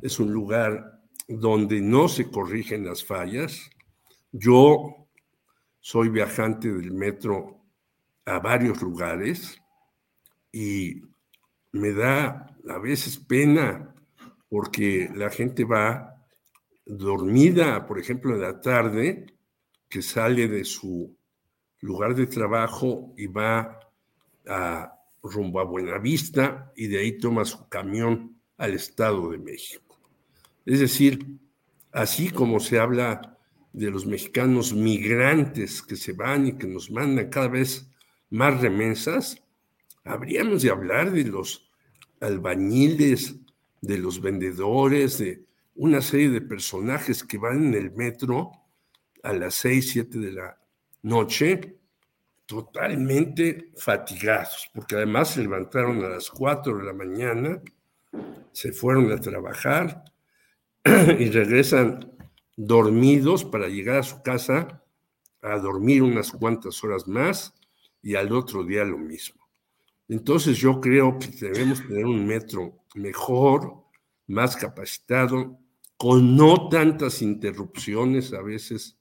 es un lugar donde no se corrigen las fallas. Yo soy viajante del metro a varios lugares y me da a veces pena porque la gente va dormida, por ejemplo, en la tarde, que sale de su lugar de trabajo y va a rumbo a Buenavista y de ahí toma su camión al Estado de México. Es decir, así como se habla de los mexicanos migrantes que se van y que nos mandan cada vez más remesas, habríamos de hablar de los albañiles, de los vendedores, de una serie de personajes que van en el metro a las 6, 7 de la noche, totalmente fatigados, porque además se levantaron a las 4 de la mañana, se fueron a trabajar y regresan dormidos para llegar a su casa a dormir unas cuantas horas más y al otro día lo mismo. Entonces yo creo que debemos tener un metro mejor, más capacitado, con no tantas interrupciones a veces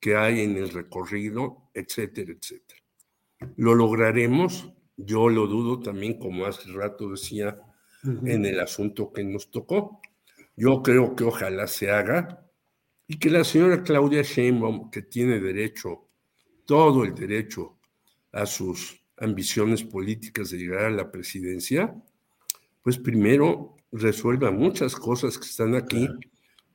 que hay en el recorrido, etcétera, etcétera. ¿Lo lograremos? Yo lo dudo también, como hace rato decía, en el asunto que nos tocó. Yo creo que ojalá se haga y que la señora Claudia Sheinbaum, que tiene derecho, todo el derecho a sus ambiciones políticas de llegar a la presidencia, pues primero resuelva muchas cosas que están aquí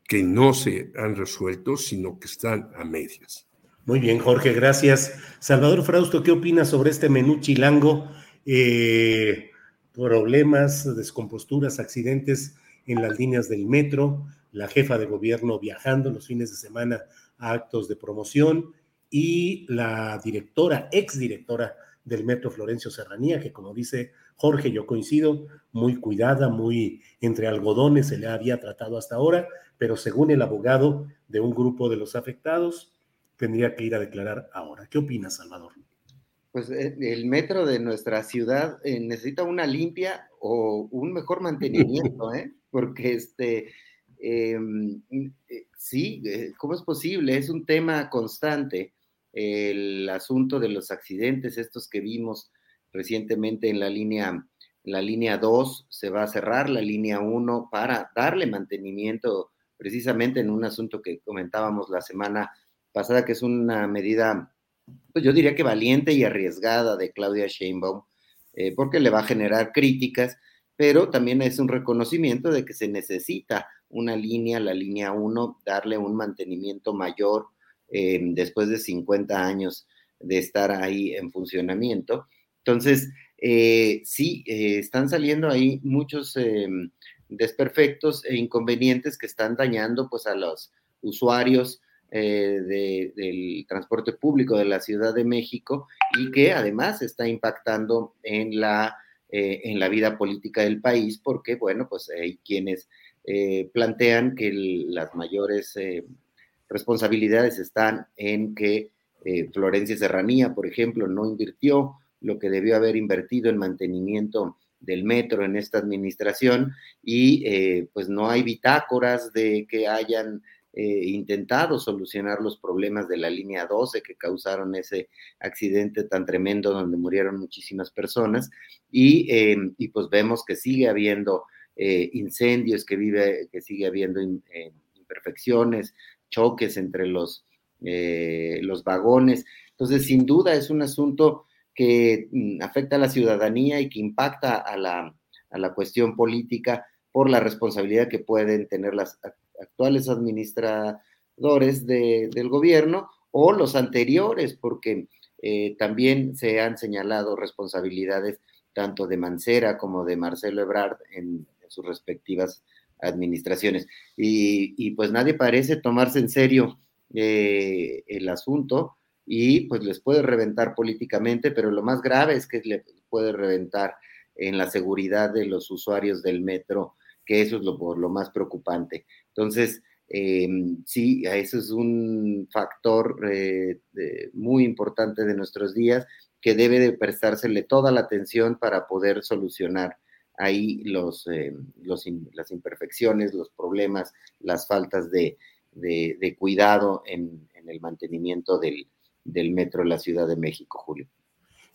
que no se han resuelto, sino que están a medias. Muy bien, Jorge, gracias. Salvador Frausto, ¿qué opinas sobre este menú chilango? Eh, problemas, descomposturas, accidentes en las líneas del metro, la jefa de gobierno viajando los fines de semana a actos de promoción y la directora, exdirectora del Metro Florencio Serranía, que como dice Jorge, yo coincido, muy cuidada, muy entre algodones se le había tratado hasta ahora, pero según el abogado de un grupo de los afectados, tendría que ir a declarar ahora. ¿Qué opinas, Salvador? Pues eh, el metro de nuestra ciudad eh, necesita una limpia o un mejor mantenimiento, ¿eh? Porque este, em, eh, sí, ¿cómo es posible? Es un tema constante el asunto de los accidentes, estos que vimos recientemente en la línea, la línea 2, se va a cerrar la línea 1 para darle mantenimiento precisamente en un asunto que comentábamos la semana pasada, que es una medida, pues yo diría que valiente y arriesgada de Claudia Sheinbaum, eh, porque le va a generar críticas, pero también es un reconocimiento de que se necesita una línea, la línea 1, darle un mantenimiento mayor eh, después de 50 años de estar ahí en funcionamiento. Entonces, eh, sí, están saliendo ahí muchos desperfectos e inconvenientes que están dañando pues a los usuarios del transporte público de la Ciudad de México y que además está impactando en la, en la vida política del país porque, bueno, pues hay quienes plantean que las mayores responsabilidades están en que eh, Florencia Serranía, por ejemplo, no invirtió lo que debió haber invertido en mantenimiento del metro en esta administración y eh, pues no hay bitácoras de que hayan eh, intentado solucionar los problemas de la línea 12 que causaron ese accidente tan tremendo donde murieron muchísimas personas y, y pues vemos que sigue habiendo incendios, que, vive, que sigue habiendo imperfecciones, choques entre los, eh, los vagones. Entonces, sin duda es un asunto que mm, afecta a la ciudadanía y que impacta a la, a la cuestión política por la responsabilidad que pueden tener las actuales administradores del gobierno o los anteriores, porque eh, también se han señalado responsabilidades tanto de Mancera como de Marcelo Ebrard en, sus respectivas administraciones. Y, pues nadie parece tomarse en serio eh, el asunto y pues les puede reventar políticamente, pero lo más grave es que le puede reventar en la seguridad de los usuarios del metro, que eso es lo, lo más preocupante. Entonces, eh, sí, eso es un factor eh, muy importante de nuestros días que debe de prestársele toda la atención para poder solucionar ahí los, eh, los las imperfecciones, los problemas, las faltas de, de, cuidado en, en, el mantenimiento del, del metro de la Ciudad de México, Julio.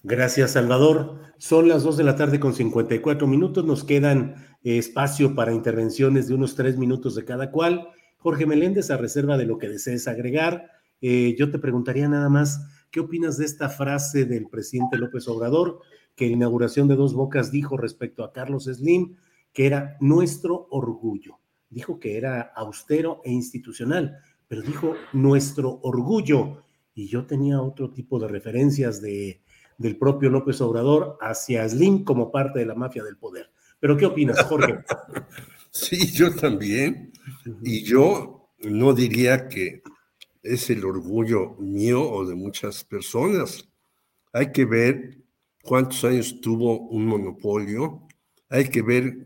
Gracias, Salvador. Son las 2 de la tarde con 54 minutos. Nos quedan eh, espacio para intervenciones de unos tres minutos de cada cual. Jorge Meléndez, a reserva de lo que desees agregar, eh, yo te preguntaría nada más, ¿qué opinas de esta frase del presidente López Obrador? que en inauguración de Dos Bocas dijo respecto a Carlos Slim, que era nuestro orgullo. Dijo que era austero e institucional, pero dijo nuestro orgullo. Y yo tenía otro tipo de referencias de, del propio López Obrador hacia Slim como parte de la mafia del poder. Pero ¿qué opinas, Jorge? Sí, yo también. Y yo no diría que es el orgullo mío o de muchas personas. Hay que ver cuántos años tuvo un monopolio, hay que ver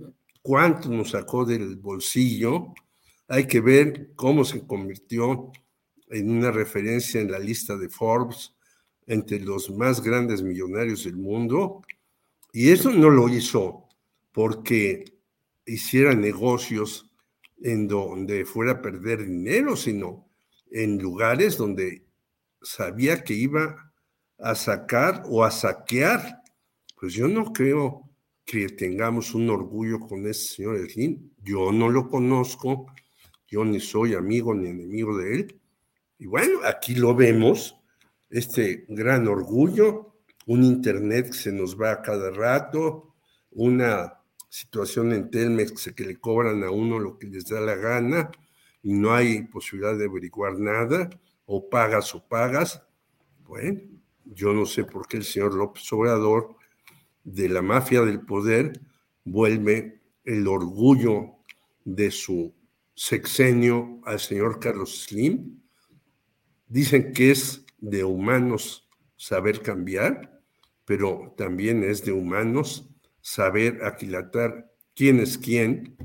cuánto nos sacó del bolsillo, hay que ver cómo se convirtió en una referencia en la lista de Forbes entre los más grandes millonarios del mundo. Y eso no lo hizo porque hiciera negocios en donde fuera a perder dinero, sino en lugares donde sabía que iba a sacar o a saquear. Pues yo no creo que tengamos un orgullo con ese señor Slim. Yo no lo conozco, yo ni soy amigo ni enemigo de él. Y bueno, aquí lo vemos, este gran orgullo, un Internet que se nos va a cada rato, una situación en Telmex que le cobran a uno lo que les da la gana y no hay posibilidad de averiguar nada, o pagas o pagas. Bueno, yo no sé por qué el señor López Obrador de la mafia del poder vuelve el orgullo de su sexenio al señor Carlos Slim. Dicen que es de humanos saber cambiar, pero también es de humanos saber aquilatar quién es quién,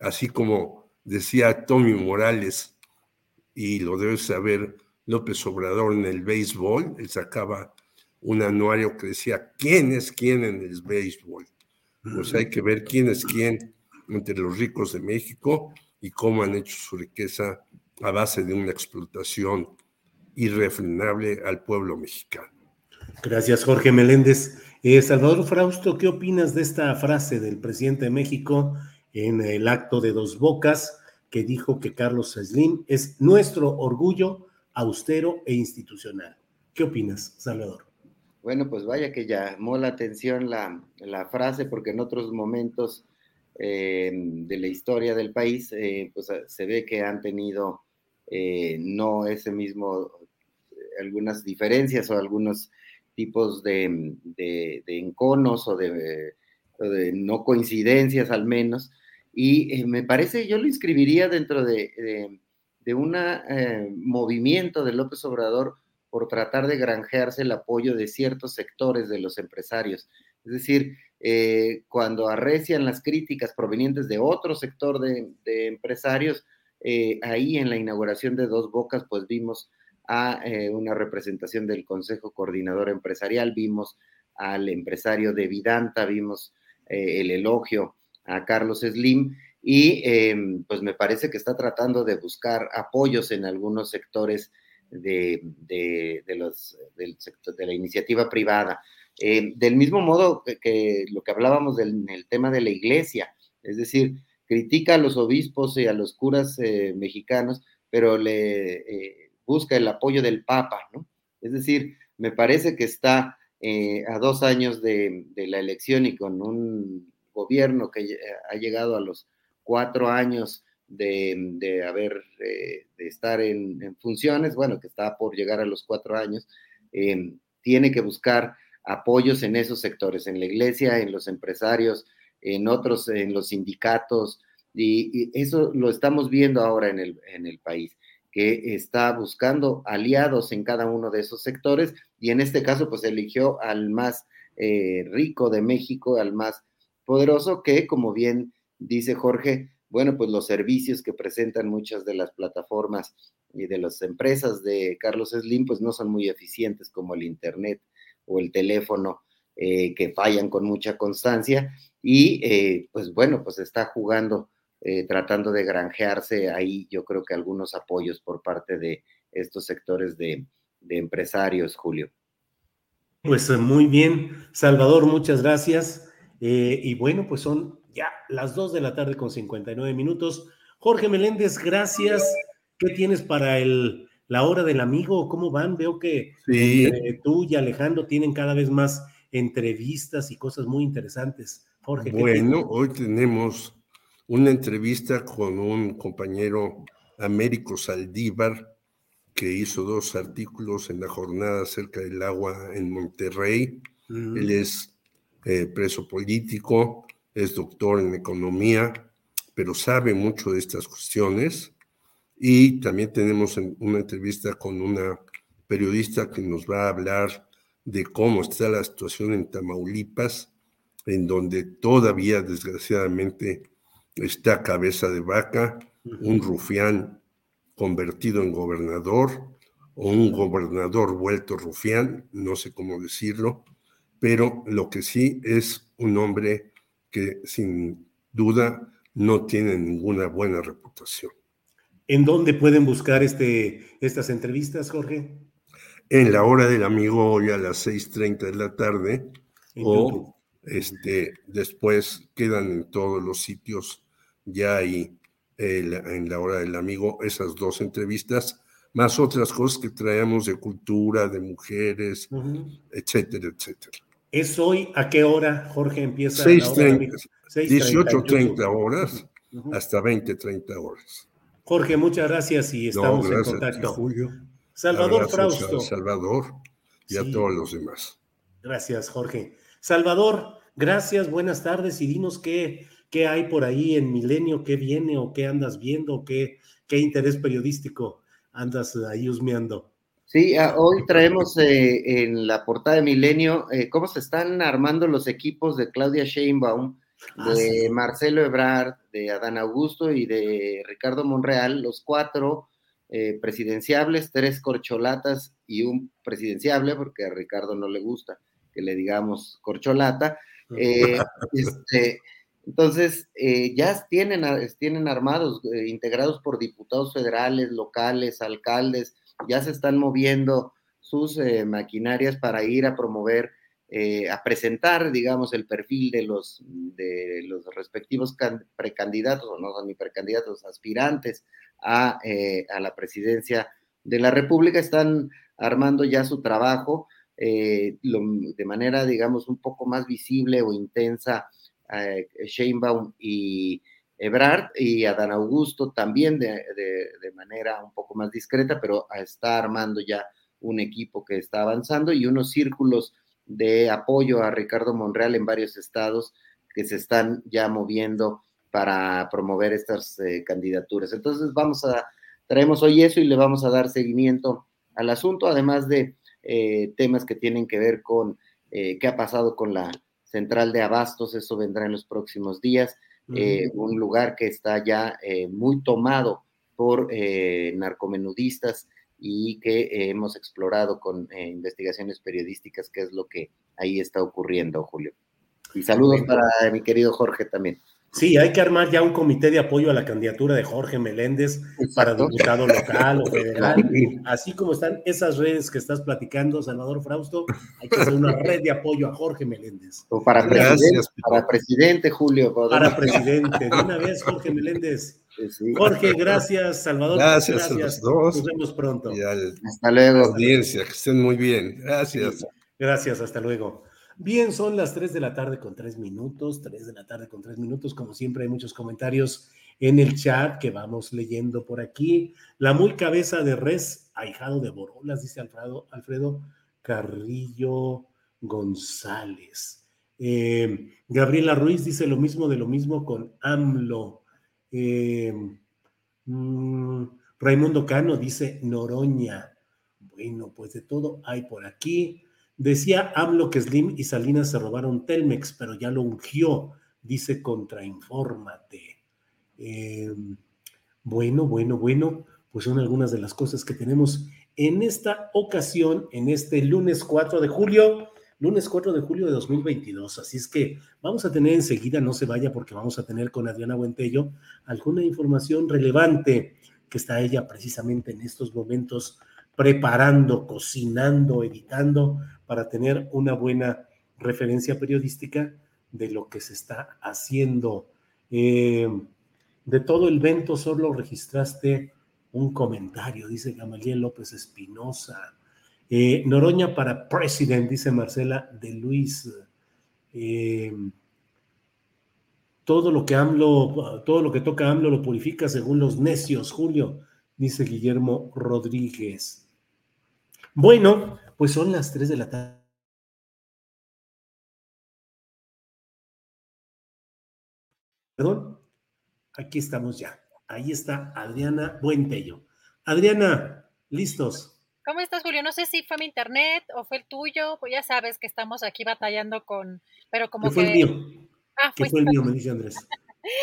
así como decía Tommy Morales, y lo debe saber López Obrador en el béisbol, él sacaba un anuario que decía quién es quién en el béisbol. Pues hay que ver quién es quién entre los ricos de México y cómo han hecho su riqueza a base de una explotación irrefrenable al pueblo mexicano. Gracias, Jorge Meléndez. Eh, Salvador Frausto, ¿qué opinas de esta frase del presidente de México en el acto de Dos Bocas que dijo que Carlos Slim es nuestro orgullo austero e institucional? ¿Qué opinas, Salvador? Bueno, pues vaya que llamó la atención la, la frase porque en otros momentos eh, de la historia del país, eh, pues se ve que han tenido eh, no ese mismo, algunas diferencias o algunos tipos de, de, enconos o de, de, no coincidencias al menos. Y me parece, yo lo inscribiría dentro de, un movimiento de López Obrador por tratar de granjearse el apoyo de ciertos sectores de los empresarios. Es decir, eh, cuando arrecian las críticas provenientes de otro sector de, empresarios, eh, ahí en la inauguración de Dos Bocas, pues vimos a eh, una representación del Consejo Coordinador Empresarial, vimos al empresario de Vidanta, vimos el elogio a Carlos Slim y em, pues me parece que está tratando de buscar apoyos en algunos sectores de, los, del sector, de la iniciativa privada. Eh, del mismo modo que, lo que hablábamos del el tema de la iglesia, es decir, critica a los obispos y a los curas eh, mexicanos, pero le eh, busca el apoyo del Papa, ¿no? Es decir, me parece que está a dos años de, de, la elección y con un gobierno que ha llegado a los cuatro años de, haber, eh, de estar en, funciones, bueno, que está por llegar a los cuatro años, em, tiene que buscar apoyos en esos sectores, en la iglesia, en los empresarios, en otros, en los sindicatos, y, eso lo estamos viendo ahora en el, en el país que está buscando aliados en cada uno de esos sectores y en este caso pues eligió al más eh, rico de México, al más poderoso que como bien dice Jorge, bueno, pues los servicios que presentan muchas de las plataformas y de las empresas de Carlos Slim, pues no son muy eficientes como el Internet o el teléfono, eh, que fallan con mucha constancia. Y eh, pues bueno, pues está jugando, eh, tratando de granjearse ahí, yo creo que algunos apoyos por parte de estos sectores de, de empresarios, Julio. Pues muy bien, Salvador, muchas gracias. y bueno, pues son ya las 2 de la tarde con 59 minutos. Jorge Meléndez, gracias. ¿Qué tienes para el, la hora del amigo? ¿Cómo van? Veo que tú y Alejandro tienen cada vez más entrevistas y cosas muy interesantes. Jorge. Bueno, hoy tenemos una entrevista con un compañero Américo Saldívar, que hizo dos artículos en la jornada acerca del agua en Monterrey. Él es eh, preso político, es doctor en economía, pero sabe mucho de estas cuestiones. Y también tenemos una entrevista con una periodista que nos va a hablar de cómo está la situación en Tamaulipas, en donde todavía, desgraciadamente, está cabeza de vaca, un rufián convertido en gobernador o un gobernador vuelto rufián, no sé cómo decirlo, pero lo que sí es un hombre que sin duda no tienen ninguna buena reputación. ¿En dónde pueden buscar este, estas entrevistas, Jorge? En la hora del amigo hoy a las 6.30 de la tarde o este, después quedan en todos los sitios ya ahí en la hora del amigo esas dos entrevistas, más otras cosas que traemos de cultura, de mujeres, etcétera, etcétera. ¿Es hoy a qué hora, Jorge, empieza? 18.30 horas hasta 20.30 horas. Jorge, muchas gracias y estamos en contacto. Julio. Salvador Frausto. Salvador y a todos los demás. Gracias, Jorge. Salvador, gracias, buenas tardes y dinos qué, qué hay por ahí en Milenio, qué viene o qué andas viendo, qué, qué interés periodístico andas ahí husmeando. Sí, ah, hoy traemos eh, en la portada de Milenio eh, cómo se están armando los equipos de Claudia Sheinbaum, Ah, de sí. Marcelo Ebrard, de Adán Augusto y de Ricardo Monreal, los cuatro eh, presidenciables, tres corcholatas y un presidenciable, porque a Ricardo no le gusta que le digamos corcholata. Eh, este, entonces, eh, ya tienen, a- tienen armados, eh, integrados por diputados federales, locales, alcaldes, ya se están moviendo sus eh, maquinarias para ir a promover, eh, a presentar, digamos, el perfil de los, de los respectivos can- precandidatos, o no son ni precandidatos, aspirantes a, eh, a la presidencia de la República. Están armando ya su trabajo eh, lo- de manera, digamos, un poco más visible o intensa eh, Sheinbaum y Ebrard y Adán Augusto también de, manera un poco más discreta, pero está armando ya un equipo que está avanzando y unos círculos de apoyo a Ricardo Monreal en varios estados que se están ya moviendo para promover estas eh, candidaturas. Entonces vamos a, traemos hoy eso y le vamos a dar seguimiento al asunto, además de eh, temas que tienen que ver con eh, qué ha pasado con la central de abastos, eso vendrá en los próximos días, eh, un lugar que está ya eh, muy tomado por eh, narcomenudistas y que hemos explorado con investigaciones periodísticas qué es lo que ahí está ocurriendo, Julio. Y saludos para mi querido Jorge también. Sí, hay que armar ya un comité de apoyo a la candidatura de Jorge Meléndez para diputado local o federal. Así como están esas redes que estás platicando, Salvador Frausto, hay que hacer una red de apoyo a Jorge Meléndez. O para Gracias, presidente, para presidente, Julio. Para presidente, de una vez, Jorge Meléndez. Jorge, gracias, Salvador. Gracias a los dos. Nos vemos pronto. Hasta luego. audiencia, que estén muy bien. Gracias. Gracias, hasta luego. Bien, son las 3 de la tarde con 3 minutos, 3 de la tarde con 3 minutos. Como siempre, hay muchos comentarios en el chat que vamos leyendo por aquí. La muy cabeza de res, ahijado de Borolas, dice Alfredo, Alfredo Carrillo González. Eh, Gabriela Ruiz dice lo mismo de lo mismo con AMLO. Eh, mm, Raimundo Cano dice Noroña. Bueno, pues de todo hay por aquí. Decía AMLO que Slim y Salinas se robaron Telmex, pero ya lo ungió, dice Contrainfórmate. Eh, bueno, bueno, bueno, pues son algunas de las cosas que tenemos en esta ocasión, en este lunes 4 de julio, lunes 4 de julio de 2022. Así es que vamos a tener enseguida, no se vaya porque vamos a tener con Adriana Buentello alguna información relevante que está ella precisamente en estos momentos preparando, cocinando, editando para tener una buena referencia periodística de lo que se está haciendo. Eh, de todo el evento solo registraste un comentario, dice Gamaliel López Espinosa. Eh, Noroña para president, dice Marcela de Luis. Eh, todo lo que AMLO, todo lo que toca AMLO lo purifica según los necios, Julio, dice Guillermo Rodríguez. Bueno, pues son las 3 de la tarde. Perdón, aquí estamos ya. Ahí está Adriana Buentello. Adriana, listos. ¿Cómo estás, Julio? No sé si fue mi internet o fue el tuyo, pues ya sabes que estamos aquí batallando con, pero como Que fue el mío. Ah, Que fuiste- fue el mío, me dice Andrés.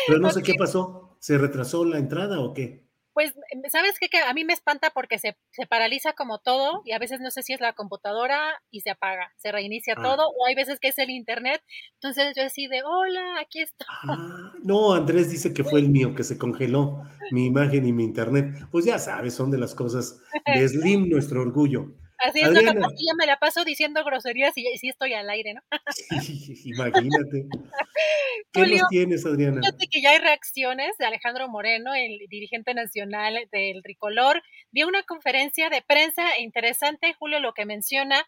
Pero no sé qué pasó. ¿Se retrasó la entrada o qué? Pues, ¿sabes qué? Que a mí me espanta porque se, se paraliza como todo y a veces no sé si es la computadora y se apaga, se reinicia Ah. todo o hay veces que es el internet. Entonces yo así de, hola, aquí estoy. No, Andrés dice que fue el mío, que se congeló mi imagen y mi internet. Pues ya sabes, son de las cosas de Slim, nuestro orgullo. Así es, Adriana. pasa es que ya me la paso diciendo groserías y, sí estoy al aire, ¿no? Imagínate. ¿Qué Julio, nos tienes, Adriana? Fíjate que ya hay reacciones de Alejandro Moreno, el dirigente nacional del Tricolor. Dio una conferencia de prensa interesante, Julio, lo que menciona.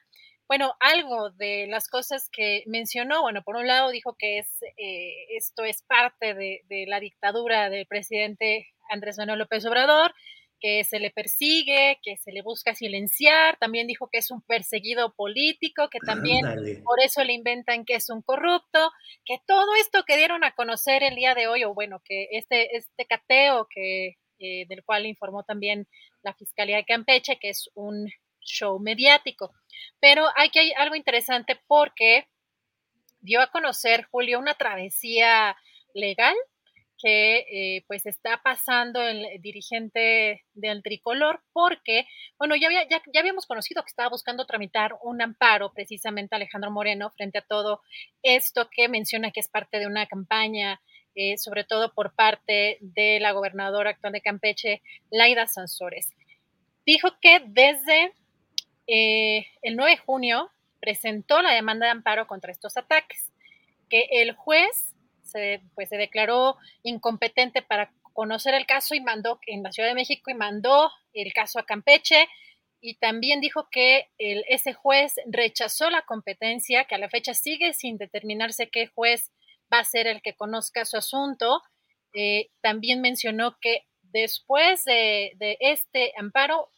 Bueno, algo de las cosas que mencionó, bueno, por un lado dijo que es eh, esto es parte de, de la dictadura del presidente Andrés Manuel López Obrador, que se le persigue, que se le busca silenciar, también dijo que es un perseguido político, que también por eso le inventan que es un corrupto, que todo esto que dieron a conocer el día de hoy, o bueno, que este, este cateo que, eh, del cual informó también la Fiscalía de Campeche, que es un show mediático. Pero hay que hay algo interesante porque dio a conocer Julio una travesía legal que eh, pues está pasando el dirigente del tricolor porque, bueno, ya, había, ya, habíamos conocido que estaba buscando tramitar un amparo precisamente Alejandro Moreno frente a todo esto que menciona que es parte de una campaña, eh, sobre todo por parte de la gobernadora actual de Campeche, Laida Sansores. Dijo que desde eh, el 9 de junio presentó la demanda de amparo contra estos ataques, que el juez se, pues, se declaró incompetente para conocer el caso y mandó en la Ciudad de México y mandó el caso a Campeche y también dijo que el, ese juez rechazó la competencia, que a la fecha sigue sin determinarse qué juez va a ser el que conozca su asunto. Eh, también mencionó que después de, este amparo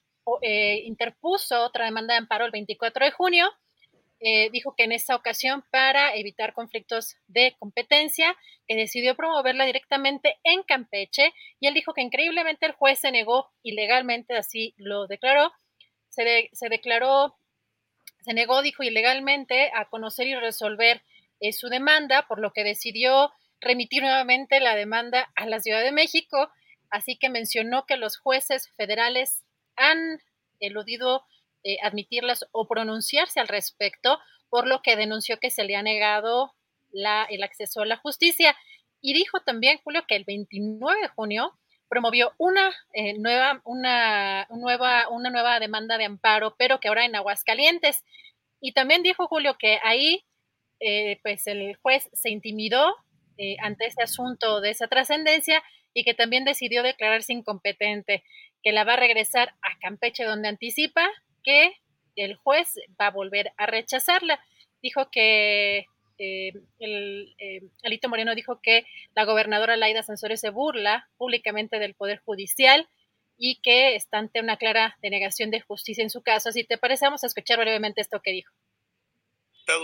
eh, interpuso otra demanda de amparo el 24 de junio eh, dijo que en esta ocasión, para evitar conflictos de competencia, que decidió promoverla directamente en Campeche y él dijo que increíblemente el juez se negó ilegalmente, así lo declaró, se, declaró, se negó, dijo ilegalmente, a conocer y resolver eh, su demanda, por lo que decidió remitir nuevamente la demanda a la Ciudad de México, así que mencionó que los jueces federales han eludido eh, admitirlas o pronunciarse al respecto, por lo que denunció que se le ha negado el acceso a la justicia. Y dijo también, Julio, que el 29 de junio promovió una, eh, nueva, una, nueva, una nueva demanda de amparo, pero que ahora en Aguascalientes. Y también dijo Julio que ahí, eh, pues el juez se intimidó ante ese asunto de esa trascendencia y que también decidió declararse incompetente, que la va a regresar a Campeche, donde anticipa que el juez va a volver a rechazarla. Dijo que eh, el, eh, Alito Moreno dijo que la gobernadora Laida Sansores se burla públicamente del Poder Judicial y que está ante una clara denegación de justicia en su caso. Si te parece, vamos a escuchar brevemente esto que dijo.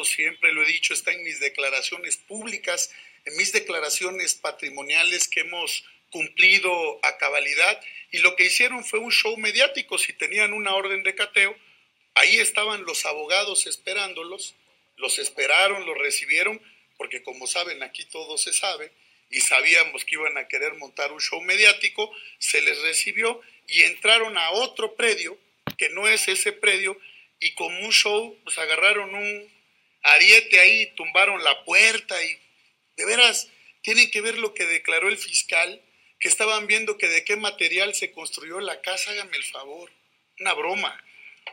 Siempre lo he dicho, está en mis declaraciones públicas, en mis declaraciones patrimoniales que hemos cumplido a cabalidad y lo que hicieron fue un show mediático. Si tenían una orden de cateo, ahí estaban los abogados esperándolos, los esperaron, los recibieron, porque como saben, aquí todo se sabe, y sabíamos que iban a querer montar un show mediático, se les recibió y entraron a otro predio, que no es ese predio, y como un show, pues agarraron un ariete ahí, tumbaron la puerta y de veras, tienen que ver lo que declaró el fiscal que estaban viendo que de qué material se construyó la casa, háganme el favor, una broma.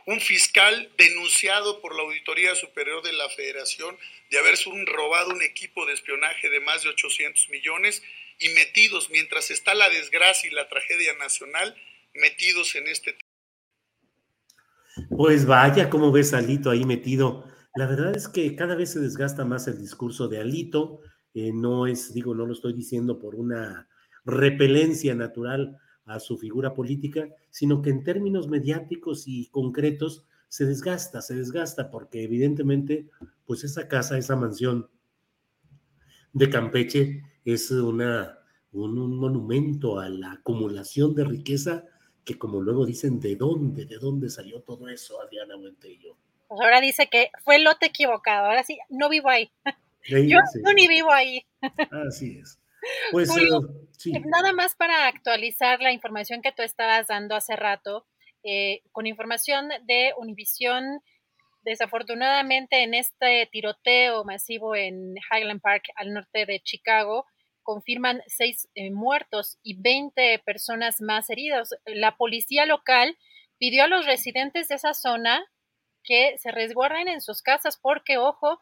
Un fiscal denunciado por la Auditoría Superior de la Federación de haber robado un equipo de espionaje de más de 800 millones y metidos, mientras está la desgracia y la tragedia nacional, metidos en este Pues vaya, cómo ves a Alito ahí metido. La verdad es que cada vez se desgasta más el discurso de Alito. Eh, no es, digo, no lo estoy diciendo por una repelencia natural a su figura política, sino que en términos mediáticos y concretos se desgasta, se desgasta, porque evidentemente, pues esa casa, esa mansión de Campeche es una, un, monumento a la acumulación de riqueza que como luego dicen, ¿de dónde? ¿De dónde salió todo eso, Adriana Buentello? Pues ahora dice que fue el lote equivocado, ahora sí, no vivo ahí. Yo no ni vivo ahí. Así es. Pues eh, nada más para actualizar la información que tú estabas dando hace rato, eh, con información de Univisión, desafortunadamente en este tiroteo masivo en Highland Park, al norte de Chicago, confirman seis eh, muertos y 20 personas más heridas. La policía local pidió a los residentes de esa zona que se resguarden en sus casas porque, ojo,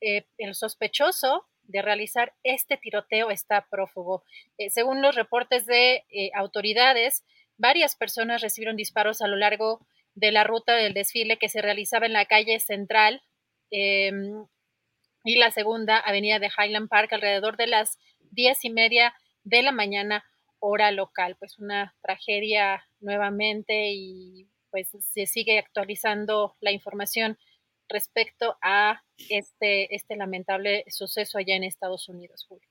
el sospechoso de realizar este tiroteo está prófugo. Eh, según los reportes de eh, autoridades, varias personas recibieron disparos a lo largo de la ruta del desfile que se realizaba en la calle central em, y la segunda avenida de Highland Park alrededor de las diez y media de la mañana hora local. Pues una tragedia nuevamente y pues se sigue actualizando la información respecto a este, este lamentable suceso allá en Estados Unidos, Julio.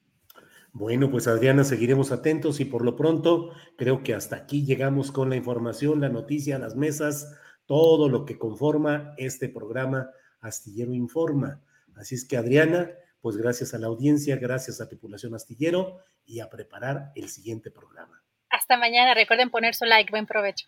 Bueno, pues Adriana, seguiremos atentos y por lo pronto creo que hasta aquí llegamos con la información, la noticia, las mesas todo lo que conforma este programa Astillero Informa. Así es que Adriana, pues gracias a la audiencia, gracias a Tripulación Astillero y a preparar el siguiente programa. Hasta mañana, recuerden poner su like, buen provecho.